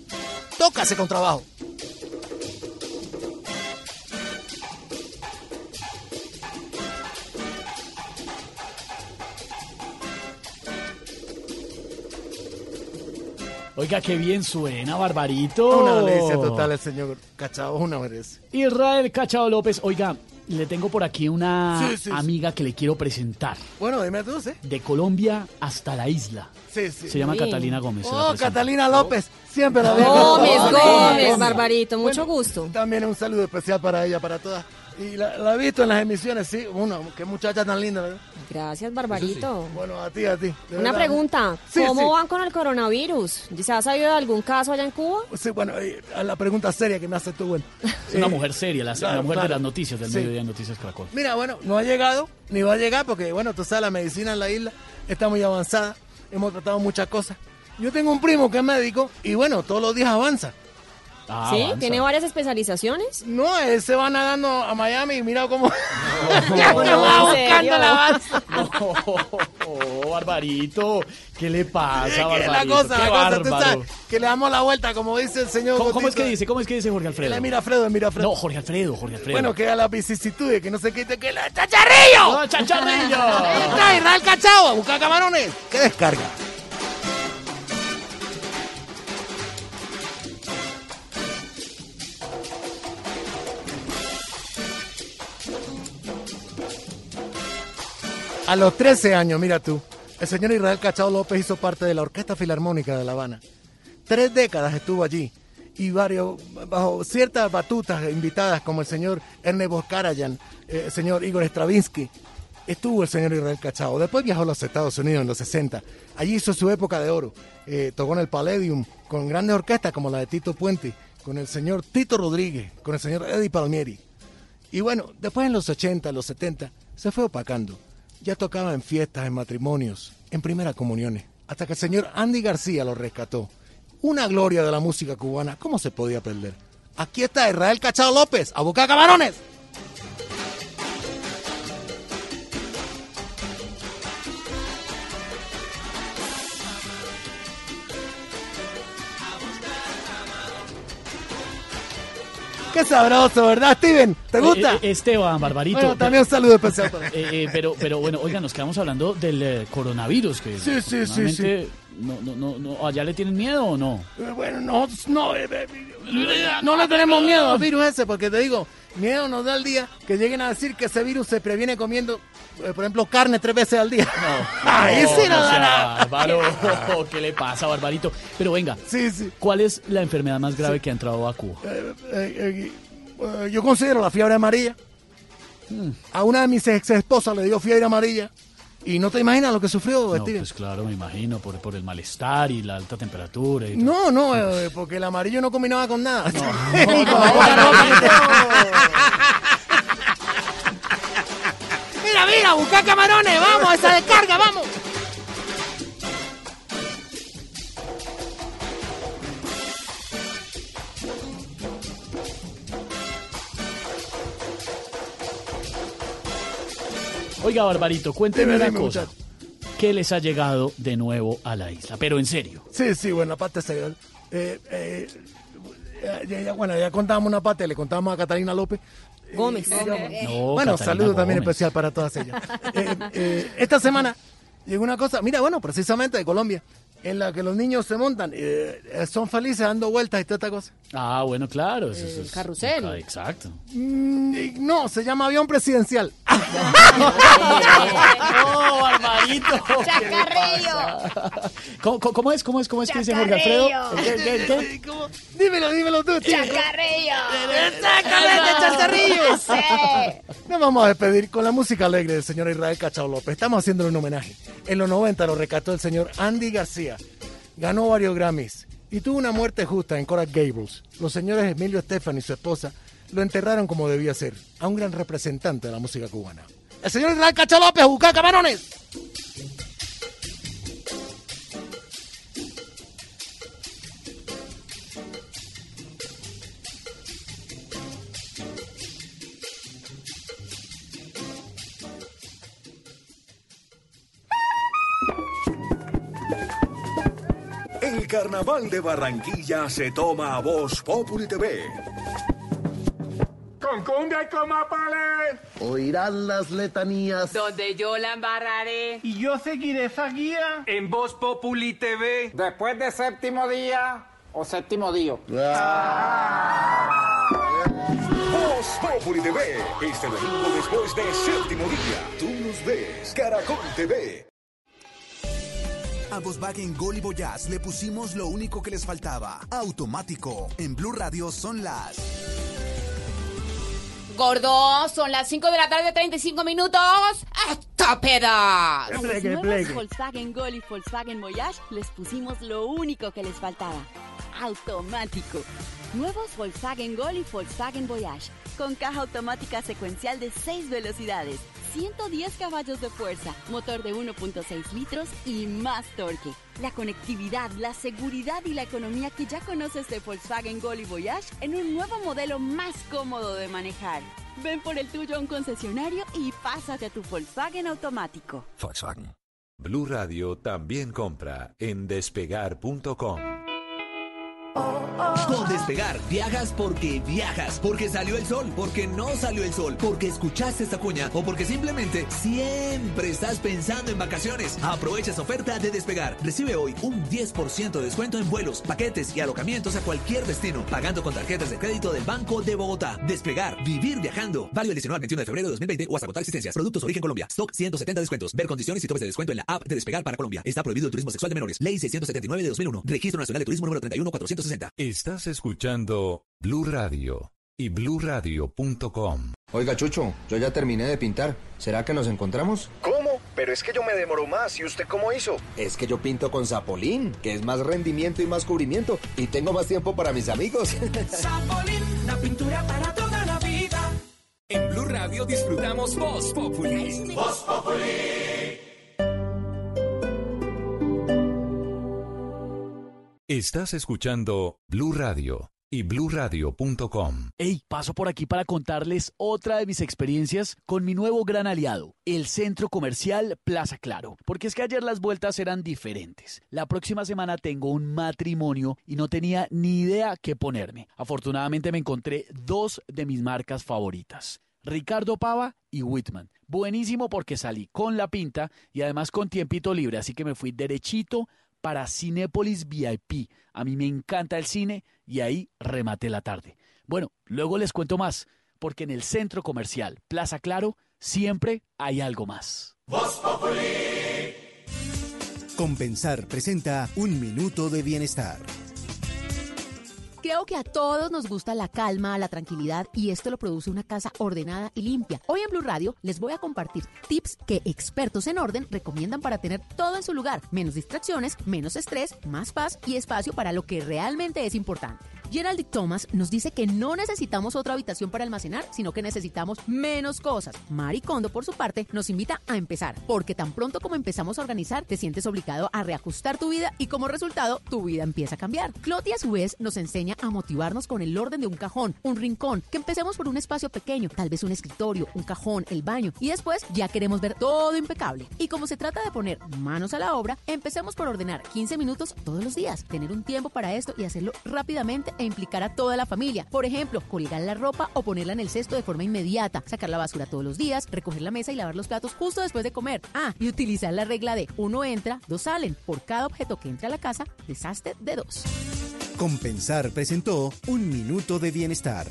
Toca ese contrabajo.
Oiga, qué bien suena, Barbarito.
Una delicia total el señor Cachao, una vez.
Israel Cachao López, oiga, le tengo por aquí una
Sí, sí, sí.
amiga que le quiero presentar.
Bueno, dime tú, ¿sí?
De Colombia hasta la isla.
Sí, sí.
Se llama
Sí.
Catalina Gómez.
Oh. Catalina López. Siempre la veo.
Gómez,
Gómez,
Gómez, Barbarito, mucho gusto.
También un saludo especial para ella, para todas. Y la, la he visto en las emisiones, sí. Una, qué muchacha tan linda, ¿verdad?
Gracias, Barbarito.
Bueno, a ti, a ti.
Una
verdad.
pregunta,
Sí,
¿cómo
sí.
van con el coronavirus? ¿Se ha sabido de algún caso allá en Cuba?
Sí, bueno, eh, a la pregunta seria que me hace tú, bueno.
Es una
Eh,
mujer seria, la,
claro,
la mujer
claro.
de las noticias, del
Sí.
mediodía de Noticias Caracol.
Mira, bueno, no ha llegado, ni va a llegar, porque, bueno, tú sabes, la medicina en la isla está muy avanzada. Hemos tratado muchas cosas. Yo tengo un primo que es médico y, bueno, todos los días avanza.
Ah,
¿Sí? ¿Tiene varias especializaciones?
No, él se va nadando a Miami y mira cómo...
No,
ya
no,
se va
¿en
buscando el avance.
Oh, Barbarito, ¿qué le pasa,
Es que
Barbarito?
la cosa,
Qué
la cosa, tú
bárbaro.
sabes, que le damos la vuelta, como dice el señor
¿Cómo, cómo es que dice? ¿Cómo es que dice Jorge Alfredo?
Él es Mirafredo, es Mirafredo.
No, Jorge Alfredo, Jorge Alfredo.
Bueno, que a la vicisitudes, que no se quite, que la chacharrillo.
¡No, chacharrillo!
Ahí está, Israel Cachao, a buscar camarones. ¿Qué descarga? A los 13 años, mira tú, el señor Israel Cachao López hizo parte de la Orquesta Filarmónica de La Habana. Tres décadas estuvo allí y varios, bajo ciertas batutas invitadas como el señor Ernest Boscarayan, eh, el señor Igor Stravinsky, estuvo el señor Israel Cachao. Después viajó a los Estados Unidos en los 60. Allí hizo su época de oro. Eh, tocó en el Palladium con grandes orquestas como la de Tito Puente, con el señor Tito Rodríguez, con el señor Eddie Palmieri. Y bueno, después en los 80, los 70, se fue opacando. Ya tocaba en fiestas, en matrimonios, en primeras comuniones, hasta que el señor Andy García lo rescató. Una gloria de la música cubana, ¿cómo se podía perder? Aquí está Israel Cachao López, a buscar camarones. Qué sabroso, ¿verdad, Steven? ¿Te gusta?
Eh, eh, Esteban, Barbarito.
Bueno, también un saludo especial para
Eh, eh, pero, pero bueno, oiga, nos quedamos hablando del eh, coronavirus. Que
Sí, sí, sí,
No, no, no, no, ¿Allá le tienen miedo o no?
Eh, Bueno, no, eh, eh, no le tenemos miedo al virus ese, porque te digo, miedo nos da el día que lleguen a decir que ese virus se previene comiendo, eh, por ejemplo, carne tres veces al día. Ahí sí no da
sea,
nada.
Bárbaro, ¿qué le pasa, Barbarito? Pero venga, ¿cuál es la enfermedad más grave que ha entrado a Cuba?
Eh, eh, eh, yo considero la fiebre amarilla. A una de mis ex esposas le dio fiebre amarilla. Y no te imaginas lo que sufrió,
No,
Steven.
pues claro, me imagino, por, por el malestar y la alta temperatura. Y
No, no, eh, porque el amarillo no combinaba con nada. mira, mira, busca camarones, vamos, a esa descarga, vamos.
Oiga, Barbarito, cuénteme una cosa. ¿Qué les ha llegado de nuevo a la isla? Pero en serio.
Sí, sí, bueno, aparte serio. Eh, eh, ya- ya- bueno, ya contábamos una parte, le contábamos a Catalina López.
Gómez.
Eh,
No,
bueno,
Catalina
saludo también especial para todas ellas. Eh, eh, esta semana llegó una cosa, mira, bueno, precisamente de Colombia, en la que los niños se montan, eh, eh, son felices dando vueltas y toda esta cosa.
Ah, bueno, claro. Eso, eso
El
es-
carrusel.
Ah, Exacto.
Mm, no, se llama avión presidencial.
No, Barbarito.
Chacarrillo.
¿Cómo, es? ¿Cómo es? ¿Cómo es que dice Jorge Alfredo? ¿Qué, qué, qué?
¿Cómo? Dímelo, dímelo tú, tío.
Chacarrillo.
¡Exactamente, chascarrillos!
Sí.
Nos vamos a despedir con la música alegre del señor Israel Cachao López. Estamos haciéndole un homenaje. En los 90 lo rescató el señor Andy García. Ganó varios Grammys y tuvo una muerte justa en Coral Gables. Los señores Emilio Estefan y su esposa lo enterraron como debía ser, a un gran representante de la música cubana. El señor Israel Cachao López, a buscar
carnaval de Barranquilla se toma a Voz Populi TV.
Con cumbia y con mapales.
Oirán las letanías.
Donde yo la embarraré. Y yo seguiré esa guía. En Voz Populi TV. Después de séptimo día o séptimo día.
Voz Populi TV. Este domingo después de séptimo día. Tú nos ves. Caracol TV.
A Volkswagen Gol y Voyage le pusimos lo único que les faltaba. Automático. En Blue Radio son las...
Gordo, son las 5 de la tarde, 35 minutos. ¡Estúpidas!
A los nuevos Volkswagen Gol y Volkswagen Voyage les pusimos lo único que les faltaba. Automático. Nuevos Volkswagen Gol y Volkswagen Voyage. Con caja automática secuencial de 6 velocidades, 110 caballos de fuerza, motor de 1.6 litros y más torque. La conectividad, la seguridad y la economía que ya conoces de Volkswagen Gol y Voyage en un nuevo modelo más cómodo de manejar. Ven por el tuyo a un concesionario y pásate a tu Volkswagen automático.
Volkswagen. Blue Radio también compra en despegar.com.
Con Despegar, viajas porque viajas, porque salió el sol, porque no salió el sol, porque escuchaste esta cuña o porque simplemente siempre estás pensando en vacaciones. Aprovecha esa oferta de Despegar. Recibe hoy un 10% de descuento en vuelos, paquetes y alojamientos a cualquier destino, pagando con tarjetas de crédito del Banco de Bogotá. Despegar, vivir viajando. Válido el 19 al 21 de febrero de 2020 o hasta agotar existencias. Productos origen Colombia. Stock 170 descuentos. Ver condiciones y topes de descuento en la app de Despegar para Colombia. Está prohibido el turismo sexual de menores. Ley 679 de 2001. Registro Nacional de Turismo número 31460.
Estás escuchando Blue Radio y bluradio.com.
Oiga, Chucho, yo ya terminé de pintar. ¿Será que nos encontramos?
¿Cómo? Pero es que yo me demoro más. ¿Y usted cómo hizo?
Es que yo pinto con Zapolín, que es más rendimiento y más cubrimiento. Y tengo más tiempo para mis amigos.
Zapolín, la pintura para toda la vida. En Blue Radio disfrutamos Voz Populi. Voz Populi.
Estás escuchando Blue Radio
y bluradio.com.
Hey, paso por aquí para contarles otra de mis experiencias con mi nuevo gran aliado, el centro comercial Plaza Claro. Porque es que ayer las vueltas eran diferentes. La próxima semana tengo un matrimonio y no tenía ni idea qué ponerme. Afortunadamente me encontré dos de mis marcas favoritas. Ricardo Pava y Whitman. Buenísimo porque salí con la pinta y además con tiempito libre, así que me fui derechito para Cinépolis VIP. A mí me encanta el cine y ahí rematé la tarde. Bueno, luego les cuento más, porque en el centro comercial Plaza Claro siempre hay algo más.
Compensar presenta Un Minuto de Bienestar.
Creo que a todos nos gusta la calma, la tranquilidad y esto lo produce una casa ordenada y limpia. Hoy en Blue Radio les voy a compartir tips que expertos en orden recomiendan para tener todo en su lugar, menos distracciones, menos estrés, más paz y espacio para lo que realmente es importante. Gerald Thomas nos dice que no necesitamos otra habitación para almacenar, sino que necesitamos menos cosas. Mari Kondo, por su parte, nos invita a empezar, porque tan pronto como empezamos a organizar, te sientes obligado a reajustar tu vida y como resultado, tu vida empieza a cambiar. Cloti, a su vez, nos enseña a motivarnos con el orden de un cajón, un rincón, que empecemos por un espacio pequeño, tal vez un escritorio, un cajón, el baño, y después ya queremos ver todo impecable. Y como se trata de poner manos a la obra, empecemos por ordenar 15 minutos todos los días, tener un tiempo para esto y hacerlo rápidamente e implicar a toda la familia. Por ejemplo, colgar la ropa o ponerla en el cesto de forma inmediata, sacar la basura todos los días, recoger la mesa y lavar los platos justo después de comer. Ah, y utilizar la regla de uno entra, dos salen. Por cada objeto que entre a la casa, deshazte de dos.
Compensar presentó Un Minuto de Bienestar.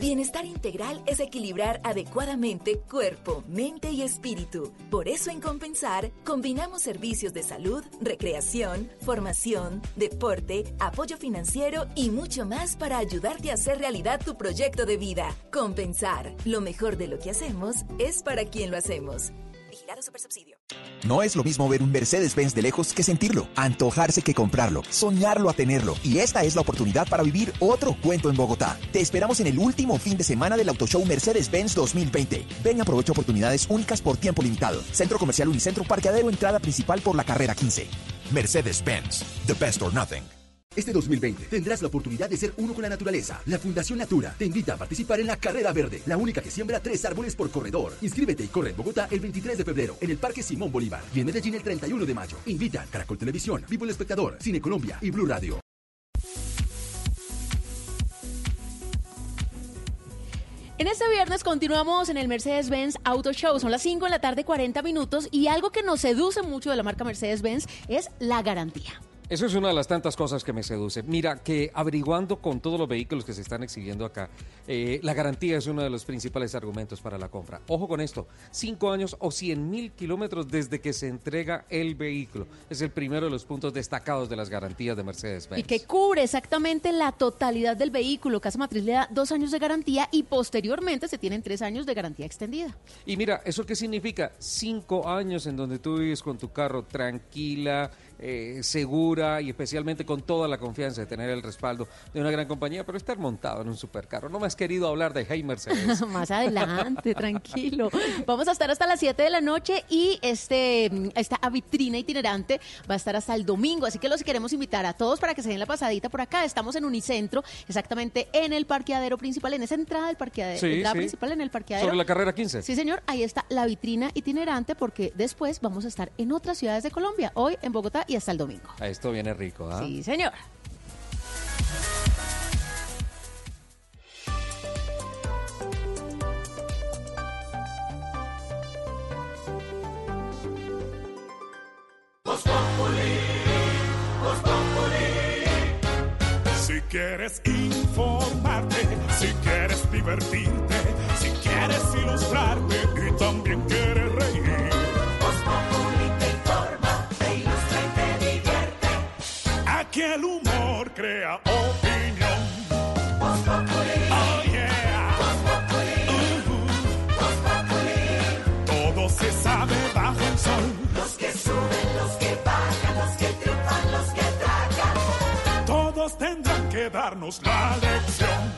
Bienestar integral es equilibrar adecuadamente cuerpo, mente y espíritu. Por eso en Compensar combinamos servicios de salud, recreación, formación, deporte, apoyo financiero y mucho más para ayudarte a hacer realidad tu proyecto de vida. Compensar, lo mejor de lo que hacemos es para quien lo hacemos. Vigilado Supersubsidio.
No es lo mismo ver un Mercedes-Benz de lejos que sentirlo, antojarse que comprarlo, soñarlo a tenerlo. Y esta es la oportunidad para vivir otro cuento en Bogotá. Te esperamos en el último fin de semana del Auto Show Mercedes-Benz 2020. Ven y aprovecha oportunidades únicas por tiempo limitado. Centro Comercial Unicentro, parqueadero, entrada principal por la carrera 15. Mercedes-Benz, the best or nothing.
Este 2020 tendrás la oportunidad de ser uno con la naturaleza. La Fundación Natura te invita a participar en la Carrera Verde, la única que siembra tres árboles por corredor. Inscríbete y corre en Bogotá el 23 de febrero, en el Parque Simón Bolívar y en Medellín el 31 de mayo. Invita Caracol Televisión, Vivo el Espectador, Cine Colombia y Blue Radio.
En este viernes continuamos en el Mercedes-Benz Auto Show. Son las 5 de la tarde, 40 minutos. Y algo que nos seduce mucho de la marca Mercedes-Benz es la garantía.
Eso es una de las tantas cosas que me seduce. Mira, que averiguando con todos los vehículos que se están exhibiendo acá, eh, la garantía es uno de los principales argumentos para la compra. Ojo con esto, cinco años o 100 mil kilómetros desde que se entrega el vehículo. Es el primero de los puntos destacados de las garantías de Mercedes-Benz.
Y que cubre exactamente la totalidad del vehículo. Casa Matriz le da dos años de garantía y posteriormente se tienen tres años de garantía extendida.
Y mira, ¿eso qué significa? Cinco años en donde tú vives con tu carro tranquila, eh, segura y especialmente con toda la confianza de tener el respaldo de una gran compañía, pero estar montado en un supercarro. No me has querido hablar de Hey Mercedes.
Más adelante, tranquilo. Vamos a estar hasta las 7 de la noche y este esta vitrina itinerante va a estar hasta el domingo, así que los queremos invitar a todos para que se den la pasadita por acá. Estamos en Unicentro, exactamente en el parqueadero principal, en esa entrada del parqueadero,
Sí,
entrada
sí.
principal en el parqueadero.
Sobre la carrera 15.
Sí, señor, ahí está la vitrina itinerante porque después vamos a estar en otras ciudades de Colombia, hoy en Bogotá y hasta el domingo.
A esto viene rico, ¿ah?
Sí, señor.
Si quieres informarte, si quieres divertirte, si quieres ilustrarte y también quieres Aquí el humor crea opinión. Oh yeah. Uh-huh. Todo se sabe bajo el sol. Los que suben, los que bajan, los que triunfan, los que tragan. Todos tendrán que darnos la lección.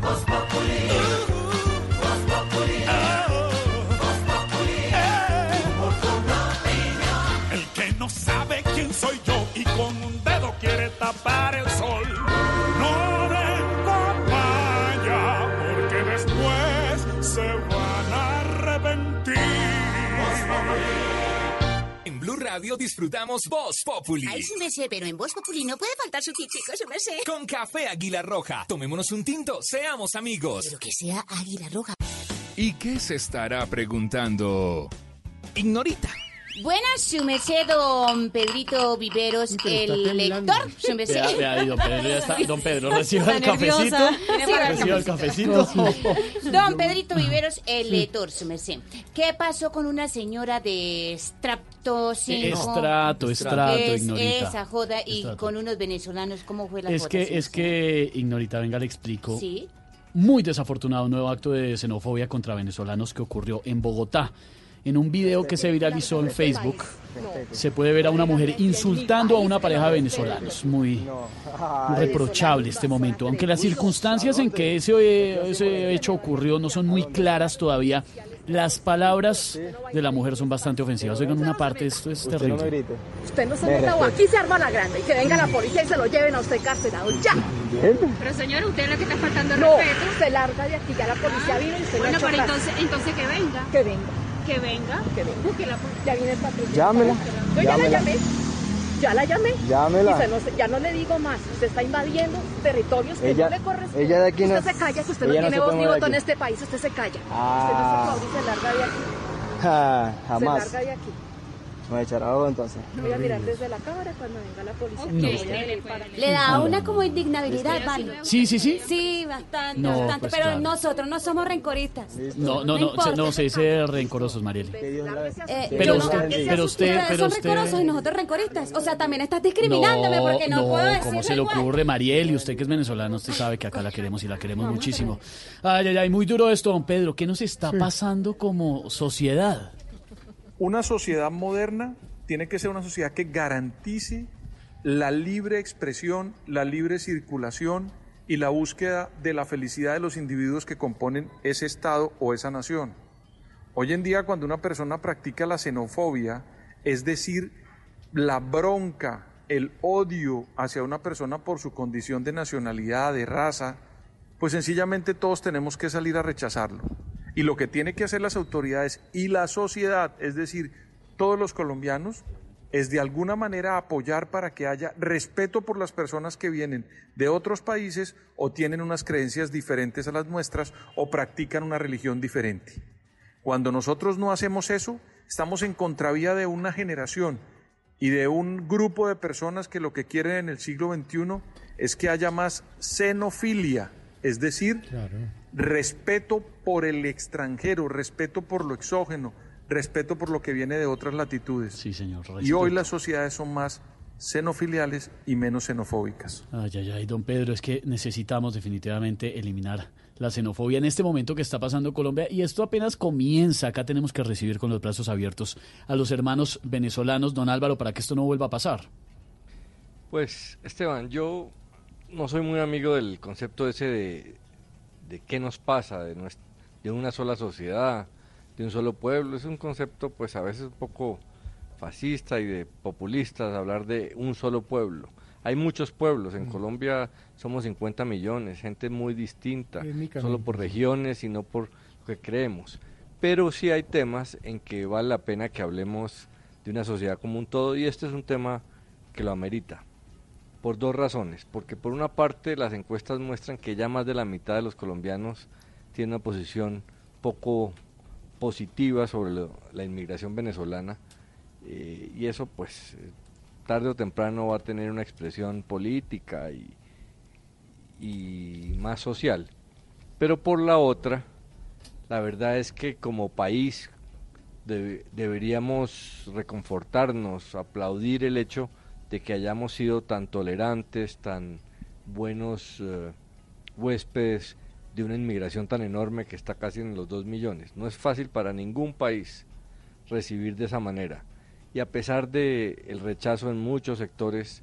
Voz Populi. Quiere tapar el sol. no den papaya, porque después se van a arrepentir.
En Blue Radio disfrutamos Voz Populi.
Ay, sí me sé, pero en Voz Populi no puede faltar su tintico, sí me sé.
Con café Águila Roja. Tomémonos un tinto, seamos amigos.
Pero que sea Águila Roja.
¿Y qué se estará preguntando? Ignorita.
Buenas, su merced, don Pedrito Viveros, el lector, su merced.
Vea, vea don Pedro, ya está. Don Pedro, reciba el cafecito. Reciba el cafecito.
Don Pedrito Viveros, el lector, su merced. ¿Qué pasó con una señora de Strapto 5?
Estrato, estrato,
Es
ignorita.
esa joda y
Estrato.
con unos venezolanos, ¿cómo fue la
Es
joda?
que, es que, Ignorita, venga, le explico.
Sí.
Muy desafortunado un nuevo acto de xenofobia contra venezolanos que ocurrió en Bogotá. En un video que se viralizó en Facebook, se puede ver a una mujer insultando a una pareja de venezolanos. Muy, reprochable este momento. Aunque las circunstancias en que ese, ese hecho ocurrió no son muy claras todavía, las palabras de la mujer son bastante ofensivas. Oigan, una parte, esto es terrible.
Usted no se
Me
meta o aquí se arma la grande y que venga la policía y se lo lleven a usted carcelado. ¡Ya!
Pero señora, usted es la que está faltando el
No,
respeto.
se larga de aquí, ya la policía vino y usted
Bueno, pero entonces, entonces que venga.
Que venga.
Que venga.
Que venga.
Busque la
Ya viene el patrullero. Llámela. Yo ya la llamé. Ya la llamé.
Llámela.
Y se no se- ya no le digo más. Usted está invadiendo territorios que
Ella-
no le corresponden.
ella de aquí no-
Usted se calla, que usted no
ella no
tiene
se
voz ni voto en este país. Usted se calla.
Ah.
Usted no se aplaude y se larga de aquí. Se larga de aquí.
Me echará algo entonces.
Voy a mirar desde la cámara cuando venga la policía.
No.
Voy a venir para
Le da una como indignabilidad, ¿vale?
Sí, sí, sí.
Sí, bastante,
No,
bastante.
pues
pero
claro.
nosotros no somos rencoristas.
No, no, no, se, no, se dice rencorosos, Marieli.
Eh,
Pero
no-
pero usted-
Ustedes
pero
son
usted-
rencorosos y nosotros rencoristas. O sea, también estás discriminándome
no,
porque no,
no,
puedo decirlo
¿cómo se le ocurre, Mariel? Y usted que es venezolano, usted sabe que acá la queremos y la queremos muchísimo. Ay, ay, ay, muy duro esto, don Pedro. ¿Qué nos está pasando como sociedad?
Una sociedad moderna tiene que ser una sociedad que garantice la libre expresión, la libre circulación y la búsqueda de la felicidad de los individuos que componen ese Estado o esa nación. Hoy en día cuando una persona practica la xenofobia, es decir, la bronca, el odio hacia una persona por su condición de nacionalidad, de raza, pues sencillamente todos tenemos que salir a rechazarlo. Y lo que tiene que hacer las autoridades y la sociedad, es decir, todos los colombianos, es de alguna manera apoyar para que haya respeto por las personas que vienen de otros países o tienen unas creencias diferentes a las nuestras o practican una religión diferente. Cuando nosotros no hacemos eso, estamos en contravía de una generación y de un grupo de personas que lo que quieren en el siglo XXI es que haya más xenofilia, es decir, respeto por el extranjero, respeto por lo exógeno, respeto por lo que viene de otras latitudes.
Sí, señor.
Y hoy las sociedades son más xenofiliales y menos xenofóbicas.
Ay, ay, ay, don Pedro, es que necesitamos definitivamente eliminar la xenofobia en este momento que está pasando en Colombia y esto apenas comienza. Acá tenemos que recibir con los brazos abiertos a los hermanos venezolanos, don Álvaro, para que esto no vuelva a pasar.
Pues, Esteban, yo no soy muy amigo del concepto ese de, de qué nos pasa, de, nues- de una sola sociedad, de un solo pueblo. Es un concepto, pues, a veces un poco fascista y de populistas hablar de un solo pueblo. Hay muchos pueblos, en Colombia somos 50 millones, gente muy distinta, solo por regiones y no por lo que creemos. Pero sí hay temas en que vale la pena que hablemos de una sociedad como un todo y este es un tema que lo amerita. Por dos razones. Porque por una parte las encuestas muestran que ya más de la mitad de los colombianos tienen una posición poco positiva sobre la inmigración venezolana eh, y eso pues eh, tarde o temprano va a tener una expresión política y, y más social. Pero por la otra, la verdad es que como país debe- deberíamos reconfortarnos, aplaudir el hecho de que hayamos sido tan tolerantes, tan buenos eh, huéspedes de una inmigración tan enorme que está casi en los 2 millones. No es fácil para ningún país recibir de esa manera. Y a pesar de el rechazo en muchos sectores,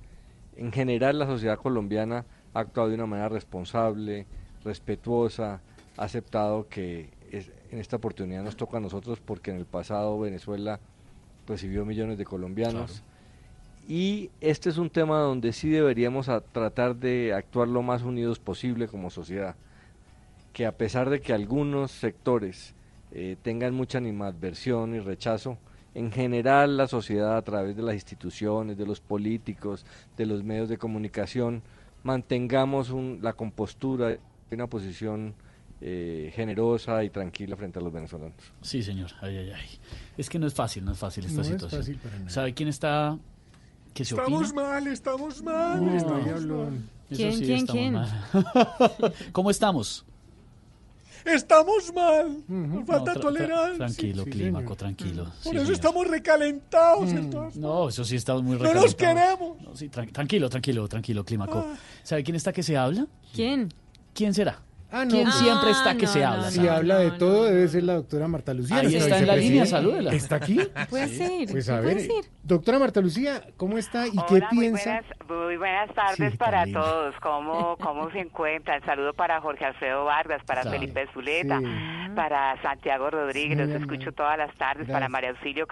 en general la sociedad colombiana ha actuado de una manera responsable, respetuosa, ha aceptado que es- en esta oportunidad nos toca a nosotros porque en el pasado Venezuela recibió millones de colombianos
y este es un tema donde sí deberíamos a- tratar de actuar lo más unidos posible como sociedad. Que a pesar de que algunos sectores eh, tengan mucha animadversión y rechazo, en general la sociedad a través de las instituciones, de los políticos, de los medios de comunicación, mantengamos un- la compostura y una posición eh, generosa y tranquila frente a los venezolanos.
Sí, señor. Ay, ay, ay. Es que no es fácil, no es fácil esta
No es
situación.
fácil para nada.
¿Sabe quién está que se
Estamos
opina?
mal, estamos mal.
No.
estamos mal.
Eso
¿Quién,
sí,
quién,
estamos
quién?
mal. ¿Cómo estamos?
Estamos mal. Nos falta
No, tra- tra-
tolerancia.
Tranquilo, clímaco, tranquilo.
Por
Sí,
eso
señor.
estamos recalentados. entonces.
No, eso sí estamos muy
No nos
recalentados.
queremos.
No, sí, tran- tranquilo, tranquilo, tranquilo, clímaco.
Ah.
¿Sabe quién está que se habla?
¿Quién?
¿Quién será?
Ah, no.
¿Quién
Ah,
siempre está que
no,
se
no,
habla?
Si habla de todo, debe ser la doctora Marta Lucía.
Ahí está en la línea, salúdela.
¿Está aquí?
Puede ser,
Pues a
puede
ver,
ser.
doctora Marta Lucía, ¿cómo está y qué
Hola, muy
piensa?
buenas, muy buenas tardes
Sí,
para todos. ¿Cómo, ¿Cómo se encuentran? Saludo para Jorge Alfredo Vargas, para
Sabe.
Felipe Zuleta,
Sí.
para Santiago Rodríguez, los escucho todas las tardes, para. María Auxilio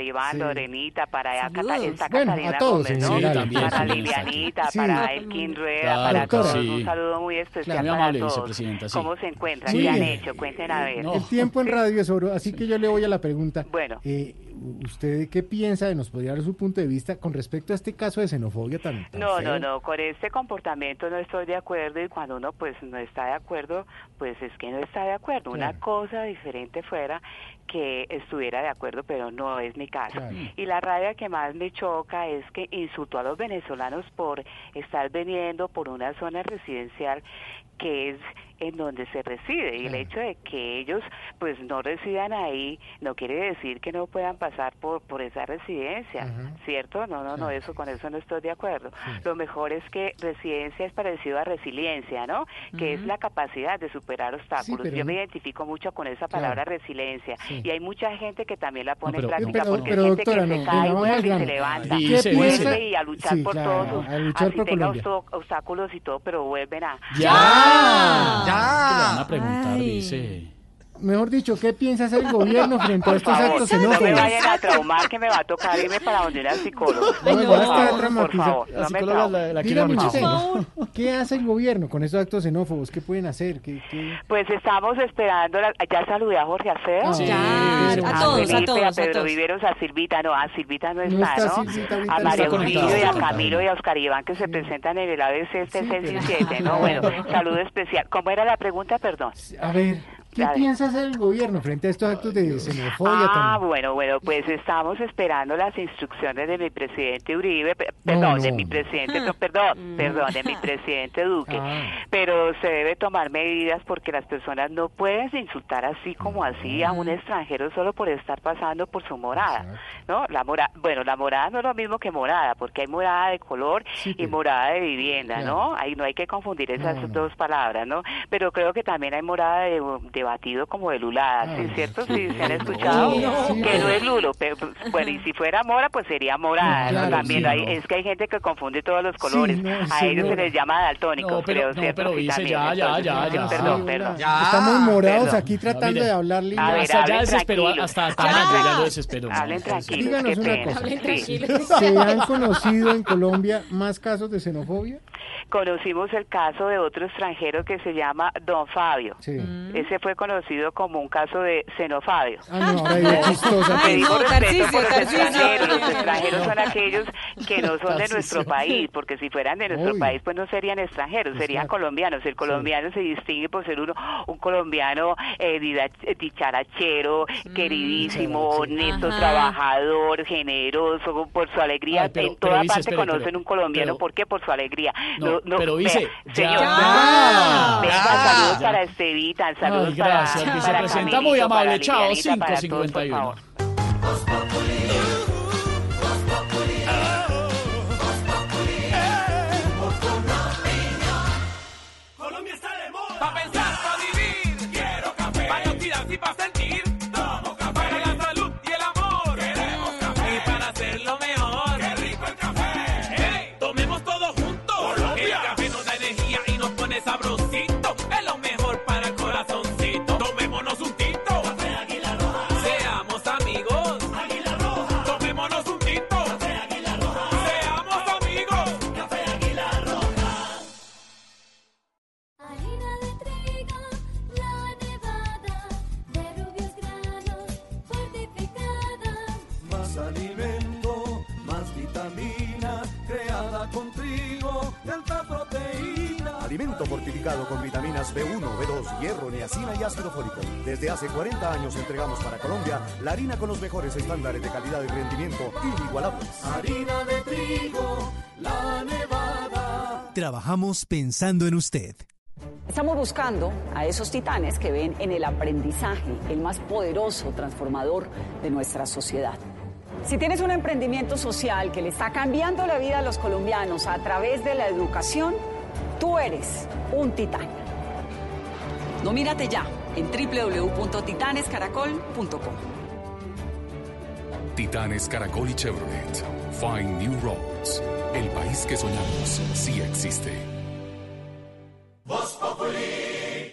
Iván,
sí.
Lorenita, para Cata- esta
Bueno,
Catalina
a todos
Gómez, para Lilianita, para Elkin Rueda, para todos. Un saludo muy especial para todos.
Vicepresidenta, sí.
¿Cómo se encuentran? ¿Qué han hecho? Cuenten a ver.
El tiempo en radio es oro, así que yo le voy a la pregunta.
Bueno.
Eh, ¿Usted qué piensa? Nos podría dar su punto de vista con respecto a este caso de xenofobia tan, tan
No,
feo?
no, no, con este comportamiento no estoy de acuerdo y cuando uno pues no está de acuerdo, pues es que no está de acuerdo. Una cosa diferente fuera que estuviera de acuerdo, pero no es mi caso.
Claro.
Y la rabia que más me choca es que insultó a los venezolanos por estar viniendo por una zona residencial que en donde se reside. Y el hecho de que ellos pues no residan ahí no quiere decir que no puedan pasar por por esa residencia cierto no no no eso con eso no estoy de acuerdo. Lo mejor es que residencia es parecido a resiliencia no que es la capacidad de superar obstáculos. yo me identifico mucho con esa palabra resiliencia. Y hay mucha gente que también la pone en práctica porque hay gente que se cae y se levanta. y a luchar por todos así tenga obstáculos y todo pero vuelven a
¡Ya!
¡Ya!
¿Qué le van a preguntar,
Ay.
dice?
Mejor dicho, ¿qué piensa hacer el gobierno frente a estos
favor,
actos
no me
xenófobos?
vayan a traumar que me va a tocar irme para donde una psicóloga.
No,
por,
ya está
favor, por favor,
La
no me
psicóloga
traumen.
la- Dígame usted, ¿qué hace el gobierno con estos actos xenófobos? ¿Qué pueden hacer? ¿Qué, qué-
Pues estamos esperando, la- ya saludé a Jorge Alfredo.
Sí, Ya,
a,
a todos, a
Felipe,
todos,
a
a
Pedro
todos.
Viveros, a Silvita, no, a Silvita no
No
está,
está
¿no?
Silvita ahorita,
a
no
María
está
Auxilio y a
está
Camilo y a Oscar Iván que se presentan en el ABC este
Sí,
6 y
pero-
7, ¿no? Bueno, saludo especial. ¿Cómo era la pregunta, perdón?
A ver, ¿qué
ver.
piensa hacer el gobierno frente a estos actos de xenofobia
Ah, bueno, bueno, pues estamos esperando las instrucciones de mi presidente Uribe, pe- perdón,
no.
de mi presidente, no, perdón, perdón, de mi presidente Duque.
Ah.
Pero se debe tomar medidas porque las personas no pueden insultar así como así a un extranjero solo por estar pasando por su morada, ¿no? La mora, bueno, la morada no es lo mismo que morada, porque hay morada de color y morada de vivienda, ¿no? Ahí no hay que confundir esas
No, no.
dos palabras, ¿no? Pero creo que también hay morada de, de batido como de lulada, ¿sí es cierto? Sí, se han escuchado que no es lulo, pero pues, bueno, y si fuera mora, pues sería morada, También
sí,
hay,
no.
es que hay gente que confunde todos los colores,
no,
a
sí,
ellos
no.
se les llama daltónicos,
No, pero-
creo,
no,
¿cierto?
pero
Sí,
dice,
también,
ya, ya,
entonces,
ya,
sí,
ya.
Perdón,
Sí,
perdón.
Estamos morados
Perdón.
aquí tratando de hablarle.
A ver,
Hasta ya desesperó,
tranquilos.
hasta Tamayo ya lo desesperó.
Hablen tranquilos,
Díganos una cosa. ¿Se han conocido en Colombia más casos de xenofobia?
Conocimos el caso de otro extranjero que se llama Don Fabio.
Sí.
Ese fue conocido como un caso de xenofabio.
Ah, no, digo chistosa.
Te digo
No,
respeto por los extranjeros. Los extranjeros son aquellos que no son de nuestro país, porque si fueran de nuestro país, pues no serían extranjeros, serían colombianos. El colombiano se distingue por ser uno, un colombiano eh, dicharachero, queridísimo, honesto,
Ajá.
trabajador, generoso, por su alegría.
Ay, pero-
en toda parte conocen un colombiano.
pero-
¿Por qué? Por su alegría.
No, pero
vea,
dice,
señor,
ya.
no, venga,
Ya.
saludos
Ya.
para Estevita, saludos
Ay, gracias,
para, para
vicepresidenta, muy
Camilito,
amable. Chao,
Lilianita, para todos, por
551.
Mejores estándares de calidad y rendimiento inigualables.
Harina de trigo, la nevada.
Trabajamos pensando en usted.
Estamos buscando a esos titanes que ven en el aprendizaje el más poderoso transformador de nuestra sociedad. Si tienes un emprendimiento social que le está cambiando la vida a los colombianos a través de la educación, tú eres un titán. Nomínate ya en www.titanescaracol.com.
Titanes Caracol y Chevrolet. Find New Roads. El país que soñamos sí existe.
Voz Populi.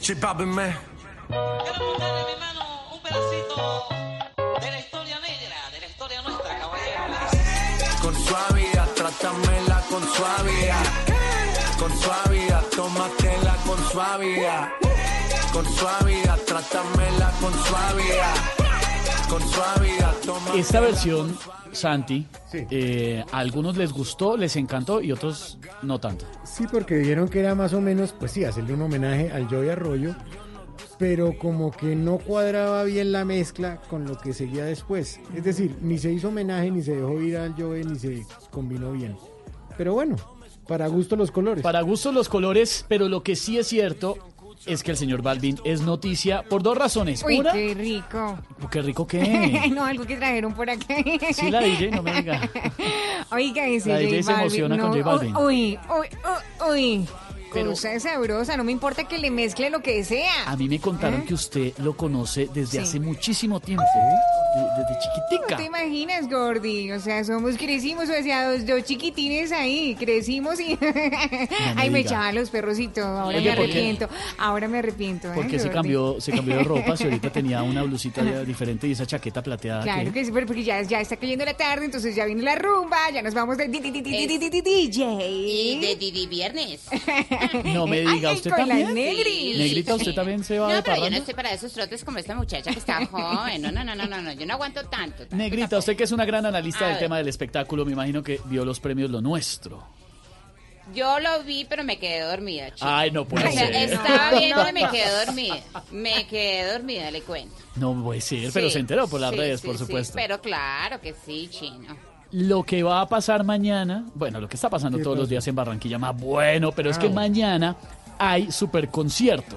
Chip Poppin', man.
Con suavidad, trátamela con suavidad. Con suavidad, tómatela con suavidad. Con suavidad, trátamela con suavidad. Con suavidad,
Esta versión, Santi, eh, a algunos les gustó, les encantó y otros no tanto.
Sí, porque dijeron que era más o menos, pues sí, hacerle un homenaje al Joey Arroyo, pero como que no cuadraba bien la mezcla con lo que seguía después. Es decir, ni se hizo homenaje, ni se dejó ir al Joey, ni se combinó bien. Pero bueno, para gusto los colores.
Para gusto los colores, pero lo que sí es cierto es que el señor Balvin es noticia por dos razones.
Uy,
Una,
qué rico.
qué rico que.
no, algo que trajeron por aquí.
Sí, la DJ, no me diga.
Oiga, ese
La DJ
J
se
Balvin,
emociona con J Balvin.
Uy, uy, uy, uy.
Pero-
Cosa sabrosa, no me importa que le mezcle lo que sea.
A mí me contaron
¿Eh?
que usted lo conoce desde
Sí.
hace muchísimo tiempo. de- desde
¿No
chiquitica.
te imaginas, Gordy? O sea, somos, crecimos, o sea, dos, dos chiquitines ahí, crecimos y... Ay, me echaban los perros y todo, ahora
Oye,
me arrepiento, ahora me arrepiento. ¿eh,
Porque se cambió, se cambió de ropa, si ahorita tenía una blusita diferente y esa chaqueta plateada.
Claro
que-
sí, pero porque ya, ya está cayendo la tarde, entonces ya viene la rumba, ya nos vamos de DJ.
Y de Viernes.
No me diga, ¿usted
con
también?
negri.
Negrita, ¿usted también se va
No,
de
pero yo no
parranda?
estoy para esos trotes como esta muchacha que está joven. No, no, no, no, no, no, yo no aguanto tanto. tanto.
Negrita, usted que es una gran analista
A
del
ver.
tema del espectáculo, me imagino que vio los premios Lo Nuestro.
Yo lo vi, pero me quedé dormida, chico.
Ay, no puede
O sea,
ser.
estaba viendo y me quedé dormida. Me quedé dormida, le cuento.
No puede ser, pero
Sí,
se enteró por las
sí,
redes,
sí,
por
sí,
supuesto.
pero claro que sí, chino.
Lo que va a pasar mañana, bueno, lo que está pasando
¿Qué
todos los días en Barranquilla, más bueno, pero es que
bueno.
mañana hay super concierto.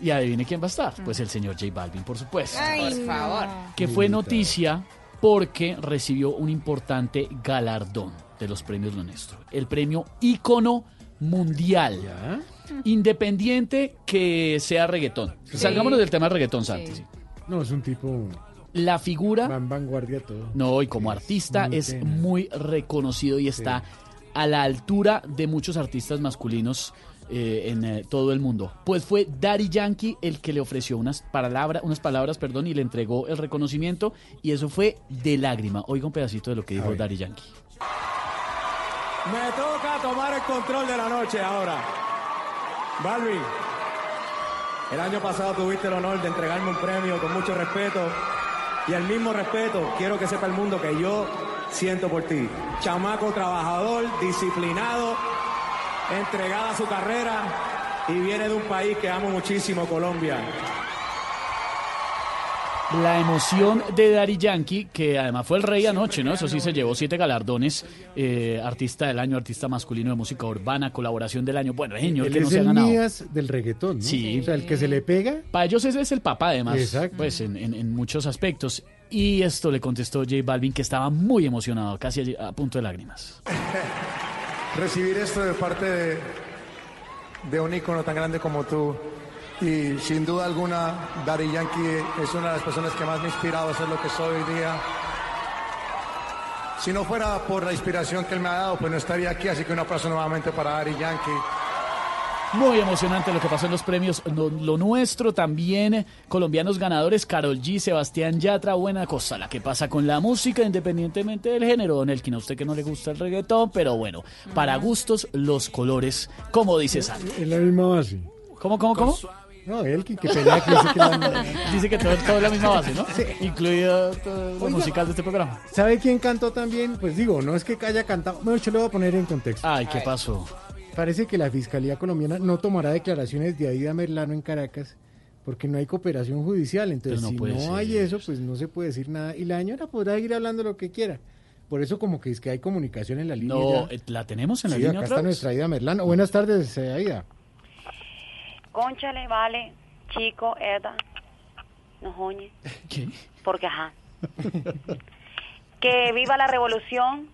Y adivine quién va a estar. Pues el señor J Balvin, por supuesto.
Por favor.
que fue noticia porque recibió un importante galardón de los premios Lo Nuestro. El premio ícono mundial. Independiente que sea reggaetón.
Sí.
Salgámonos del tema del reggaetón, Santi. sí.
No, es un tipo
La figura...
van vanguardia todo.
No, y como artista
muy
es muy reconocido y está a la altura de muchos artistas masculinos eh, en eh, todo el mundo. Pues fue Daddy Yankee el que le ofreció unas, palabras unas palabras perdón, y le entregó el reconocimiento y eso fue de lágrima. Oiga un pedacito de lo que dijo Daddy Yankee.
Me toca tomar el control de la noche ahora. Balvin, el año pasado tuviste el honor de entregarme un premio con mucho respeto y el mismo respeto quiero que sepa el mundo que yo siento por ti. Chamaco trabajador, disciplinado, entregada a su carrera y viene de un país que amo muchísimo, Colombia.
La emoción de Daddy Yankee, que además fue el rey anoche, ¿no? Eso sí, se llevó siete galardones. eh, artista del año, artista masculino de música urbana, colaboración del año. Bueno, el señor
Él
que no
es
se ha
el
ganado.
Mías del reggaetón, ¿no?
Sí.
O sea, el que se le pega.
Para ellos ese es el papá, además,
Exacto.
pues en, en- en muchos aspectos. Y esto le contestó J Balvin, que estaba muy emocionado, casi a punto de lágrimas.
recibir esto de parte de, de un ícono tan grande como tú. Y sin duda alguna, Daddy Yankee es una de las personas que más me ha inspirado a ser lo que soy hoy día. Si no fuera por la inspiración que él me ha dado, pues no estaría aquí. Así que un aplauso nuevamente para Daddy Yankee.
Muy emocionante lo que pasó en los premios. Lo, lo nuestro también, colombianos ganadores, Carol G, Sebastián Yatra, buena cosa. La que pasa con la música, independientemente del género, Don Elkin, a usted que no le gusta el reggaetón, pero bueno, para gustos, los colores, como dice Santi.
Es la misma base.
¿Cómo, cómo, cómo?
No, él que, que pelea, que dice que la-
Dice que todo, todo es la misma base, ¿no? Incluido todo lo
Oiga.
musical de este programa.
¿Sabe quién cantó también? Pues digo, no es que haya cantado. Bueno, yo le voy a poner en contexto.
Ay, ¿qué pasó?
Parece que la Fiscalía colombiana no tomará declaraciones de Aida Merlano en Caracas porque no hay cooperación judicial. Entonces,
no
si no hay eso, pues no se puede decir nada. Y la señora podrá ir hablando lo que quiera. Por eso como que es que hay comunicación en la línea.
No,
ya.
eh, ¿la tenemos en la
Sí,
línea
acá
otra
está
vez?
nuestra Aida Merlano. Buenas tardes, eh, Aida.
Conchale, vale, chico, Eda, no joñe.
¿Qué?
Porque ajá. que viva la revolución,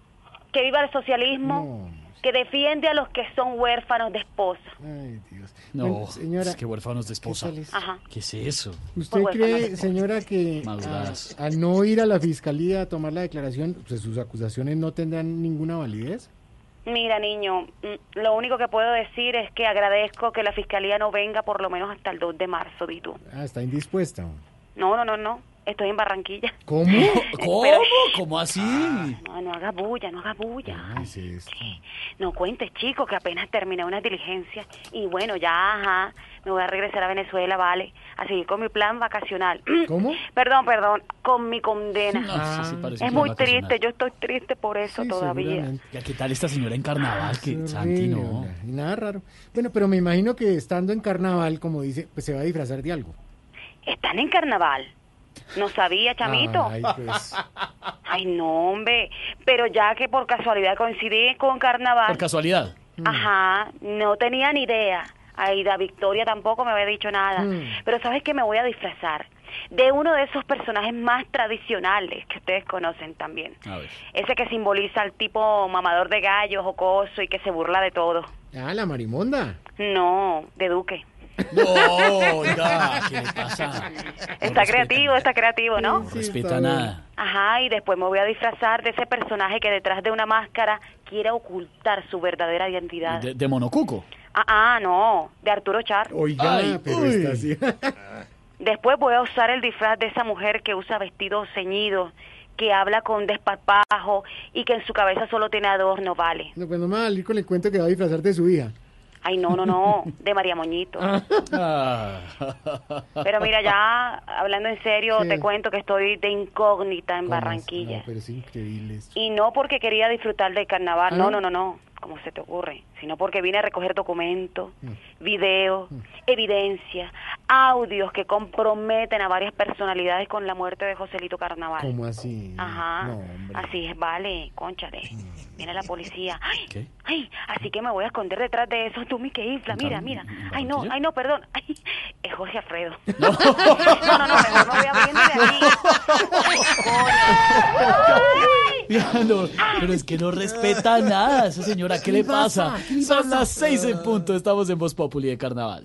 que viva el socialismo, que defiende a los que son huérfanos de esposa.
Ay, Dios.
No,
Bueno, señora,
es que huérfanos de esposa.
es?
Ajá.
¿Qué es eso?
¿Usted
Pues,
cree, señora, que a- al no ir a la fiscalía a tomar la declaración, pues sus acusaciones no tendrán ninguna validez?
Mira, niño, mm, lo único que puedo decir es que agradezco que la fiscalía no venga por lo menos hasta el 2 de marzo, di tú.
Ah, está indispuesta.
No, no, no, no. Estoy en Barranquilla.
¿Cómo?
¿Cómo?
Pero-
¿Cómo así?
No, no haga bulla, no haga bulla.
Ay, sí, es-
No cuentes, chico, que apenas terminé unas diligencias. Y bueno, ya, ajá, me voy a regresar a Venezuela, vale, a seguir con mi plan vacacional.
¿Cómo?
Perdón, perdón, con mi condena.
No, sí, sí, parece
es muy
vacacional.
triste, yo estoy triste por eso
Sí,
todavía.
Ya, ¿Qué tal esta señora en carnaval? Que
Horrible,
Santi no.
Y nada raro. Bueno, pero me imagino que estando en carnaval, como dice, pues se va a disfrazar de algo.
¿Están en carnaval? No sabía, chamito.
Ay, pues.
Ay, no, hombre. Pero ya que por casualidad coincidí con carnaval.
Por casualidad.
Ajá, no tenía ni idea. Aida Victoria tampoco me había dicho nada.
Mm.
Pero sabes que me voy a disfrazar de uno de esos personajes más tradicionales que ustedes conocen también.
A ver.
Ese que simboliza al tipo mamador de gallos, jocoso y que se burla de todo.
Ah, la marimonda.
No, de Duque.
No, oiga, ¿qué le pasa?
Está creativo, está creativo, ¿no?
No respeta nada.
Ajá, y después me voy a disfrazar de ese personaje que detrás de una máscara quiere ocultar su verdadera identidad.
De, de monocuco.
Ah, ah, no, de Arturo Char.
Oiga,
Ay,
pero
uy.
está así.
Después voy a usar el disfraz de esa mujer que usa vestidos ceñidos, que habla con desparpajo y que en su cabeza solo tiene adorno, vale.
no, pues no me va a salir con el cuento que va a disfrazar de su hija.
Ay, no, no, no, de María Moñito.
Ah.
Pero mira, ya hablando en serio,
Sí.
te cuento que estoy de incógnita en. Barranquilla.
No, pero es increíble esto.
Y no porque quería disfrutar del carnaval,
¿Ah,
no,
no?
no, no, como se te ocurre, sino porque vine a recoger documentos,
Mm.
videos, evidencia, audios que comprometen a varias personalidades con la muerte de Joselito Carnaval.
¿Cómo así?
Ajá,
No,
así es, vale, conchale, viene la policía. Ay,
¿Qué?
ay, así que me voy a esconder detrás de eso, tú mi que infla, mira,
¿En
mira. Ay, no, ay, no, perdón, ay, es Jorge Alfredo. No, no, no, mejor me voy abriendo de aquí.
No, pero es que no respeta nada esa señora. ¿Qué, le pasa? Son las seis en punto. Estamos en Voz Populi de Carnaval.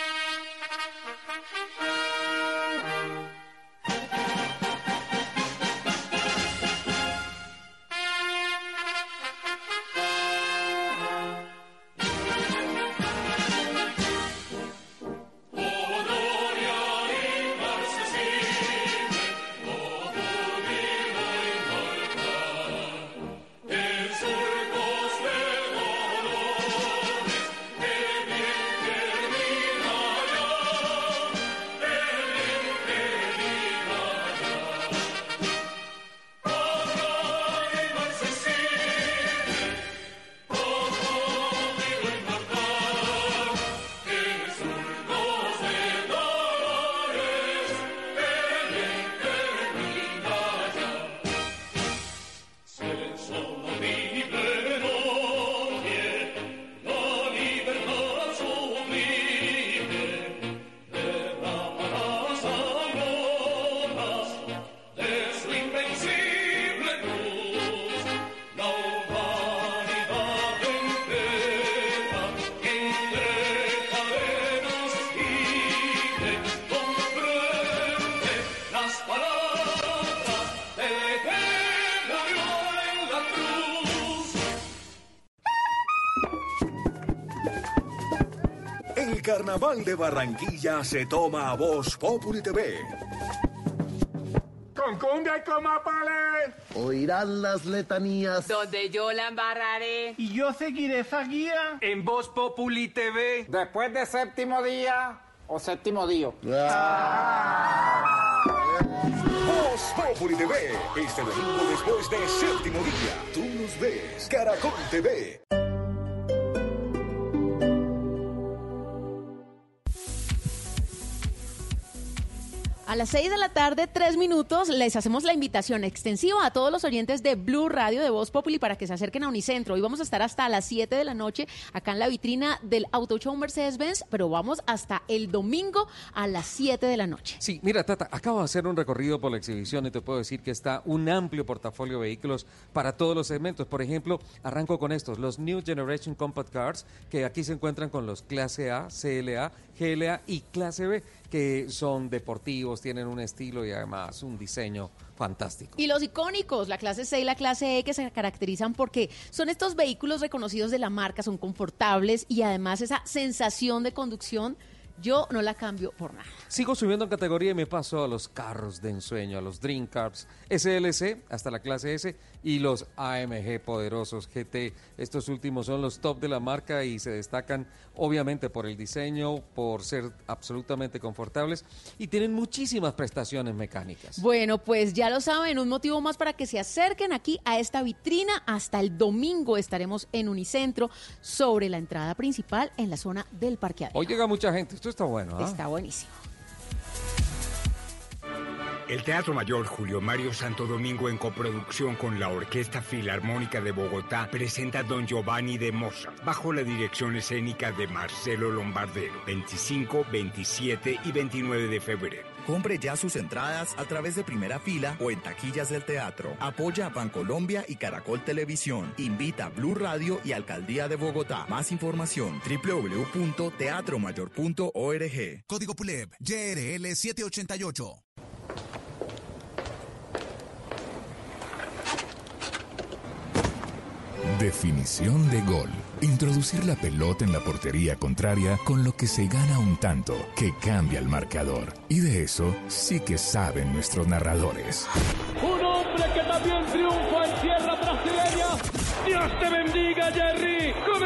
Carnaval de Barranquilla se toma a voz Populi TV.
Con cumbia y con mapales.
Oirán las letanías.
Donde yo la embarraré. Y yo seguiré esa guía. En Voz Populi TV. Después de séptimo día o séptimo día.
Voz Populi TV. Este domingo después de séptimo día. Tú nos ves. Caracol TV.
A las 6 de la tarde, tres minutos, les hacemos la invitación extensiva a todos los oyentes de Blue Radio de Voz Populi para que se acerquen a Unicentro. Hoy vamos a estar hasta las 7 de la noche acá en la vitrina del Auto Show Mercedes-Benz, pero vamos hasta el domingo a las 7 de la noche.
Sí, mira, Tata, acabo de hacer un recorrido por la exhibición y te puedo decir que está un amplio portafolio de vehículos para todos los segmentos. Por ejemplo, arranco con estos, los New Generation Compact Cars, que aquí se encuentran con los clase A, CLA, GLA y clase B, que son deportivos, tienen un estilo y además un diseño fantástico.
Y los icónicos, la clase C y la clase E, que se caracterizan porque son estos vehículos reconocidos de la marca, son confortables y además esa sensación de conducción, yo no la cambio por nada.
Sigo subiendo en categoría y me paso a los carros de ensueño, a los Dream Cars SLC hasta la clase S y los AMG poderosos GT. Estos últimos son los top de la marca y se destacan obviamente por el diseño, por ser absolutamente confortables y tienen muchísimas prestaciones mecánicas.
Bueno, pues ya lo saben, un motivo más para que se acerquen aquí a esta vitrina. Hasta el domingo estaremos en Unicentro sobre la entrada principal en la zona del parqueadero.
Hoy llega mucha gente, esto está bueno. ¿ah?
Está buenísimo.
El Teatro Mayor Julio Mario Santo Domingo en coproducción con la Orquesta Filarmónica de Bogotá presenta Don Giovanni de Mozart bajo la dirección escénica de Marcelo Lombardero 25, 27 y 29 de febrero.
Compre ya sus entradas a través de primera fila o en taquillas del teatro. Apoya a Bancolombia y Caracol Televisión. Invita a Blue Radio y Alcaldía de Bogotá. Más información www.teatromayor.org.
Código PULEB YRL 788.
Definición de gol. Introducir la pelota en la portería contraria con lo que se gana un tanto que cambia el marcador. Y de eso sí que saben nuestros narradores.
Un hombre que también triunfa en tierra brasileña. Dios te bendiga, Jerry.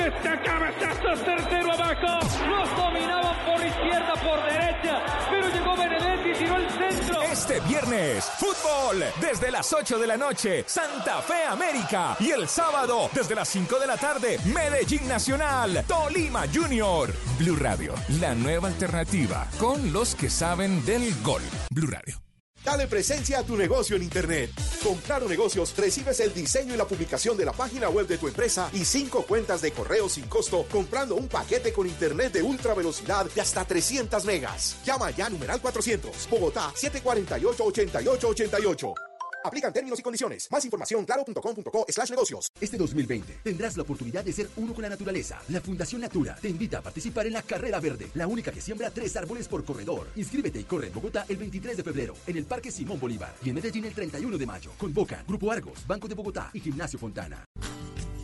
Este cabezazo certero abajo. Los dominaban por izquierda, por derecha. Pero llegó Benedetti y tiró el centro.
Este viernes, fútbol desde las 8 de la noche, Santa Fe América. Y el sábado, desde las 5 de la tarde, Medellín Nacional, Tolima Junior. Blue Radio, la nueva alternativa con los que saben del gol. Blue Radio.
Dale presencia a tu negocio en Internet. Con Claro Negocios recibes el diseño y la publicación de la página web de tu empresa y cinco cuentas de correo sin costo comprando un paquete con Internet de ultra velocidad de hasta 300 megas. Llama ya numeral 400, Bogotá 748-8888. Aplican términos y condiciones. Más información claro.com.co slash negocios.
Este 2020 tendrás la oportunidad de ser uno con la naturaleza. La Fundación Natura te invita a participar en la Carrera Verde, la única que siembra tres árboles por corredor. Inscríbete y corre en Bogotá el 23 de febrero, en el Parque Simón Bolívar y en Medellín el 31 de mayo. Convoca Grupo Argos, Banco de Bogotá y Gimnasio Fontana.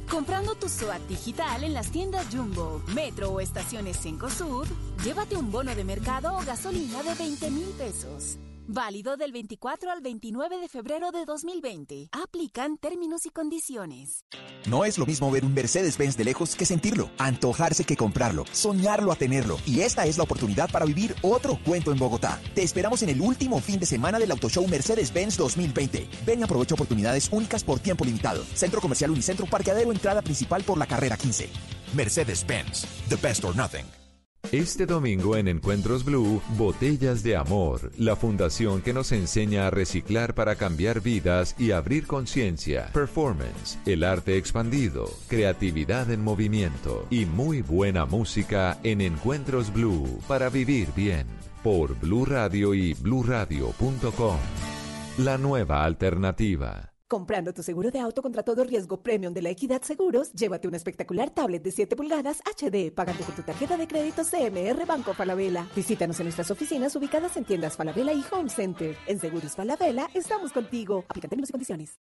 Comprando tu SOAT digital en las tiendas Jumbo, Metro o estaciones Cencosud, llévate un bono de mercado o gasolina de 20 mil pesos. Válido del 24 al 29 de febrero de 2020. Aplican términos y condiciones.
No es lo mismo ver un Mercedes-Benz de lejos que sentirlo, antojarse que comprarlo, soñarlo a tenerlo. Y esta es la oportunidad para vivir otro cuento en Bogotá. Te esperamos en el último fin de semana del Auto Show Mercedes-Benz 2020. Ven y aprovecha oportunidades únicas por tiempo limitado. Centro Comercial Unicentro, parqueadero, entrada principal por la carrera 15. Mercedes-Benz, the best or nothing.
Este domingo en Encuentros Blue, Botellas de Amor, la fundación que nos enseña a reciclar para cambiar vidas y abrir conciencia, performance, el arte expandido, creatividad en movimiento y muy buena música en Encuentros Blue para vivir bien, por Blue Radio y bluradio.com. La nueva alternativa.
Comprando tu seguro de auto contra todo riesgo premium de la Equidad Seguros, llévate una espectacular tablet de 7 pulgadas HD pagando con tu tarjeta de crédito CMR Banco Falabella. Visítanos en nuestras oficinas ubicadas en tiendas Falabella y Home Center. En Seguros Falabella estamos contigo. Aplican términos y condiciones.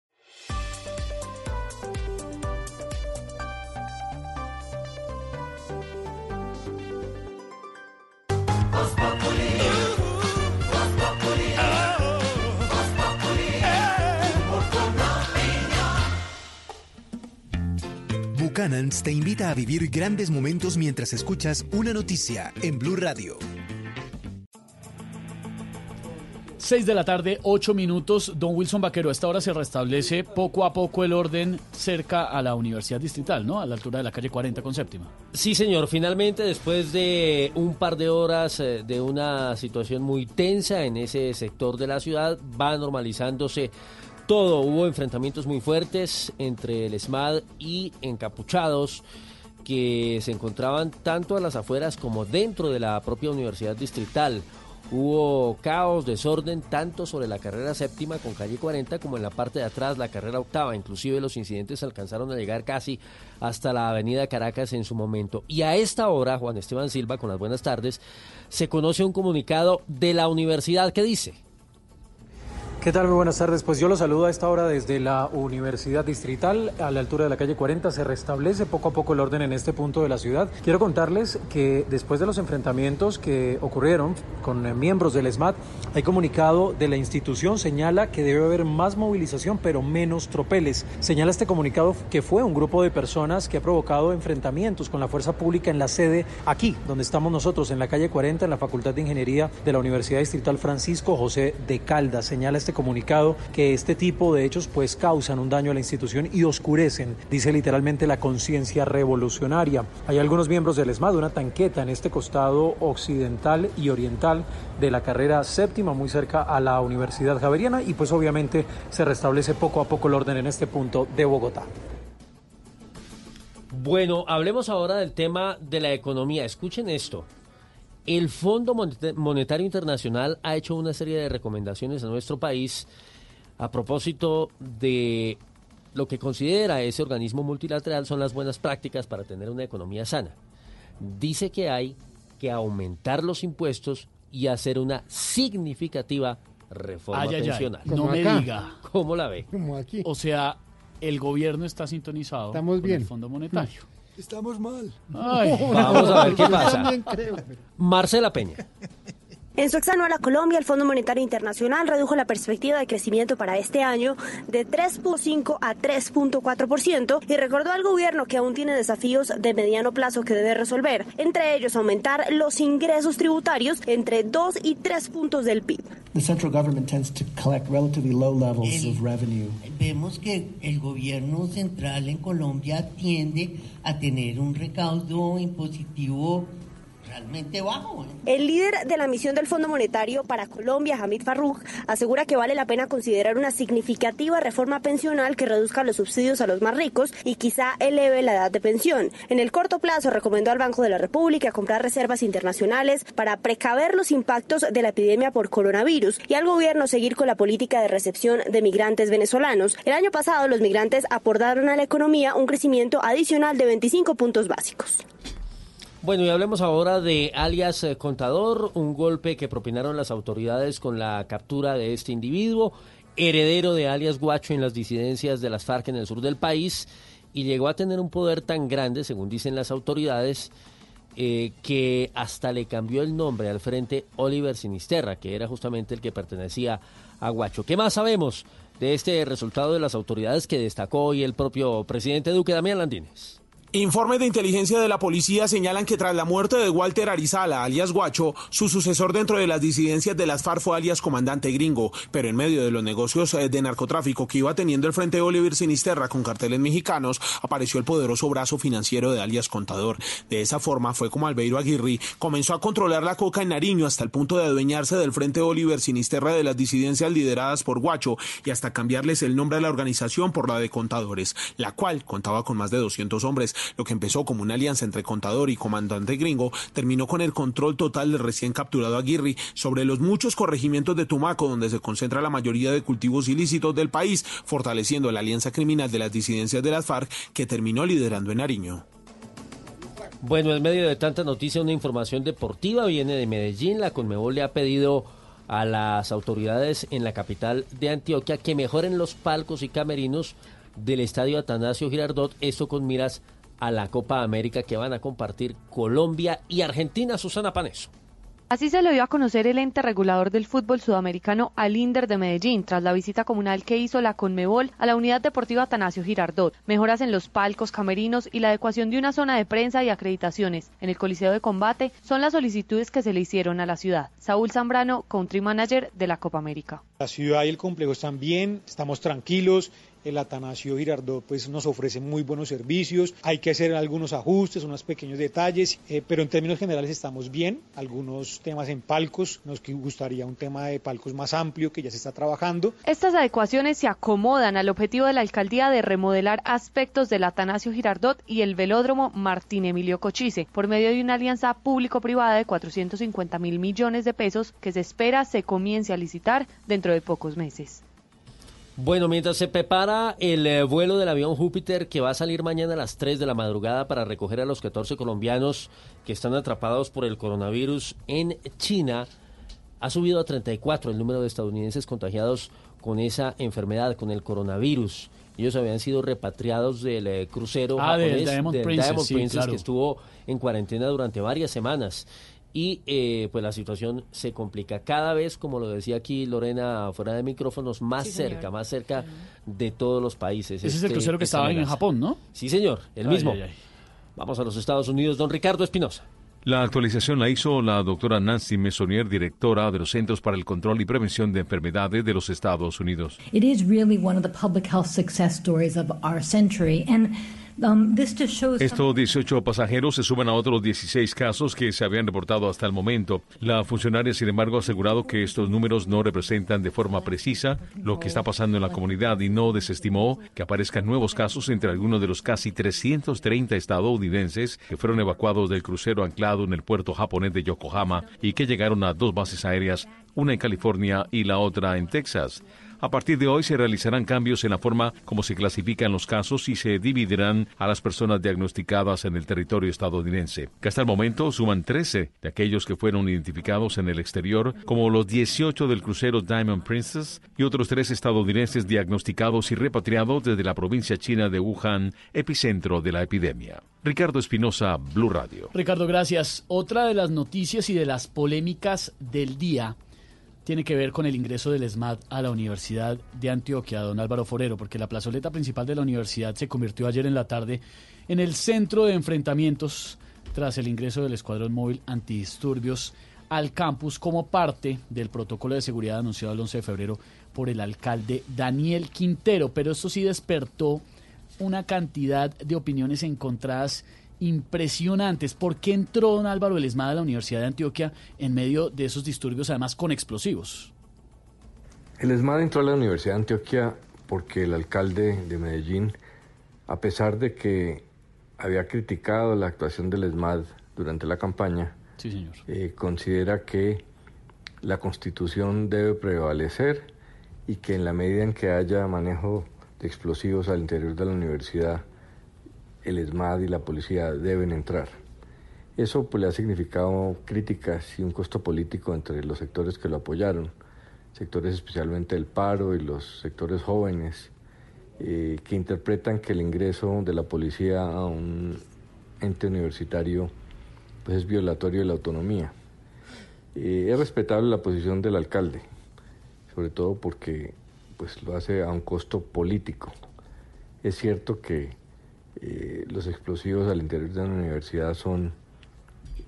Buchanan's te invita a vivir grandes momentos mientras escuchas una noticia en Blue Radio.
6 de la tarde, 8 minutos. Don Wilson Vaquero, a esta hora se restablece poco a poco el orden cerca a la Universidad Distrital, ¿no? A la altura de la calle 40 con séptima.
Sí, señor. Finalmente, después de un par de horas eh, de una situación muy tensa en ese sector de la ciudad, va normalizándose todo. Hubo enfrentamientos muy fuertes entre el SMAD y encapuchados que se encontraban tanto a las afueras como dentro de la propia Universidad Distrital. Hubo caos, desorden, tanto sobre la carrera séptima con calle 40 como en la parte de atrás, la carrera octava. Inclusive los incidentes alcanzaron a llegar casi hasta la avenida Caracas en su momento. Y a esta hora, Juan Esteban Silva, con las buenas tardes, se conoce un comunicado de la universidad que dice...
¿Qué tal? Muy buenas tardes. Pues yo los saludo a esta hora desde la Universidad Distrital, a la altura de la calle 40. Se restablece poco a poco el orden en este punto de la ciudad. Quiero contarles que después de los enfrentamientos que ocurrieron con miembros del ESMAD, hay comunicado de la institución señala que debe haber más movilización, pero menos tropeles. Señala este comunicado que fue un grupo de personas que ha provocado enfrentamientos con la fuerza pública en la sede aquí, donde estamos nosotros, en la calle 40, en la Facultad de Ingeniería de la Universidad Distrital Francisco José de Caldas. Señala este comunicado que este tipo de hechos pues causan un daño a la institución y oscurecen, dice literalmente la conciencia revolucionaria. Hay algunos miembros del ESMAD, una tanqueta en este costado occidental y oriental de la carrera séptima, muy cerca a la Universidad Javeriana y pues obviamente se restablece poco a poco el orden en este punto de Bogotá.
Bueno, hablemos ahora del tema de la economía. Escuchen esto. El Fondo Monetario Internacional ha hecho una serie de recomendaciones a nuestro país a propósito de lo que considera ese organismo multilateral son las buenas prácticas para tener una economía sana. Dice que hay que aumentar los impuestos y hacer una significativa reforma
Ay, ay, ay.
pensional.
No me diga.
¿Cómo la ve?
Como aquí.
O sea, el gobierno está sintonizado
Estamos
con
bien.
el Fondo Monetario.
Estamos mal.
Ay.
Vamos a ver qué pasa. Marcela Peña.
En su exanual a Colombia, el Fondo Monetario Internacional redujo la perspectiva de crecimiento para este año de 3.5 a 3.4% y recordó al gobierno que aún tiene desafíos de mediano plazo que debe resolver, entre ellos aumentar los ingresos tributarios entre 2 y 3 puntos del PIB.
The central government tends to collect relatively low levels of revenue.
Vemos que el gobierno central en Colombia tiende a tener un recaudo impositivo realmente bajo. ¿eh?
El líder de la misión del Fondo Monetario para Colombia, Hamid Farruj, asegura que vale la pena considerar una significativa reforma pensional que reduzca los subsidios a los más ricos y quizá eleve la edad de pensión. En el corto plazo recomendó al Banco de la República comprar reservas internacionales para precaver los impactos de la epidemia por coronavirus y al gobierno seguir con la política de recepción de migrantes venezolanos. El año pasado los migrantes aportaron a la economía un crecimiento adicional de 25 puntos básicos.
Bueno, y hablemos ahora de alias eh, Contador, un golpe que propinaron las autoridades con la captura de este individuo, heredero de alias Guacho en las disidencias de las FARC en el sur del país, y llegó a tener un poder tan grande, según dicen las autoridades, eh, que hasta le cambió el nombre al frente Oliver Sinisterra, que era justamente el que pertenecía a Guacho. ¿Qué más sabemos de este resultado de las autoridades que destacó hoy el propio presidente Duque Damián Landines?
Informes de inteligencia de la policía señalan que tras la muerte de Walter Arizala, alias Guacho, su sucesor dentro de las disidencias de las FARC fue alias Comandante Gringo, pero en medio de los negocios eh, de narcotráfico que iba teniendo el Frente Oliver Sinisterra con carteles mexicanos, apareció el poderoso brazo financiero de alias Contador. De esa forma fue como Albeiro Aguirre comenzó a controlar la coca en Nariño hasta el punto de adueñarse del Frente Oliver Sinisterra de las disidencias lideradas por Guacho y hasta cambiarles el nombre a la organización por la de Contadores, la cual contaba con más de 200 hombres. Lo que empezó como una alianza entre Contador y Comandante Gringo terminó con el control total del recién capturado Aguirre sobre los muchos corregimientos de Tumaco donde se concentra la mayoría de cultivos ilícitos del país, fortaleciendo la alianza criminal de las disidencias de las FARC que terminó liderando en Nariño.
Bueno, en medio de tanta noticia, una información deportiva viene de Medellín. La Conmebol le ha pedido a las autoridades en la capital de Antioquia que mejoren los palcos y camerinos del estadio Atanasio Girardot, esto con miras a la Copa América que van a compartir Colombia y Argentina. Susana Paneso.
Así se le dio a conocer el ente regulador del fútbol sudamericano al Inder de Medellín tras la visita comunal que hizo la Conmebol a la unidad deportiva Atanasio Girardot. Mejoras en los palcos camerinos y la adecuación de una zona de prensa y acreditaciones en el Coliseo de Combate son las solicitudes que se le hicieron a la ciudad. Saúl Zambrano, country manager de la Copa América.
La ciudad y el complejo están bien, estamos tranquilos, el Atanasio Girardot pues nos ofrece muy buenos servicios, hay que hacer algunos ajustes, unos pequeños detalles, eh, pero en términos generales estamos bien, algunos temas en palcos, nos gustaría un tema de palcos más amplio que ya se está trabajando.
Estas adecuaciones se acomodan al objetivo de la alcaldía de remodelar aspectos del Atanasio Girardot y el velódromo Martín Emilio Cochise por medio de una alianza público-privada de 450 mil millones de pesos que se espera se comience a licitar dentro de pocos meses.
Bueno, mientras se prepara el eh, vuelo del avión Júpiter que va a salir mañana a las 3 de la madrugada para recoger a los 14 colombianos que están atrapados por el coronavirus en China, ha subido a 34 el número de estadounidenses contagiados con esa enfermedad, con el coronavirus. Ellos habían sido repatriados del eh, crucero
Ah, del
japonés,
Diamond
del
Princess,
Diamond
sí,
Princess,
claro.
que estuvo en cuarentena durante varias semanas. Y eh, pues la situación se complica cada vez, como lo decía aquí Lorena, fuera de micrófonos, más
Sí,
cerca, más cerca de todos los países.
Ese es el
Este-
crucero que
esta
estaba en. Japón, ¿no?
Sí, señor, el
Ay,
mismo.
ay, ay.
Vamos a los Estados Unidos, don Ricardo Espinosa.
La actualización la hizo la doctora Nancy Messonnier, directora de los Centros para el Control y Prevención de Enfermedades de los Estados Unidos.
It is really one of the public health success stories of our century. And um,
Estos 18 pasajeros se suman a otros 16 casos que se habían reportado hasta el momento. La funcionaria, sin embargo, ha asegurado que estos números no representan de forma precisa lo que está pasando en la comunidad y no desestimó que aparezcan nuevos casos entre algunos de los casi 330 estadounidenses que fueron evacuados del crucero anclado en el puerto japonés de Yokohama y que llegaron a dos bases aéreas, una en California y la otra en Texas. A partir de hoy se realizarán cambios en la forma como se clasifican los casos y se dividirán a las personas diagnosticadas en el territorio estadounidense, que hasta el momento suman 13 de aquellos que fueron identificados en el exterior, como los 18 del crucero Diamond Princess y otros tres estadounidenses diagnosticados y repatriados desde la provincia china de Wuhan, epicentro de la epidemia. Ricardo Espinosa, Blue Radio.
Ricardo, gracias. Otra de las noticias y de las polémicas del día tiene que ver con el ingreso del ESMAD a la Universidad de Antioquia, don Álvaro Forero, porque la plazoleta principal de la universidad se convirtió ayer en la tarde en el centro de enfrentamientos tras el ingreso del Escuadrón Móvil Antidisturbios al campus como parte del protocolo de seguridad anunciado el 11 de febrero por el alcalde Daniel Quintero. Pero esto sí despertó una cantidad de opiniones encontradas impresionantes. ¿Por qué entró don Álvaro Elesmada a la Universidad de Antioquia en medio de esos disturbios, además con explosivos?
El entró a la Universidad de Antioquia porque el alcalde de Medellín, a pesar de que había criticado la actuación del ESMAD durante la campaña,
Sí, señor.
eh, considera que la constitución debe prevalecer y que en la medida en que haya manejo de explosivos al interior de la universidad, el ESMAD y la policía deben entrar. Eso pues, le ha significado críticas y un costo político entre los sectores que lo apoyaron, sectores especialmente del paro y los sectores jóvenes, eh, que interpretan que el ingreso de la policía a un ente universitario pues, es violatorio de la autonomía. Eh, es respetable la posición del alcalde, sobre todo porque pues, lo hace a un costo político. Es cierto que eh, los explosivos al interior de la universidad son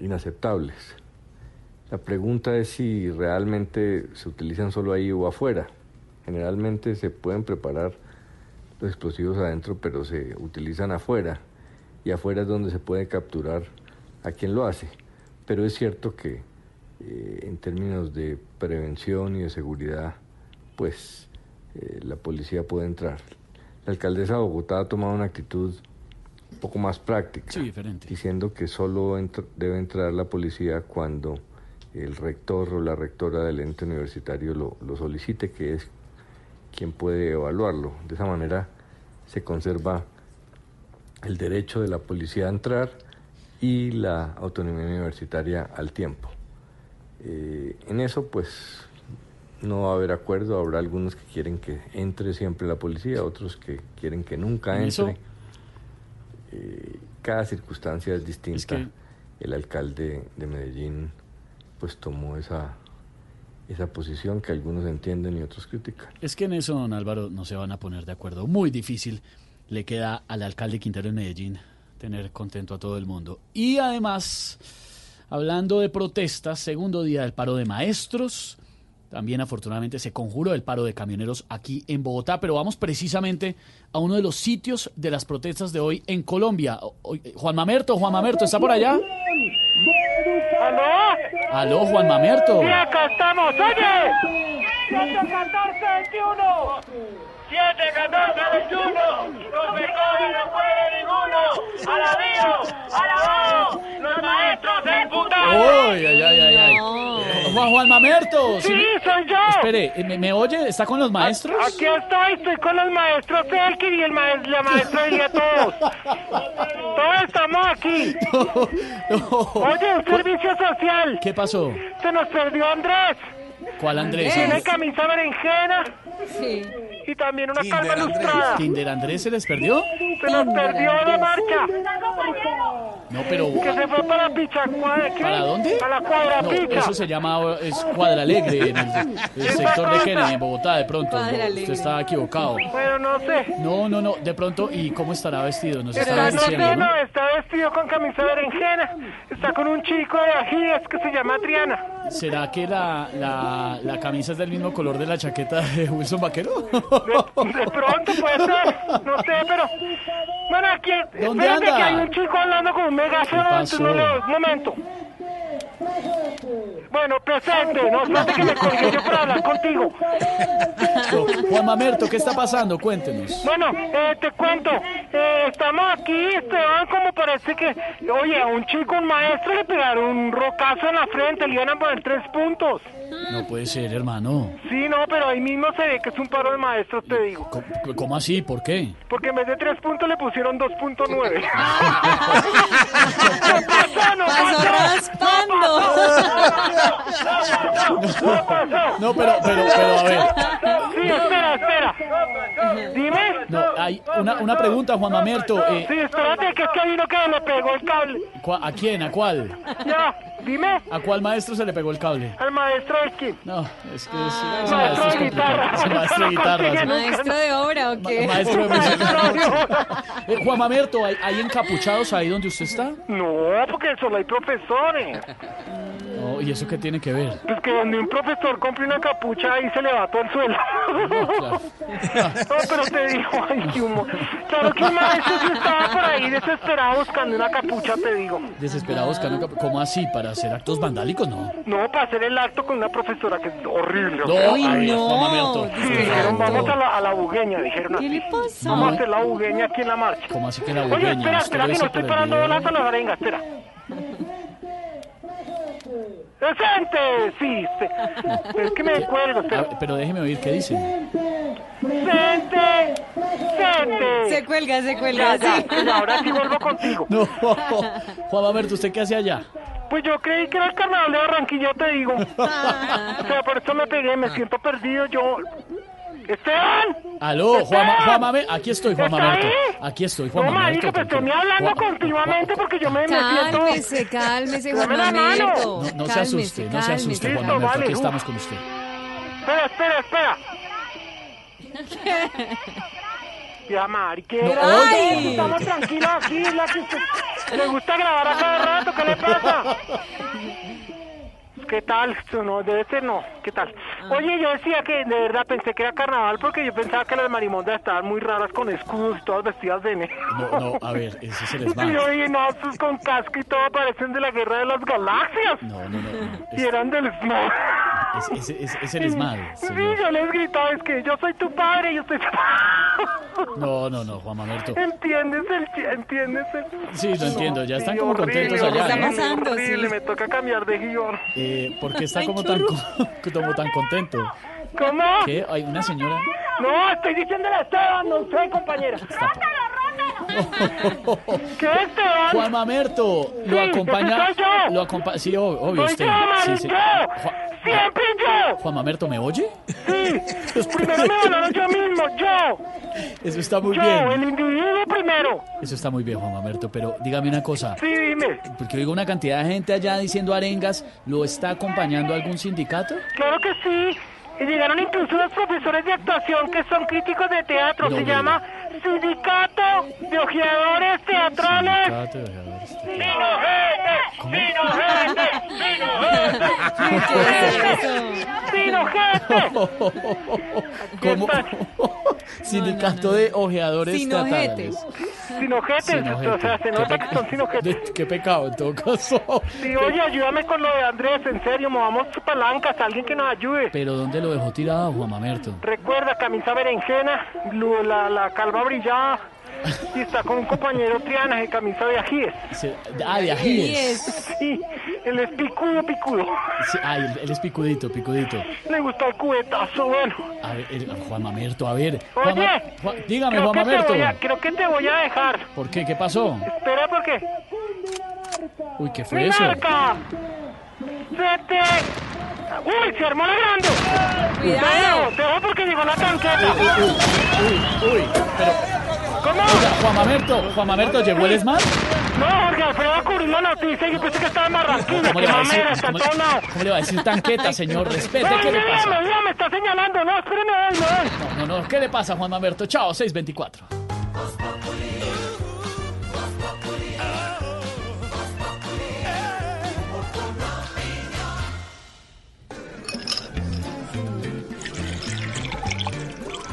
inaceptables. La pregunta es si realmente se utilizan solo ahí o afuera. Generalmente se pueden preparar los explosivos adentro, pero se utilizan afuera. Y afuera es donde se puede capturar a quien lo hace. Pero es cierto que eh, en términos de prevención y de seguridad, pues eh, la policía puede entrar. La alcaldesa de Bogotá ha tomado una actitud un poco más práctica,
Sí, diferente.
diciendo que solo entr- debe entrar la policía cuando el rector o la rectora del ente universitario lo, lo solicite, que es quien puede evaluarlo. De esa manera se conserva el derecho de la policía a entrar y la autonomía universitaria al tiempo. Eh, en eso, pues, no va a haber acuerdo. Habrá algunos que quieren que entre siempre la policía, otros que quieren que nunca
¿En
entre.
eso?
Eh, cada circunstancia es distinta.
que-
El alcalde de Medellín pues tomó esa, esa posición que algunos entienden y otros critican.
Es que en eso, don Álvaro, no se van a poner de acuerdo. Muy difícil le queda al alcalde Quintero en Medellín tener contento a todo el mundo. Y además, hablando de protestas, segundo día del paro de maestros, también afortunadamente se conjuró el paro de camioneros aquí en Bogotá, pero vamos precisamente a uno de los sitios de las protestas de hoy en Colombia. Juan Mamerto, Juan Mamerto, ¿está por allá?
¿Aló?
Aló, Juan Mamerto.
Sí, acá estamos. Oye, 7, 14, 21. 7, 14, 21. Los mejores no puede ninguno. A la Dio, a la voz. Los maestros del putado.
Uy, ay, ay, ay, ay. Juan Juan Mamerto.
Sí, soy yo.
Espere, ¿me, me oye? ¿Está con los maestros?
Aquí estoy, estoy con los maestros Elkir y el maestro, la maestra y todos. Todos estamos aquí. Oye, un servicio social.
¿Qué pasó?
Se nos perdió Andrés.
¿Cuál Andrés?
Tiene camisa berenjena.
Sí.
Y también una calma ilustrada.
¿Tinder Andrés se les perdió?
Se nos perdió la marcha.
No, pero...
Que se fue para.
¿Para dónde?
Para la cuadra
No,
pica.
eso se llama es Cuadra Alegre en el, el sector de Kennedy, en Bogotá, de pronto. No, usted está equivocado.
Bueno, no sé.
No, no, no, de pronto, ¿y cómo estará vestido? Nos
Está,
estaba
no sé,
diciendo, ¿no?
no, está vestido con camisa berenjena. Está con un chico de ajíes que se llama Triana.
¿Será que la, la, la camisa es del mismo color de la chaqueta de Wilson Vaquero?
De pronto puede ser, no sé, pero... Bueno, aquí...
¿Dónde
espérate
anda?
que hay un chico hablando con un megáfono. No le- Un momento. Bueno, presente, no espérate que me colgué yo para hablar contigo.
No, Juan Mamerto, ¿qué está pasando? Cuéntenos.
Bueno, eh, te cuento, eh, estamos aquí, Esteban, como parece que, oye, a un chico, un maestro le pegaron un rocazo en la frente, le iban a poner tres puntos.
No puede ser, hermano.
Sí, no, pero ahí mismo se ve que es un paro de maestros, te digo.
¿Cómo, cómo así? ¿Por qué?
Porque en vez de tres puntos le pusieron 2.9. ¿Qué pasó? No
pero, pero, pero, a ver.
Sí, espera, espera. Dime.
No, hay una, una pregunta, Juan Mamerto. eh,
Sí, espérate, que es que hay uno que le pegó el cable.
¿cu- ¿A quién? ¿A cuál?
Ya, dime.
¿A cuál maestro se le pegó el cable?
Al maestro Esquin.
No, es que es,
Ah,
ese maestro es
maestro de guitarra.
Ese maestro de guitarra.
¿Maestro de obra o qué?
Maestro de música. Eh, Juan Mamerto, ¿hay, hay encapuchados ahí donde usted está?
No, porque solo hay profesores.
No, ¿Y eso qué tiene que ver?
Pues que donde un profesor compre una capucha ahí se le va todo el suelo.
claro.
No, pero te digo, ay, qué humor. Claro que un maestro sí estaba por ahí desesperado buscando una capucha, te digo.
Desesperado buscando encapu- ¿Cómo así? ¿Para hacer actos vandálicos? No.
No, para hacer el acto con una profesora que es horrible.
No,
ay,
no.
Sí, dijeron, vamos a la, a la bugueña, dijeron
¿Qué
así.
le pasó?
Vamos a hacer la bugueña aquí en la marcha.
¿Cómo así que la
Oye,
bugueña?
espera,
¿Usted
espera,
lo
que no estoy parando bolas a la arenga, espera. ¡Presente! Sí, se- es que me cuelgo,
A
espera.
ver, pero déjeme oír qué dicen.
¡Presente! ¡Presente!
Se cuelga, se cuelga,
Ya,
sí.
ya, ahora sí vuelvo contigo.
No. Juan Mamerto, ¿usted qué hace allá?
Pues yo creí que era el carnaval de Barranquilla, te digo. O sea, por eso me pegué, me siento perdido, yo... ¡Esteban!
Aló, Juan. Aquí estoy, Juan
¿Está
Mamerto. Aquí estoy, Juan
No,
Mamerto.
marica, pero estoy
tranquilo.
hablando
Juan-
continuamente porque yo me, me siento...
Cálmese, cálmese, Juan. Mamerto.
No, no se
Cálmese,
asuste, no se asuste,
cálmese.
Juan Mamerto.
vale,
Aquí
uf.
estamos con usted.
Espera, espera, espera. Ya, Mari, ¿qué?
No,
Ay, estamos tranquilos aquí, la que usted... Le gusta grabar a cada rato, ¿qué le pasa? ¿Qué tal? No, debe ser no. ¿Qué tal? Oye, yo decía que de verdad pensé que era carnaval porque yo pensaba que las marimondas estaban muy raras con escudos y todas vestidas de negro.
No, no, a ver, ese es el
Y yo dije, no, estos con casco y todo parecen de la guerra de las galaxias.
No, no, no. no.
Y eran del Smog.
Es, es, es, es el esmalte,
Sí, yo les gritaba, es que yo soy tu padre, yo soy tu
No, no, no, Juan Mamerto.
¿Entiendes el entiendes el
Sí, lo entiendo, ya están
Sí,
como
horrible,
contentos allá.
está pasando,
horrible,
sí.
me toca cambiar de guion.
Eh, ¿Por qué está como tan, como tan contento?
¿Cómo?
¿Qué? Hay una señora.
No, estoy diciéndole a Esteban, no sé, compañera. ¿Qué Esteban?
Juan Mamerto, lo
Sí,
acompaña.
soy yo.
Lo acompaña. Sí, ob- obvio,
Soy
usted.
yo,
Sí,
man,
sí.
yo. Siempre yo.
Juan Mamerto, ¿me oye?
Sí, primero me hablaron yo mismo, yo.
Eso está muy
Yo,
bien.
el individuo primero.
Eso está muy bien, Juan Mamerto, pero dígame una cosa.
Sí, dime.
Porque oigo una cantidad de gente allá diciendo arengas, ¿lo está acompañando algún sindicato?
Claro que sí. Y llegaron incluso los profesores de actuación que son críticos de teatro.
No
Se llama Sindicato de Ojeadores Teatrales.
Sindicato de ojeadores.
¡Sin ojete!
¿Cómo? Sindicato de ojeadores
Sin
teatrales.
Sin ojetes,
Sin
o sea, se
Qué
nota que son sin ojetes.
de- Qué pecado, en todo caso.
Sí, oye, ayúdame con lo de Andrés, en serio, movamos palancas, alguien que nos ayude.
Pero ¿dónde lo dejó tirado, Juan Mamerto?
Recuerda, camisa berenjena, la, la calva brillada, y está con un compañero Triana de camisa de ajíes.
Se- ah, de ajíes.
Sí, él es picudo, picudo.
Sí, ah, él, él es picudito, picudito.
Le gusta el cubetazo, bueno.
A ver, el- Juan Mamerto, a ver.
Oye,
Juan- dígame, Juan Mamerto.
voy a- creo que te voy a dejar.
¿Por qué? ¿Qué pasó?
Espera, porque...
Uy, ¿qué fue eso?
¡Se te... ¡Uy, se armó la grande!
Cuidado.
Te dejo porque llegó la tanqueta.
Uy, uy, uy, pero...
¿Cómo?
Oiga, Juan Mamerto, Juan Mamerto, ¿llegó el ESMAD?
No, Jorge Alfredo va a cubrir la noticia. Yo pensé que estaba en Barranquilla.
¿Cómo le
¡Qué
va a decir, cómo,
todo lado.
cómo le va a decir tanqueta, señor? Respete,
No,
¿qué le pasa?
me, mira, me está señalando. No, espéreme, no.
No, no, no, ¿qué le pasa, Juan Mamerto? Chao, 624.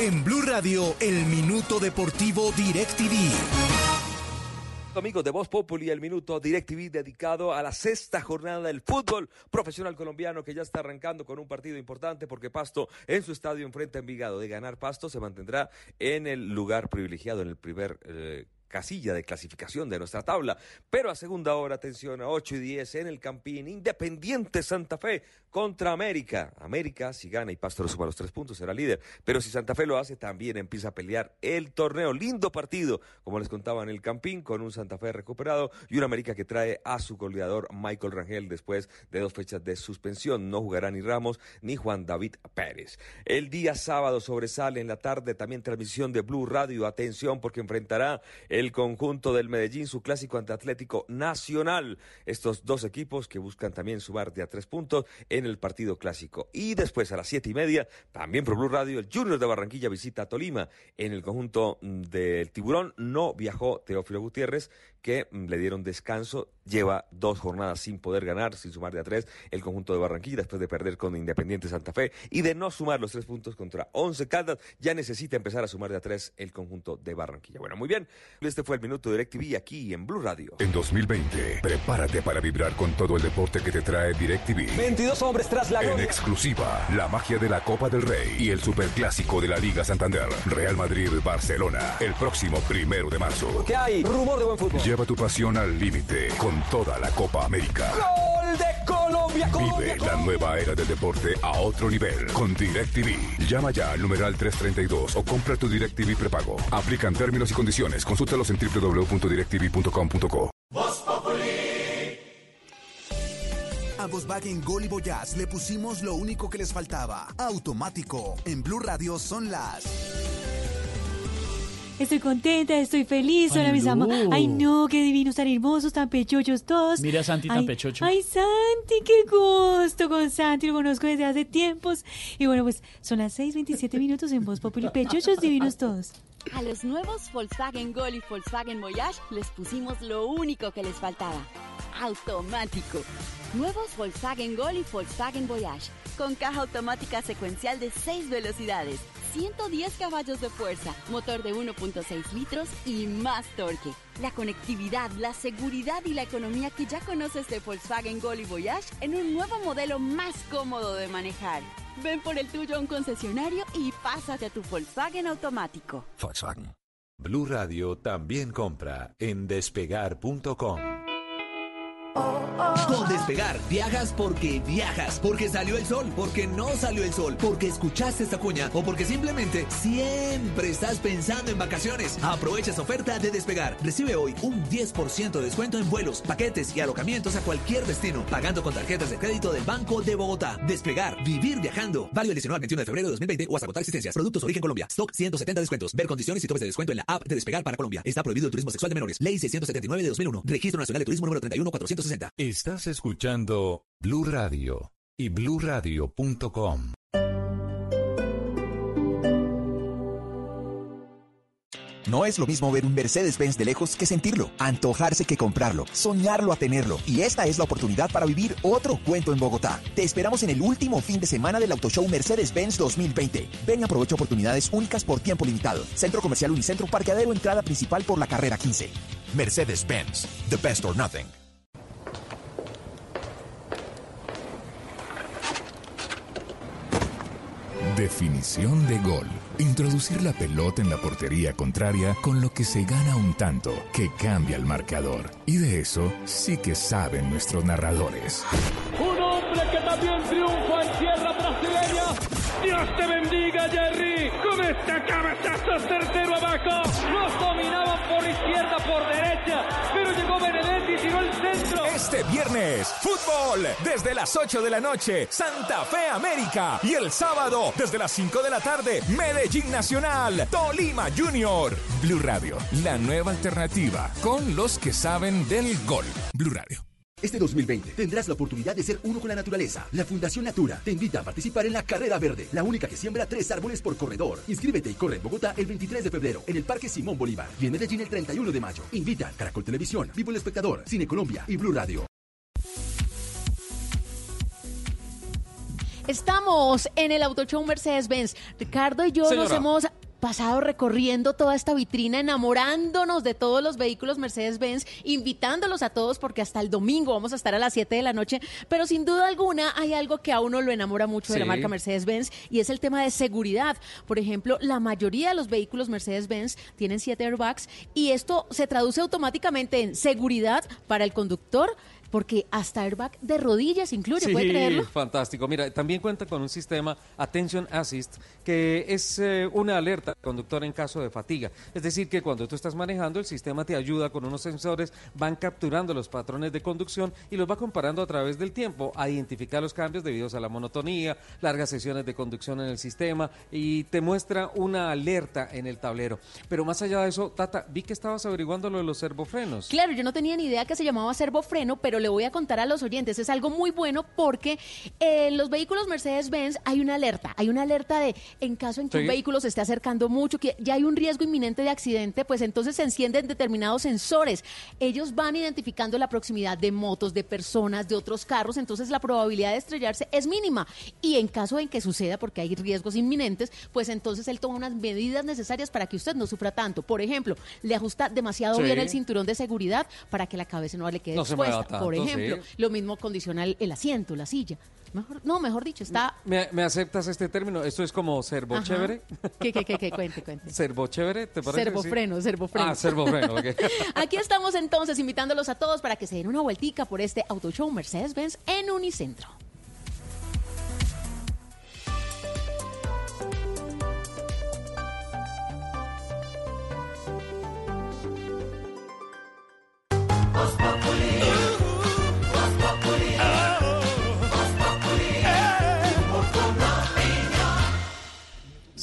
En Blue Radio, el Minuto Deportivo DirecTV.
Amigos de Voz Populi, el minuto DirecTV dedicado a la sexta jornada del fútbol profesional colombiano que ya está arrancando con un partido importante porque Pasto en su estadio enfrenta a Envigado. De ganar Pasto se mantendrá en el lugar privilegiado, en el primer eh, casilla de clasificación de nuestra tabla. Pero a segunda hora, atención, a 8 y 10 en el Campín, Independiente Santa Fe contra América. América, si gana y Pasto lo suma los tres puntos, será líder. Pero si Santa Fe lo hace, también empieza a pelear el torneo. Lindo partido, como les contaba en el Campín, con un Santa Fe recuperado y un América que trae a su goleador Michael Rangel después de dos fechas de suspensión. No jugará ni Ramos ni Juan David Pérez. El día sábado sobresale en la tarde también transmisión de Blue Radio. Atención porque enfrentará el conjunto del Medellín su clásico ante Atlético Nacional. Estos dos equipos que buscan también sumar de a tres puntos en el partido clásico. Y después a las siete y media, también por Blue Radio, el Junior de Barranquilla visita a Tolima. En el conjunto mm, del Tiburón no viajó Teófilo Gutiérrez, que mm, le dieron descanso. Lleva dos jornadas sin poder ganar, sin sumar de a tres, el conjunto de Barranquilla, después de perder con Independiente Santa Fe y de no sumar los tres puntos contra Once Caldas, ya necesita empezar a sumar de a tres el conjunto de Barranquilla. Bueno, muy bien. Este fue el Minuto DirecTV aquí en Blue Radio.
En 2020, prepárate para vibrar con todo el deporte que te trae DirecTV.
22 hombres tras la
En
gloria.
exclusiva, la magia de la Copa del Rey y el superclásico de la Liga Santander. Real Madrid-Barcelona, el próximo primero de marzo.
¿Qué hay? Rumor de buen fútbol.
Lleva tu pasión al límite con toda la Copa América.
Gol de Colombia, Colombia.
Vive la nueva era del deporte a otro nivel con DirecTV. Llama ya al numeral 332 o compra tu DirecTV prepago. Aplican términos y condiciones. Consúltalos en www.directv.com.co.
A Volkswagen Gol y Voyage le pusimos lo único que les faltaba. Automático. En Blue Radio son las...
Estoy contenta, estoy feliz. Hola, mis amores. Ay, no, qué divinos, tan hermosos, tan pechochos todos.
Mira a Santi tan
Ay,
pechocho.
Ay, Santi, qué gusto con Santi. Lo conozco desde hace tiempos. Y bueno, pues son las 6:27 minutos en Voz Populi. Pechochos divinos todos.
A los nuevos Volkswagen Gol y Volkswagen Voyage les pusimos lo único que les faltaba. Automático. Nuevos Volkswagen Gol y Volkswagen Voyage. Con caja automática secuencial de 6 velocidades, 110 caballos de fuerza, motor de 1.6 litros y más torque. La conectividad, la seguridad y la economía que ya conoces de Volkswagen Gol y Voyage en un nuevo modelo más cómodo de manejar. Ven por el tuyo a un concesionario y pásate a tu Volkswagen automático.
Volkswagen.
Blue Radio también compra en despegar.com. Con Despegar, viajas porque viajas, porque salió el sol, porque no salió el sol, porque escuchaste esta cuña o porque simplemente siempre estás pensando en vacaciones. Aprovecha esta oferta de Despegar. Recibe hoy un 10% de descuento en vuelos, paquetes y alojamientos a cualquier destino, pagando con tarjetas de crédito del Banco de Bogotá. Despegar, vivir viajando. Válido el 19 al 21 de febrero de 2020 o hasta agotar existencias. Productos origen Colombia. Stock 170 descuentos. Ver condiciones y topes de descuento en la app de Despegar para Colombia. Está prohibido el turismo sexual de menores. Ley 679 de 2001. Registro Nacional de Turismo número 31460. Estás escuchando Blue Radio y bluradio.com.
No es lo mismo ver un Mercedes-Benz de lejos que sentirlo, antojarse que comprarlo, soñarlo a tenerlo. Y esta es la oportunidad para vivir otro cuento en Bogotá. Te esperamos en el último fin de semana del Auto Show Mercedes-Benz 2020. Ven y aprovecha oportunidades únicas por tiempo limitado. Centro Comercial Unicentro Parqueadero, entrada principal por la carrera 15.
Mercedes-Benz, the best or nothing.
Definición de gol. Introducir la pelota en la portería contraria con lo que se gana un tanto que cambia el marcador. Y de eso sí que saben nuestros narradores.
Un hombre que también triunfa en tierra brasileña. Dios te bendiga, Jerry. Con este cabezazo certero abajo. Los dominaban por izquierda, por derecha. Pero llegó Benedetti y
Este viernes, fútbol desde las 8 de la noche, Santa Fe América. Y el sábado, desde las 5 de la tarde, Medellín Nacional, Tolima Junior. Blue Radio, la nueva alternativa con los que saben del gol. Blue Radio.
Este 2020 tendrás la oportunidad de ser uno con la naturaleza. La Fundación Natura te invita a participar en la Carrera Verde, la única que siembra tres árboles por corredor. Inscríbete y corre en Bogotá el 23 de febrero en el Parque Simón Bolívar y en Medellín el 31 de mayo. Invita Caracol Televisión, Vivo el Espectador, Cine Colombia y Blue Radio.
Estamos en el Auto Show Mercedes-Benz. Ricardo y yo nos hemos pasado recorriendo toda esta vitrina, enamorándonos de todos los vehículos Mercedes-Benz, invitándolos a todos porque hasta el domingo vamos a estar a las 7 de la noche, pero sin duda alguna hay algo que a uno lo enamora mucho de la marca Mercedes-Benz y es el tema de seguridad. Por ejemplo, la mayoría de los vehículos Mercedes-Benz tienen 7 airbags y esto se traduce automáticamente en seguridad para el conductor porque hasta airbag de rodillas incluye, ¿puede creerlo?
fantástico. Mira, también cuenta con un sistema Attention Assist que es eh, una alerta al conductor en caso de fatiga. Es decir, que cuando tú estás manejando, el sistema te ayuda con unos sensores, van capturando los patrones de conducción y los va comparando a través del tiempo a identificar los cambios debidos a la monotonía, largas sesiones de conducción en el sistema y te muestra una alerta en el tablero. Pero más allá de eso, Tata, vi que estabas averiguando lo de los servofrenos.
Claro, yo no tenía ni idea que se llamaba servofreno, pero le voy a contar a los oyentes. Es algo muy bueno porque en los vehículos Mercedes-Benz hay una alerta. Hay una alerta de en caso en que
Sí.
un vehículo se esté acercando mucho, que ya hay un riesgo inminente de accidente, pues entonces se encienden determinados sensores. Ellos van identificando la proximidad de motos, de personas, de otros carros, entonces la probabilidad de estrellarse es mínima. Y en caso en que suceda, porque hay riesgos inminentes, pues entonces él toma unas medidas necesarias para que usted no sufra tanto. Por ejemplo, le ajusta demasiado
Sí.
bien el cinturón de seguridad para que la cabeza no le quede
No
expuesta. Por ejemplo,
sí.
lo mismo condiciona el, el asiento, la silla. Mejor, no, mejor dicho, está...
¿Me, me aceptas este término? Esto es como servo
Ajá.
chévere.
¿Qué, qué, qué, qué? Cuente, cuente.
¿Servo chévere? ¿Te parece?
Servofreno,
Sí.
servofreno.
Ah, servofreno, ok.
Aquí estamos entonces invitándolos a todos para que se den una vueltica por este Auto Show Mercedes-Benz en Unicentro.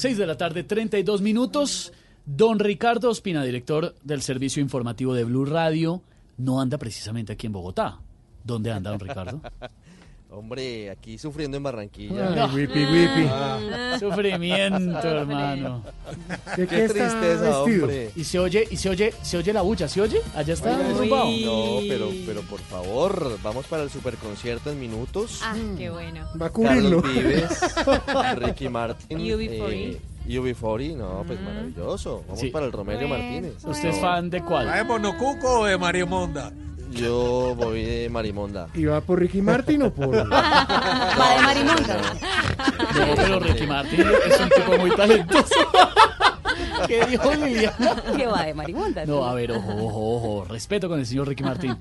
Seis de la tarde, 32 minutos. Don Ricardo Ospina, director del servicio informativo de Blue Radio, no anda precisamente aquí en Bogotá. ¿Dónde anda, don Ricardo?
Hombre, aquí sufriendo en Barranquilla.
Ay, whippy, whippy. Ah, Sufrimiento, hermano.
¿De qué Qué está tristeza, vestido? hombre.
Y se oye, y se oye, se oye la bulla, ¿se oye? Allá está derrumbado.
No, pero, pero por favor, vamos para el superconcierto en minutos.
Ah, qué bueno.
Va
a cubrirlo.
Carlos Vives, Ricky Martin.
UB40.
eh, UB40, no, pues maravilloso. Vamos
Sí.
para el Romelio
Bueno,
Martínez.
¿Usted es fan de cuál?
¿Va de
Monocuco o de Marimonda?
Yo voy de Marimonda.
¿Y va por Ricky Martin o por.?
Va de Marimonda.
No, pero Ricky Martin es un tipo muy talentoso. ¿Qué dijo Liliana?
Que va de marimonda.
No, a ver, ojo, ojo, ojo. Respeto con el señor Ricky Martín.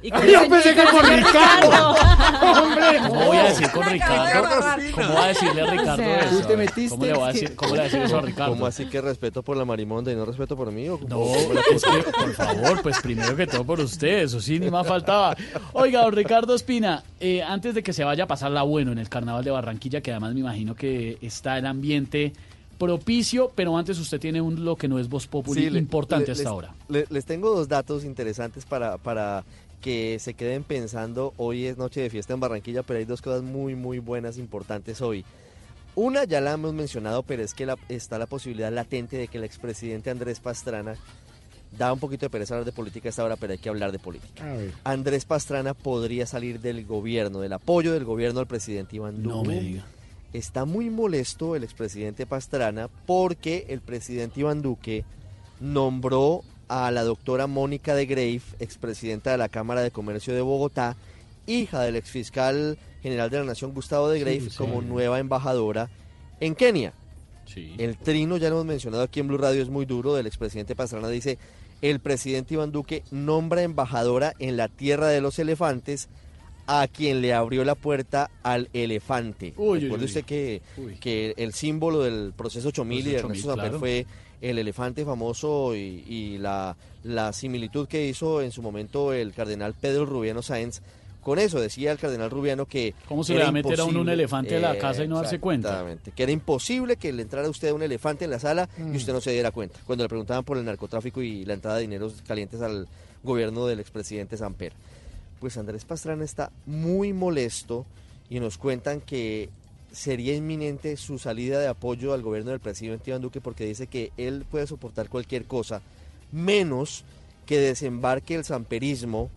Y
Yo pensé que con Ricardo. Hombre,
¿Cómo voy a decir con Ricardo? ¿Cómo va a decirle a Ricardo eso?
tú te metiste.
¿Cómo le va a decir, cómo le va a decir eso a Ricardo?
¿Cómo así que respeto por la marimonda y no respeto por mí? ¿O
No,
la
es que, por favor, pues primero que todo por usted, eso sí, ni más faltaba. Oiga, don Ricardo Espina, eh, antes de que se vaya a pasarla bueno en el Carnaval de Barranquilla, que además me imagino que está el ambiente propicio, pero antes usted tiene un lo que no es Voz
Sí, le-
importante
le-
hasta
les-
ahora.
le- les tengo dos datos interesantes para, para que se queden pensando. Hoy es noche de fiesta en Barranquilla, pero hay dos cosas muy, muy buenas, importantes hoy. Una ya la hemos mencionado, pero es que la- está la posibilidad latente de que el expresidente Andrés Pastrana da un poquito de pereza hablar de política a esta hora, pero hay que hablar de política. Andrés Pastrana podría salir del gobierno, del apoyo del gobierno al presidente Iván Duque.
No me diga.
Está muy molesto el expresidente Pastrana porque el presidente Iván Duque nombró a la doctora Mónica de Grave, expresidenta de la Cámara de Comercio de Bogotá, hija del exfiscal general de la Nación Gustavo de Grave,
Sí, sí.
como nueva embajadora en Kenia. El trino, ya lo hemos mencionado aquí en Blue Radio, es muy duro, del expresidente Pastrana dice, el presidente Iván Duque nombra embajadora en la tierra de los elefantes a quien le abrió la puerta al elefante.
Uy,
Recuerde
uy.
usted que,
Uy.
que el símbolo del proceso 8000 y de Ernesto
8000,
Samper
claro.
fue el elefante famoso y, y la, la similitud que hizo en su momento el cardenal Pedro Rubiano Sáenz. Con eso decía el cardenal Rubiano que...
¿Cómo se
era
le va a meter a uno un elefante a la casa y no darse cuenta?
Exactamente, que era imposible que le entrara a usted un elefante en la sala
Mm.
y usted no se diera cuenta. Cuando le preguntaban por el narcotráfico y la entrada de dineros calientes al gobierno del expresidente Samper. Pues Andrés Pastrana está muy molesto y nos cuentan que sería inminente su salida de apoyo al gobierno del presidente Iván Duque porque dice que él puede soportar cualquier cosa menos que desembarque el samperismo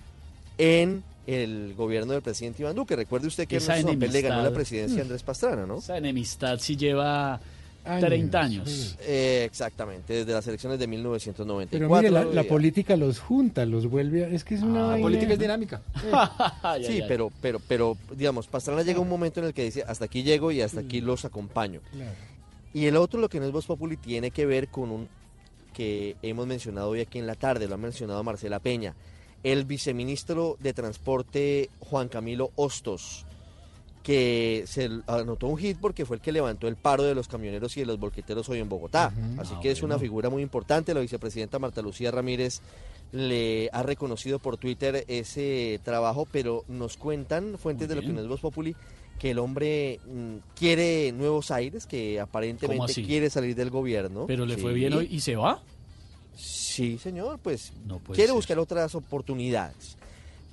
en el gobierno del presidente Iván Duque. Recuerde usted que
Esa
Samper le ganó la presidencia a. Andrés Pastrana, ¿no?
Esa enemistad sí lleva
Años,
30 años.
Eh, exactamente, desde las elecciones de
Pero
1994.
mire, la, la
eh,
política los junta, los vuelve a... Es que es una vaina-
política es
dinámica.
Ay,
sí, pero, pero, pero, digamos, Pastrana llega un momento en el que dice, hasta aquí llego y hasta aquí los acompaño.
Claro.
Y el otro, lo que no es Voz Populi, tiene que ver con un que hemos mencionado hoy aquí en la tarde, lo ha mencionado Marcela Peña, el viceministro de Transporte Juan Camilo Hostos, que se anotó un hit porque fue el que levantó el paro de los camioneros y de los volqueteros hoy en Bogotá. Así
Ah,
que es una figura muy importante. La vicepresidenta Marta Lucía Ramírez le ha reconocido por Twitter ese trabajo, pero nos cuentan fuentes de lo que no es Voz Populi que el hombre mm, quiere nuevos aires, que
¿Cómo
aparentemente quiere salir del gobierno.
Pero le fue bien hoy y se va.
Sí, señor, pues
No
quiere
ser.
buscar otras oportunidades.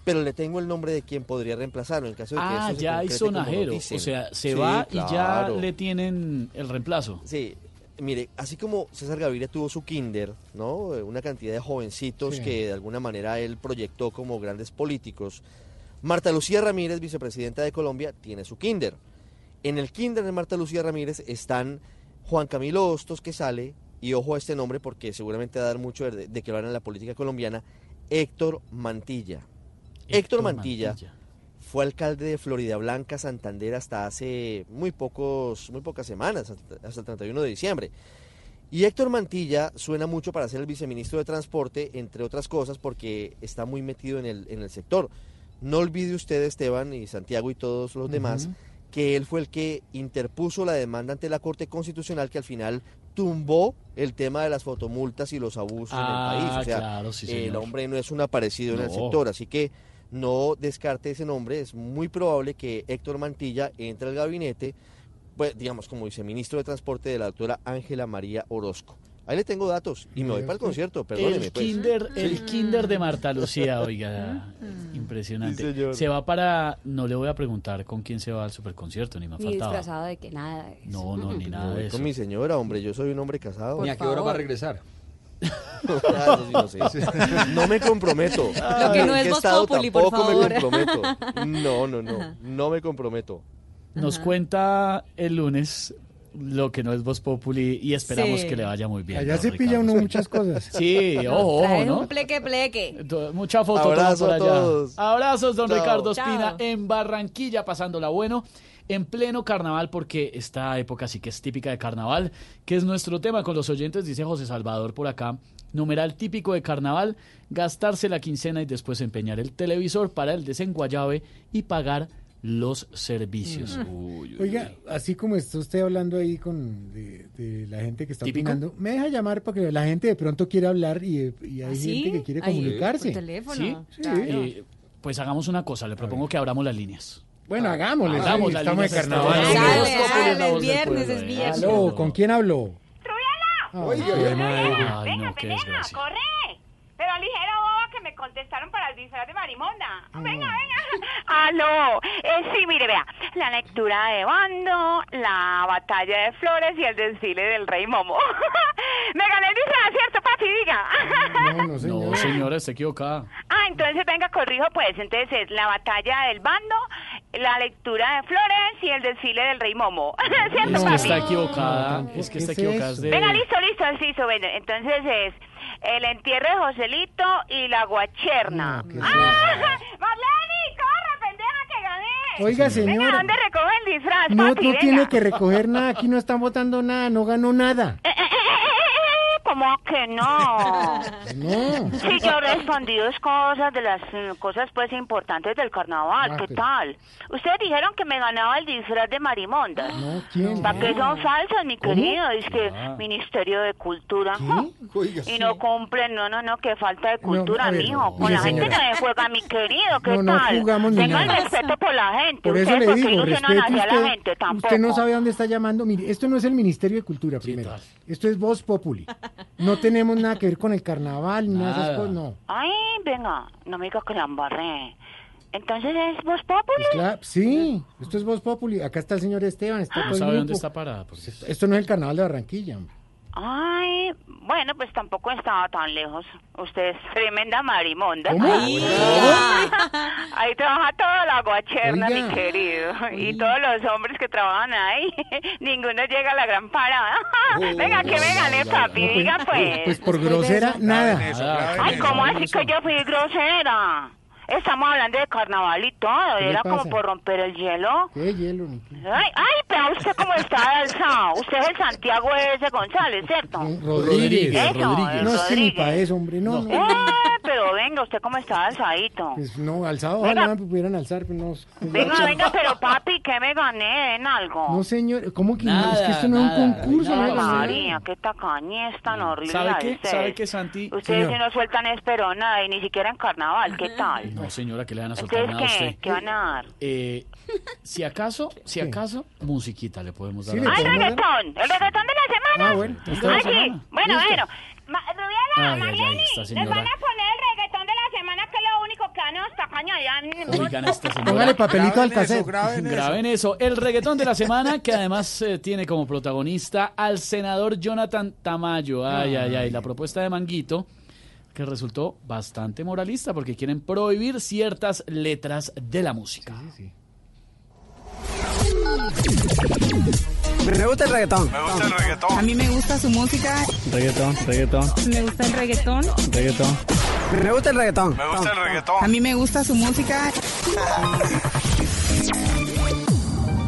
Pero le tengo el nombre de quien podría reemplazarlo en caso de que
Ah,
esto se
ya hay
como nos
sonajero. O sea, se
Sí,
va y ya le tienen el reemplazo.
Sí, mire, así como César Gaviria tuvo su kinder, ¿no? Eh, Una cantidad de jovencitos
Sí.
que de alguna manera él proyectó como grandes políticos. Marta Lucía Ramírez, vicepresidenta de Colombia, tiene su kinder. En el kinder de Marta Lucía Ramírez están Juan Camilo Hostos, que sale, y ojo a este nombre porque seguramente va a dar mucho de, de que lo harán en la política colombiana, Héctor Mantilla. Héctor, Mantilla, fue alcalde de Florida Blanca, Santander, hasta hace muy, pocos, muy pocas semanas, hasta, el 31 de diciembre. Y Héctor Mantilla suena mucho para ser el viceministro de Transporte, entre otras cosas, porque está muy metido en el, en el sector. No olvide usted, Esteban y Santiago y todos los demás, que él fue el que interpuso la demanda ante la Corte Constitucional que al final tumbó el tema de las fotomultas y los abusos
Ah,
en el país. O sea,
claro, sí,
el hombre no es un aparecido en el sector, así que no descarte ese nombre. Es muy probable que Héctor Mantilla entre al gabinete, pues, digamos, como viceministro de Transporte de la doctora Ángela María Orozco. Ahí le tengo datos y me voy para el concierto, perdóneme.
el
pues.
kinder, el kinder de Marta Lucía, oiga, impresionante. se va para, no le voy a preguntar con quién se va al superconcierto, ni me
Ni
faltaba.
disfrazado de que nada. de eso.
No, no, ni nada
voy
de eso.
con mi señora, hombre, yo soy un hombre casado.
Por Ni a qué hora va a
regresar. no, sí, no sé. No me comprometo.
Lo que no
¿En
es Voz
estado
Populi, por
tampoco
favor.
me comprometo. No, no, no. No me comprometo.
Nos cuenta el lunes lo que no es Voz Populi y esperamos
Sí.
que le vaya muy bien.
Allá
don
se pilla uno muchas cosas.
Sí, ojo, ojo, ¿no?
un pleque pleque.
Mucha foto
Abrazo
por
a
allá.
todos.
Abrazos, don
Chao.
Ricardo Espina,
Chao.
en Barranquilla, pasándola bueno. En pleno carnaval, porque esta época sí que es típica de carnaval, que es nuestro tema con los oyentes, dice José Salvador por acá. Numeral típico de carnaval, gastarse la quincena y después empeñar el televisor para el desenguayabe y pagar los servicios. Uy, uy,
Oiga, así como está usted hablando ahí con de, de la gente que está
¿Típico?
opinando, me deja llamar porque la gente de pronto quiere hablar y, y hay
¿Ah, sí?
gente que quiere
Ahí,
comunicarse.
por teléfono.
¿Sí?
Sí.
Eh, pues hagamos una cosa, le propongo que abramos las líneas.
Bueno, hagámosle.
Hagamos
sí,
las
estamos de carnaval.
es la
viernes es viernes.
Aló, ¿con quién hablo?
Oiga,
qué madre.
Ay, no, qué desgracia.
corre. Pero ligero contestaron para el disfraz de marimonda. Venga, venga. Aló. Eh, sí, mire, vea. La lectura de bando, la batalla de flores y el desfile del rey Momo. me gané el disfraz, ¿cierto, papi? Diga.
No, no, señor.
No, señora, está equivocada.
Ah, entonces venga, corrijo pues. Entonces es la batalla del bando, la lectura de flores y el desfile del rey Momo. ¿Cierto,
Es que
papi?
está equivocada.
No,
Es que
¿qué
está
es
equivocada. de-
Venga, listo, listo, listo. Bueno, entonces es el entierro de Joselito y la guacherna.
No, ¿qué es
¡Ah! ¡Marlene, corre, pendeja, que gané!
Oiga,
Venga,
señora.
¿dónde recoge el disfraz,
No,
papi?
no
Venga.
tiene que recoger nada, aquí no están votando nada, no ganó nada.
Eh, eh, eh, eh, ¿Cómo que no?
No.
Sí, yo he respondido es cosas de las mm, cosas pues importantes del carnaval.
Ah,
¿Qué
pero-
tal? Ustedes dijeron que me ganaba el disfraz de marimondas.
No, ¿quién?
¿Para qué son falsas, mi querido? Es que
Ah.
Ministerio de Cultura.
Oiga,
Y no cumplen, no, no, no, que falta de cultura,
ver,
mijo. Con la gente no se juega, mi querido, ¿qué
No, no
tal?
jugamos ni
Tenga el
nada.
respeto por la gente.
Por eso
Ustedes,
le
¿por qué
digo, respete
hacia la
usted.
gente? Tampoco.
Usted no sabe a dónde está llamando. Mire, esto no es el Ministerio de Cultura, primero. Esto es Voz Populi. No tenemos nada que ver con el carnaval, ni nada de esas
Nada.
cosas, no.
Ay, venga, no me digas que la embarré. Entonces es Voz Populi.
Pues claro, sí, esto es Voz Populi. Acá está el señor Esteban, está todo
No
el
sabe dónde está parada. porque-
Esto no es el carnaval de Barranquilla. hombre.
Ay, bueno, pues tampoco estaba tan lejos. Usted es tremenda marimonda.
¿Cómo?
Ay, Ahí trabaja toda la guacherna,
Oiga.
mi querido. Y todos los hombres que trabajan ahí, ninguno llega a la gran parada. Venga, que me gané, papi,
No, pues,
diga pues.
Pues por grosera, nada.
Ay, ¿cómo así que yo fui grosera? Estamos hablando de carnaval y todo,
¿Qué le
era como por romper el hielo.
¿Qué hielo? ni qué?
Ay, ay, pero usted cómo está alzado. Usted es el Santiago S. González, ¿cierto?
Rodríguez.
Eso,
Rodríguez.
No, es que ni para eso, hombre, no. no.
Eh, pero venga, usted cómo está alzadito.
Pues no, alzado,
Venga.
ojalá me pudieran alzar, pero no.
Venga, venga, pero papi, ¿qué me gané en algo?
No, señor, ¿cómo que no?
Nada,
Es que esto no es un concurso, no nada.
María, qué tacañez tan horrible
¿Sabe qué?
ustedes.
¿Sabe qué, Santi?
Ustedes
Señor.
sí no sueltan esperona y ni siquiera en carnaval, ¿qué tal?
No, señora, que le van a soltar
¿Ustedes
nada a usted.
¿Qué van a dar?
Eh, si acaso, si acaso, musiquita le podemos dar.
Sí,
a
¡Ay,
podemos dar?
reggaetón! ¡El reggaetón de la semana!
Ah, bueno.
¿Esta
Ay,
de la
sí.
semana?
Bueno,
Listo.
bueno. Ma Rubiela,
Ay, ay, ay,
Marlene,
esta
les van a poner el reggaetón de la semana, que es lo único que dan los tacaños allá.
Oigan a esta señora.
Póngale papelito al cassette.
Graben eso. El reggaetón de la semana, que además eh, tiene como protagonista al senador Jonathan Tamayo. Ay, ay, ay. La propuesta de Manguito, que resultó bastante moralista porque quieren prohibir ciertas letras de la música.
Me gusta el reggaetón.
Me gusta el reggaetón.
A mí me gusta su música.
Reggaetón, reggaetón,
Me gusta el reggaetón.
reggaetón.
Me gusta el reggaetón.
Me gusta el reggaetón.
A mí me gusta su música.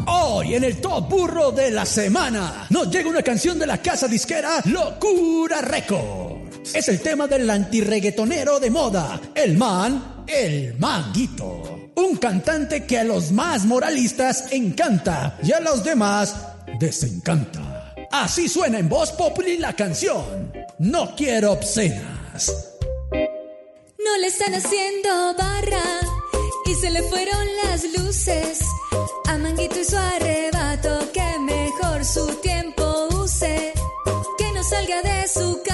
Hoy en el Top Burro de la Semana nos llega una canción de la casa disquera Locura Records. Es el tema del antirreggaetonero de moda, el man, el manguito. Un cantante que a los más moralistas encanta y a los demás desencanta. Así suena en voz populi la canción. No quiero obscenas.
No le están haciendo barra y se le fueron las luces. A Manguito y su arrebato, que mejor su tiempo use. Que no salga de su casa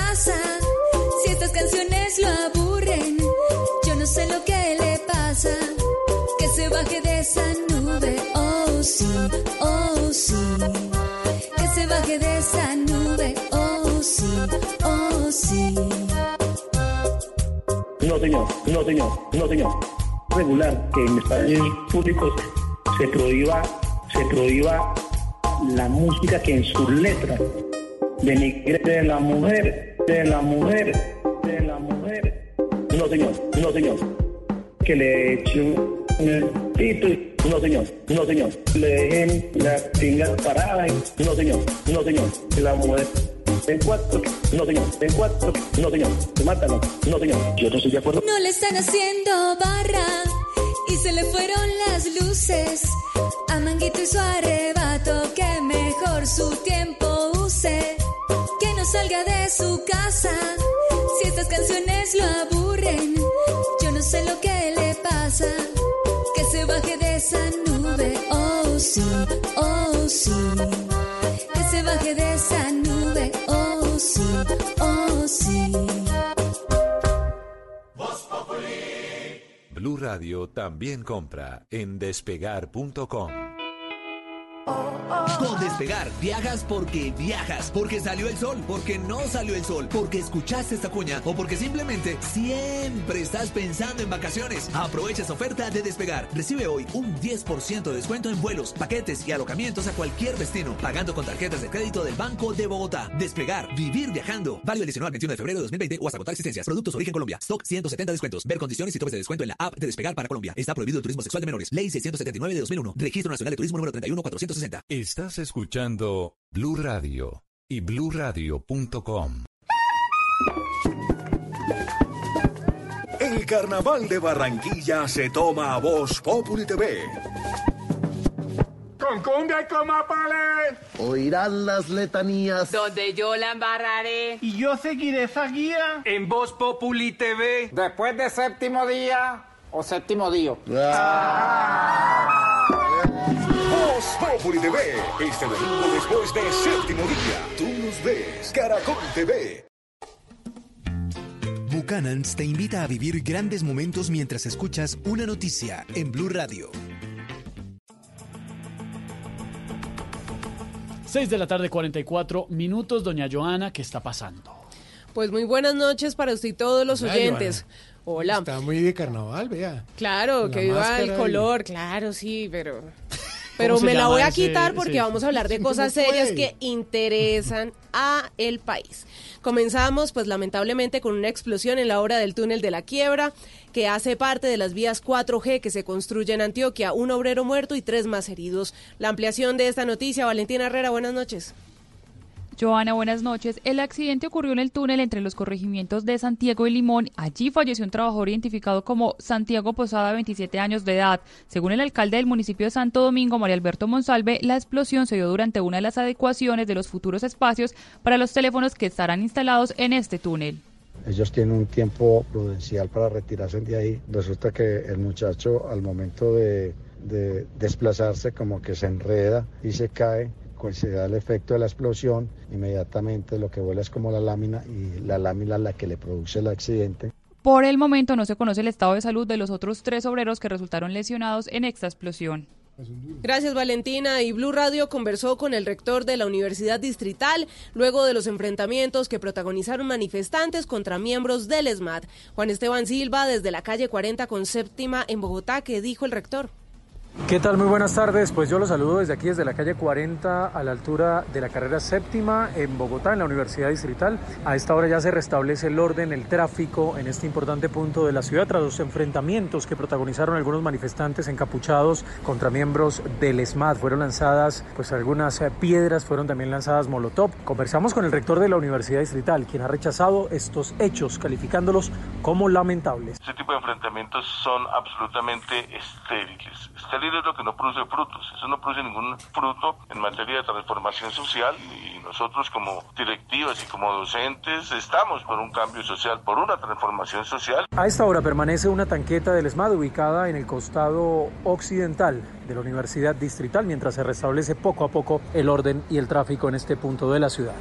sí, oh sí. Que se baje de esa nube, oh sí, oh sí.
No, señor, no, señor, no, señor. Regular que en espacios públicos se prohíba, se prohíba la música que en sus letras denigre de la mujer, de la mujer, de la mujer. No, señor, no, señor. Que le eche un- Tito, no señor, no señor. Le dejen la tinga parada, no señor, no señor. La mujer en cuatro, no señor, en cuatro, no señor. Se mátalo, no señor. Yo no estoy de acuerdo.
No le están haciendo barra y se le fueron las luces.
También compra en despegar.com.
Con Despegar, viajas porque viajas, porque salió el sol, porque no salió el sol, porque escuchaste esta cuña o porque simplemente siempre estás pensando en vacaciones. Aprovecha esta oferta de Despegar. Recibe hoy un 10% de descuento en vuelos, paquetes y alojamientos a cualquier destino, pagando con tarjetas de crédito del Banco de Bogotá. Despegar, vivir viajando. Válido el 19 al 21 de febrero de 2020 o hasta agotar existencias. Productos origen Colombia. Stock 170 descuentos. Ver condiciones y topes de descuento en la app de Despegar para Colombia. Está prohibido el turismo sexual de menores. Ley 679 de 2001. Registro Nacional de Turismo número 31460.
Estás escuchando Blue Radio y bluradio.com.
El carnaval de Barranquilla se toma a Voz Populi TV.
Con cumbia y con mapales.
Oirán las letanías.
Donde yo la embarraré.
Y yo seguiré esa guía. En Voz Populi TV.
Después de séptimo día o séptimo día.
Voz Populi TV. Este domingo después de séptimo día. Tú nos ves. Caracol TV.
Buchanan's te invita a vivir grandes momentos mientras escuchas una noticia en Blue Radio.
6 de la tarde, 44 minutos. Doña Joana, ¿qué está pasando?
Pues muy buenas noches para usted y todos los oyentes. Hola.
Está muy de carnaval, vea.
Claro,
La
que viva el
y-
color, claro, sí, pero... Pero me la voy a
ese-
quitar porque
ese-
vamos a hablar de cosas serias que interesan a el país. Comenzamos, pues lamentablemente, con una explosión en la obra del túnel de la quiebra, que hace parte de las vías 4G que se construyen en Antioquia. Un obrero muerto y tres más heridos. La ampliación de esta noticia, Valentina Herrera, buenas noches.
Joana, buenas noches. El accidente ocurrió en el túnel entre los corregimientos de Santiago y Limón. Allí falleció un trabajador identificado como Santiago Posada, 27 años de edad. Según el alcalde del municipio de Santo Domingo, María Alberto Monsalve, la explosión se dio durante una de las adecuaciones de los futuros espacios para los teléfonos que estarán instalados en este túnel.
Ellos tienen un tiempo prudencial para retirarse de ahí. Resulta que el muchacho al momento de, de desplazarse como que se enreda y se cae, se da el efecto de la explosión, inmediatamente lo que vuela es como la lámina y la lámina es la que le produce el accidente.
Por el momento no se conoce el estado de salud de los otros tres obreros que resultaron lesionados en esta explosión.
Gracias Valentina. Y Blue Radio conversó con el rector de la Universidad Distrital luego de los enfrentamientos que protagonizaron manifestantes contra miembros del ESMAD. Juan Esteban Silva desde la calle 40 con séptima en Bogotá, que dijo el rector.
¿Qué tal? Muy buenas tardes. Pues yo los saludo desde aquí, desde la calle 40, a la altura de la carrera séptima en Bogotá, en la Universidad Distrital. A esta hora ya se restablece el orden, el tráfico en este importante punto de la ciudad tras los enfrentamientos que protagonizaron algunos manifestantes encapuchados contra miembros del ESMAD. Fueron lanzadas pues algunas piedras, fueron también lanzadas molotov. Conversamos con el rector de la Universidad Distrital, quien ha rechazado estos hechos, calificándolos como lamentables.
Este tipo de enfrentamientos son absolutamente estériles. Estéril es lo que no produce frutos. Eso no produce ningún fruto en materia de transformación social y nosotros como directivas y como docentes estamos por un cambio social, por una transformación social.
A esta hora permanece una tanqueta del ESMAD ubicada en el costado occidental de la Universidad Distrital mientras se restablece poco a poco el orden y el tráfico en este punto de la ciudad.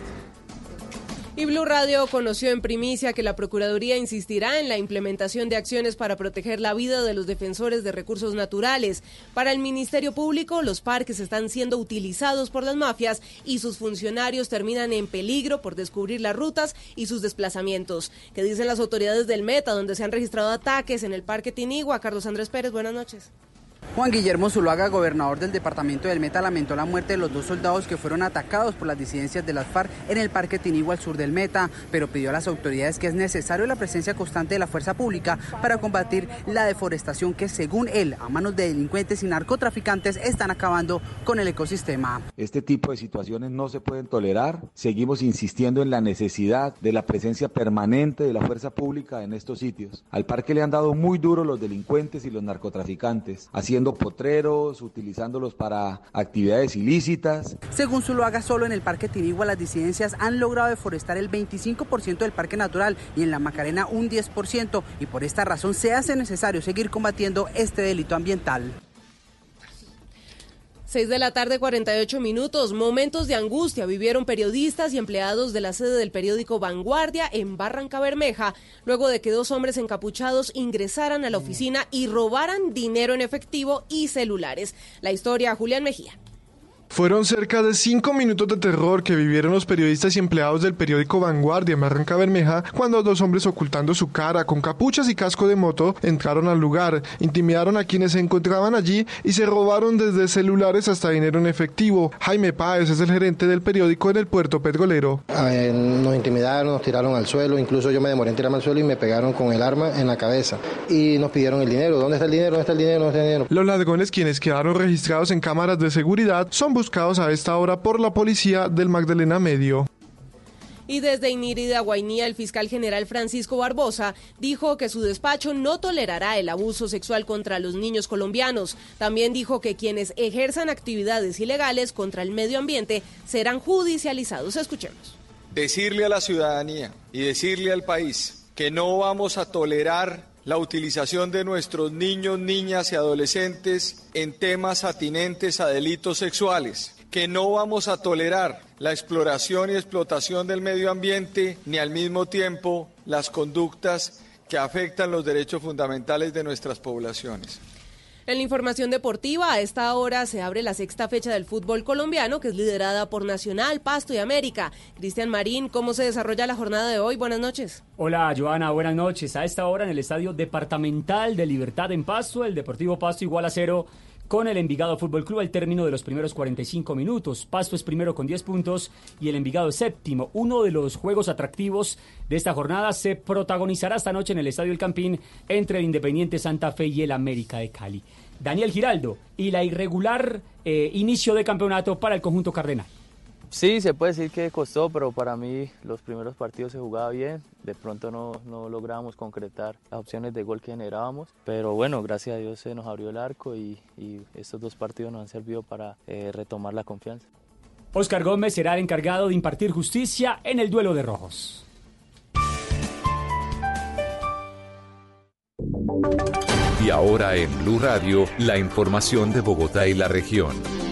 Y Blue Radio conoció en primicia que la Procuraduría insistirá en la implementación de acciones para proteger la vida de los defensores de recursos naturales. Para el Ministerio Público, los parques están siendo utilizados por las mafias y sus funcionarios terminan en peligro por descubrir las rutas y sus desplazamientos. ¿Qué dicen las autoridades del Meta, donde se han registrado ataques en el Parque Tinigua? Carlos Andrés Pérez, buenas noches.
Juan Guillermo Zuluaga, gobernador del departamento del Meta, lamentó la muerte de los dos soldados que fueron atacados por las disidencias de las FARC en el Parque Tinigua al sur del Meta, pero pidió a las autoridades que es necesario la presencia constante de la fuerza pública para combatir la deforestación que, según él, a manos de delincuentes y narcotraficantes están acabando con el ecosistema.
Este tipo de situaciones no se pueden tolerar. Seguimos insistiendo en la necesidad de la presencia permanente de la fuerza pública en estos sitios. Al parque le han dado muy duro los delincuentes y los narcotraficantes, haciendo potreros, utilizándolos para actividades ilícitas.
Según Zuluaga, solo en el Parque Tinigua las disidencias han logrado deforestar el 25% del parque natural y en la Macarena un 10%, y por esta razón se hace necesario seguir combatiendo este delito ambiental.
6 de la tarde, 48 minutos. Momentos de angustia vivieron periodistas y empleados de la sede del periódico Vanguardia en Barranca Bermeja, luego de que dos hombres encapuchados ingresaran a la oficina y robaran dinero en efectivo y celulares. La historia, Julián Mejía.
Fueron cerca de cinco minutos de terror que vivieron los periodistas y empleados del periódico Vanguardia en Barranca Bermeja cuando dos hombres ocultando su cara con capuchas y casco de moto entraron al lugar, intimidaron a quienes se encontraban allí y se robaron desde celulares hasta dinero en efectivo. Jaime Páez es el gerente del periódico en el puerto petrolero.
Eh, nos intimidaron, nos tiraron al suelo, incluso yo me demoré en tirarme al suelo y me pegaron con el arma en la cabeza y nos pidieron el dinero. ¿Dónde está el dinero? ¿Dónde está el dinero? ¿Dónde está el dinero?
Los ladrones quienes quedaron registrados en cámaras de seguridad son buscados a esta hora por la policía del Magdalena Medio.
Y desde Inírida, Guainía, el fiscal general Francisco Barbosa dijo que su despacho no tolerará el abuso sexual contra los niños colombianos. También dijo que quienes ejerzan actividades ilegales contra el medio ambiente serán judicializados. Escuchemos.
Decirle a la ciudadanía y decirle al país que no vamos a tolerar la utilización de nuestros niños, niñas y adolescentes en temas atinentes a delitos sexuales que no vamos a tolerar la exploración y explotación del medio ambiente ni al mismo tiempo las conductas que afectan los derechos fundamentales de nuestras poblaciones.
En la información deportiva, a esta hora se abre la sexta fecha del fútbol colombiano, que es liderada por Nacional, Pasto y América. Cristian Marín, ¿cómo se desarrolla la jornada de hoy? Buenas noches.
Hola, Joana, buenas noches. A esta hora en el Estadio Departamental de Libertad en Pasto, el Deportivo Pasto igual a cero con el Envigado Fútbol Club al término de los primeros 45 minutos. Pasto es primero con 10 puntos y el Envigado séptimo. Uno de los juegos atractivos de esta jornada se protagonizará esta noche en el Estadio El Campín entre el Independiente Santa Fe y el América de Cali. Daniel Giraldo y la irregular eh, inicio de campeonato para el conjunto cardenal.
Sí, se puede decir que costó, pero para mí los primeros partidos se jugaba bien. De pronto no, no lográbamos concretar las opciones de gol que generábamos. Pero bueno, gracias a Dios se nos abrió el arco y, y estos dos partidos nos han servido para eh, retomar la confianza.
Oscar Gómez será el encargado de impartir justicia en el duelo de rojos.
Y ahora en Blue Radio, la información de Bogotá y la región.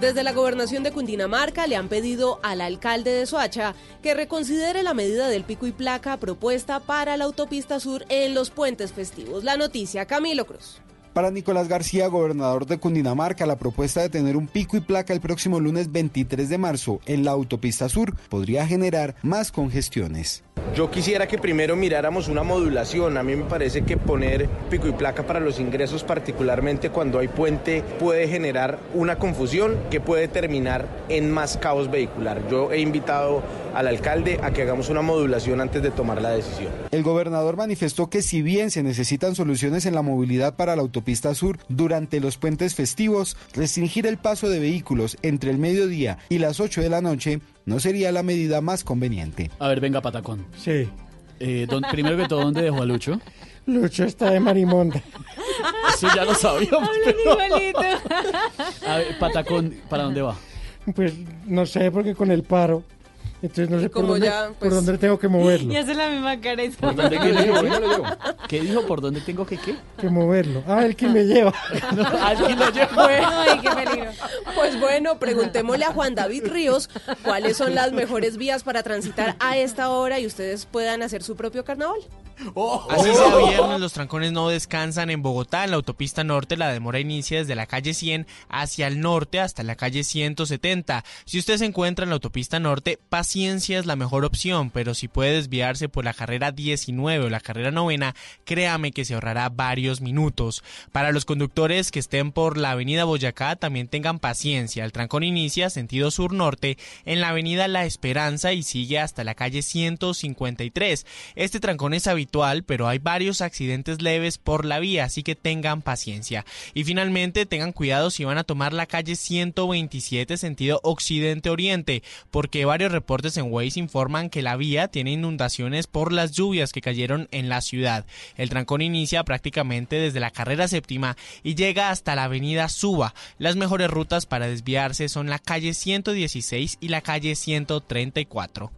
Desde la gobernación de Cundinamarca le han pedido al alcalde de Soacha que reconsidere la medida del pico y placa propuesta para la autopista sur en los puentes festivos. La noticia, Camilo Cruz.
Para Nicolás García, gobernador de Cundinamarca, la propuesta de tener un pico y placa el próximo lunes 23 de marzo en la autopista sur podría generar más congestiones.
Yo quisiera que primero miráramos una modulación. A mí me parece que poner pico y placa para los ingresos, particularmente cuando hay puente, puede generar una confusión que puede terminar en más caos vehicular. Yo he invitado al alcalde a que hagamos una modulación antes de tomar la decisión.
El gobernador manifestó que si bien se necesitan soluciones en la movilidad para la autopista sur durante los puentes festivos, restringir el paso de vehículos entre el mediodía y las 8 de la noche no sería la medida más conveniente.
A ver, venga, Patacón.
Sí.
Eh, don- primero que todo, ¿dónde dejó a Lucho?
Lucho está de marimonda.
Eso ya lo sabíamos. Pero-
igualito.
A ver, Patacón, ¿para dónde va?
Pues no sé, porque con el paro. Entonces no sé por dónde,
ya,
por
pues-
dónde tengo que moverlo.
Y hace la misma cara. y
¿Por dónde qué dijo? ¿Qué dijo? ¿Qué dijo? ¿Por dónde tengo que qué?
Que moverlo. Ah, el que me lleva.
Alguien lo lleva.
Ay, qué peligro.
Pues bueno, preguntémosle a Juan David Ríos cuáles son las mejores vías para transitar a esta hora y ustedes puedan hacer su propio carnaval.
Así sea viernes, los trancones no descansan en Bogotá. En la autopista norte, la demora inicia desde la calle 100 hacia el norte hasta la calle 170. Si usted se encuentra en la autopista norte, paciencia es la mejor opción, pero si puede desviarse por la carrera 19 o la carrera novena, créame que se ahorrará varios minutos. Para los conductores que estén por la avenida Boyacá, también tengan paciencia. El trancón inicia sentido sur-norte en la avenida La Esperanza y sigue hasta la calle 153. Este trancón es habitual, pero hay varios accidentes leves por la vía, así que tengan paciencia. Y finalmente, tengan cuidado si van a tomar la calle 127 sentido occidente-oriente, porque varios reportes en Waze informan que la vía tiene inundaciones por las lluvias que cayeron en la ciudad. El trancón inicia prácticamente desde la carrera séptima y llega hasta la avenida Suba. Las mejores rutas para desviarse son la calle 116 y la calle 134.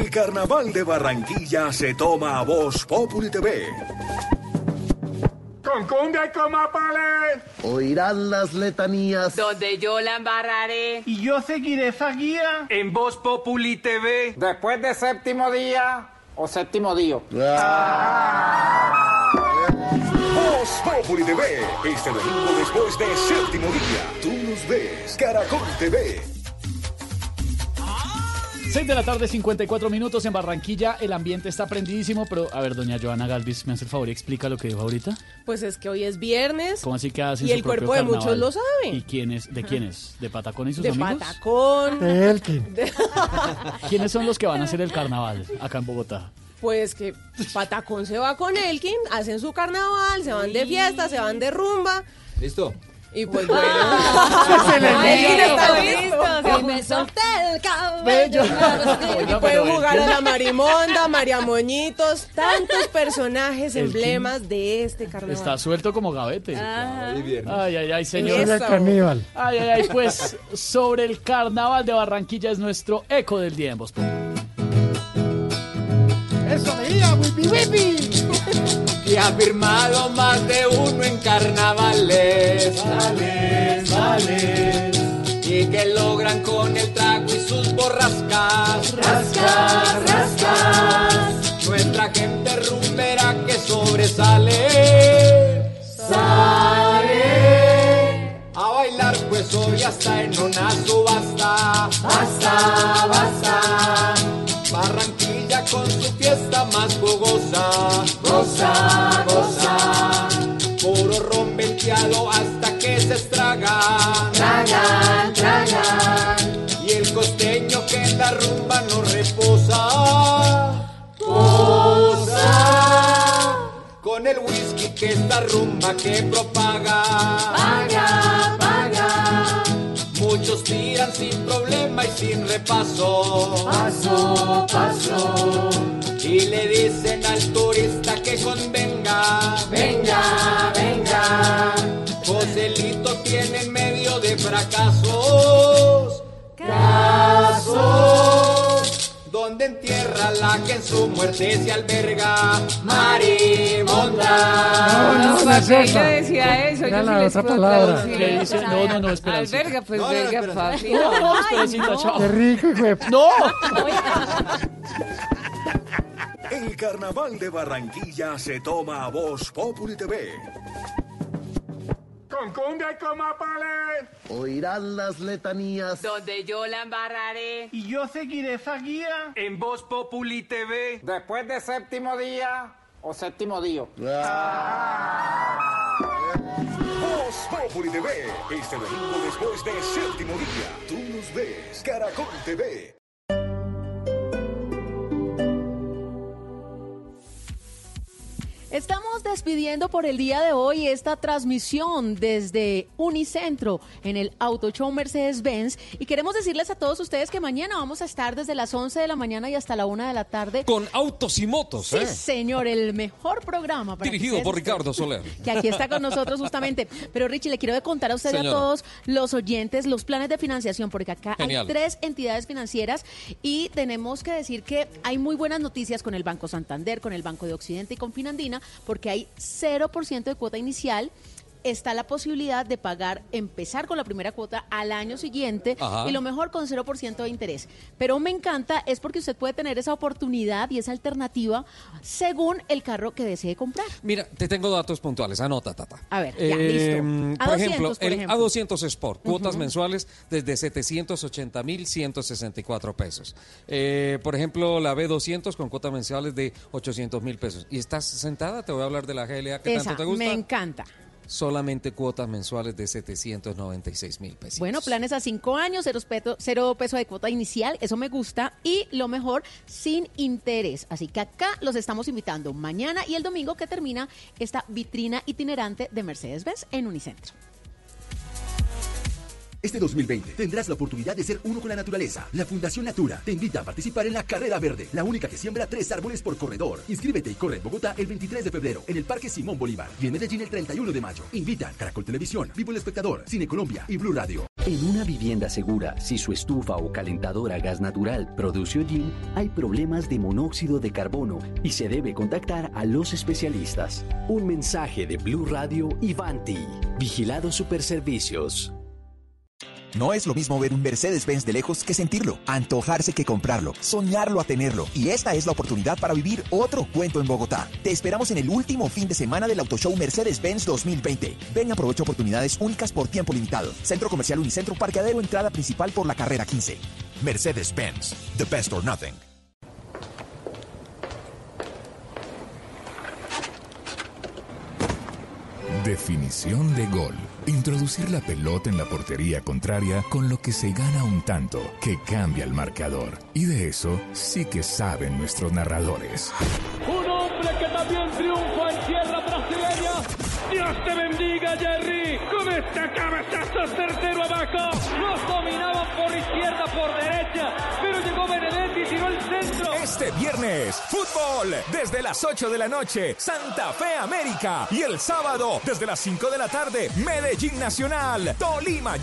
El carnaval de Barranquilla se toma a Voz Populi TV.
Con cumbia y con mapales.
Oirán las letanías.
Donde yo la embarraré.
Y yo seguiré esa guía. En Voz Populi TV.
Después de séptimo día o séptimo día.
Voz Populi TV. Este domingo después de séptimo día. Tú nos ves. Caracol TV.
6 de la tarde, 54 minutos en Barranquilla. El ambiente está prendidísimo, pero a ver, doña Joana Galvis, ¿me hace el favor y explica lo que dijo ahorita?
Pues es que hoy es viernes.
¿Cómo así que hacen
Y
su
el
propio
cuerpo de
carnaval?
muchos lo sabe.
¿Y quién es? ¿De quién es? ¿De Patacón y sus
De
amigos?
Patacón.
De Elkin.
De-
¿Quiénes son los que van a hacer el carnaval acá en Bogotá?
Pues que Patacón se va con Elkin, hacen su carnaval, se van de fiesta, se van de rumba.
¿Listo?
Y pues bueno.
Se le
Elkin
olvidó.
está
Listo,
listo.
se
Y me solté el
cabello.
Y pueden jugar a la Marimonda, María Moñitos, tantos personajes emblemas de este carnaval.
Está suelto como gavete.
Ah.
Ay, ay, ay, señor. Ay, ay, ay, pues sobre el carnaval de Barranquilla es nuestro eco del día en Populi.
Eso veía, wipi wipi.
Y ha firmado más de uno en carnavales.
Vales, vales.
Y que logran con el trago y sus borrascas.
Rascas, rascas.
Nuestra gente rumbera que sobresale.
Sale.
A bailar pues hoy hasta en una subasta.
Basta, basta.
Barranquilla con su fiesta más fogosa.
Goza, goza.
Puro ron hasta que se estraga.
Tragan, tragan.
Y el costeño que en la rumba no reposa.
Goza.
Con el whisky que esta rumba que propaga.
Paga, paga.
Muchos tiran sin problema y sin repaso.
Paso, paso.
Y le dicen al turista que convenga.
Venga, venga.
Joselito tiene en medio de fracasos.
Casos.
Donde entierra la que en su muerte se alberga. Marimonda.
No, no, no esa.
decía eso, yo
la
sí les
otra
puedo
palabra.
traducir.
¿Qué dice? No, no, no, esperancita.
Alberga, pues
No, no,
verga,
espera.
papi.
No, no,
Ay, no.
chao.
Qué rico, hijo de...
¡No!
El carnaval de Barranquilla se toma a Voz Populi TV.
Con cumbia y con mapales.
Oirán las letanías.
Donde yo la embarraré.
Y yo seguiré esa guía. En Voz Populi TV.
Después de séptimo día o séptimo día.
Voz Populi TV. Este domingo después de séptimo día. Tú nos ves. Caracol TV.
Estamos despidiendo por el día de hoy esta transmisión desde Unicentro en el Auto Show Mercedes-Benz y queremos decirles a todos ustedes que mañana vamos a estar desde las 11 de la mañana y hasta la 1 de la tarde.
Con autos y motos,
Sí,
¿eh?
señor, el mejor programa. para
Dirigido por Ricardo Soler.
Que aquí está con nosotros justamente. Pero Richie, le quiero contar a usted y a todos los oyentes los planes de financiación, porque acá
Genial.
hay tres entidades financieras y tenemos que decir que hay muy buenas noticias con el Banco Santander, con el Banco de Occidente y con Finandina, porque hay 0% de cuota inicial. Está la posibilidad de pagar, empezar con la primera cuota al año siguiente
Ajá.
y lo mejor con 0% de interés. Pero me encanta es porque usted puede tener esa oportunidad y esa alternativa según el carro que desee comprar.
Mira, te tengo datos puntuales. Anota, Tata.
A ver, ya, listo.
por
A200,
ejemplo,
por
el
ejemplo.
A200 Sport, cuotas
Ujú.
mensuales desde 780 mil 164 pesos. Eh, por ejemplo, la B200 con cuotas mensuales de 800 mil pesos. ¿Y estás sentada? Te voy a hablar de la GLA que
Esa,
tanto te gusta.
me encanta.
Solamente cuotas mensuales de 796 mil pesos.
Bueno, planes a cinco años, cero, peto- cero peso de cuota inicial, eso me gusta. Y lo mejor, sin interés. Así que acá los estamos invitando mañana y el domingo que termina esta vitrina itinerante de Mercedes-Benz en Unicentro.
Este 2020 tendrás la oportunidad de ser uno con la naturaleza. La Fundación Natura te invita a participar en la Carrera Verde, la única que siembra tres árboles por corredor. Inscríbete y corre en Bogotá el 23 de febrero en el Parque Simón Bolívar y en Medellín el 31 de mayo. Invitan Caracol Televisión, Vivo el Espectador, Cine Colombia y Blue Radio.
En una vivienda segura, si su estufa o calentadora a gas natural produce hollín, hay problemas de monóxido de carbono y se debe contactar a los especialistas. Un mensaje de Blue Radio y Vanti. Vigilados Superservicios.
No es lo mismo ver un Mercedes-Benz de lejos que sentirlo, antojarse que comprarlo, soñarlo a tenerlo. Y esta es la oportunidad para vivir otro cuento en Bogotá. Te esperamos en el último fin de semana del Auto Show Mercedes-Benz 2020. Ven y aprovecha oportunidades únicas por tiempo limitado. Centro Comercial Unicentro, parqueadero, entrada principal por la carrera 15. Mercedes-Benz, the best or nothing.
Definición de gol. Introducir la pelota en la portería contraria con lo que se gana un tanto que cambia el marcador. Y de eso sí que saben nuestros narradores.
Un hombre que también Jerry. Con este cabezazo certero abajo. Los dominaban por izquierda, por derecha. Pero llegó Benedetti y tiró el centro.
Este viernes, fútbol desde las 8 de la noche, Santa Fe América. Y el sábado, desde las 5 de la tarde, Medellín Nacional, Tolima.